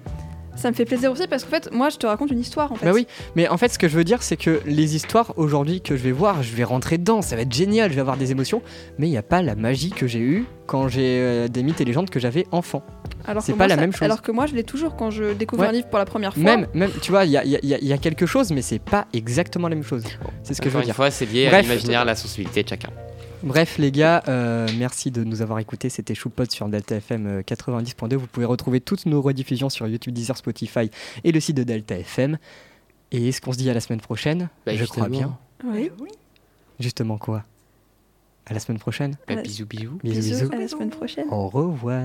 ça me fait plaisir aussi parce qu'en fait, moi, je te raconte une histoire en fait. Bah oui, mais en fait, ce que je veux dire, c'est que les histoires aujourd'hui que je vais voir, je vais rentrer dedans, ça va être génial, je vais avoir des émotions, mais il n'y a pas la magie que j'ai eue quand j'ai euh, des mythes et légendes que j'avais enfant. Alors c'est que pas moi, la ça- même chose. Alors que moi, je l'ai toujours quand je découvre Ouais. un livre pour la première fois. Même, même, tu vois, il y a, il y a- il y a quelque chose, mais c'est pas exactement la même chose. C'est ce que je Encore veux une dire. fois, c'est lié à Bref. l'imaginaire, à la sensibilité de chacun. Bref, les gars, euh, merci de nous avoir écoutés. C'était Choupot sur Delta FM euh, 90.2. Vous pouvez retrouver toutes nos rediffusions sur YouTube, Deezer, Spotify et le site de Delta FM. Et est-ce qu'on se dit à la semaine prochaine Bah, Je crois bien. Oui. Justement quoi? À la semaine prochaine Bah, bisous, bisous. Bisous, bisous. À la semaine prochaine. Au revoir.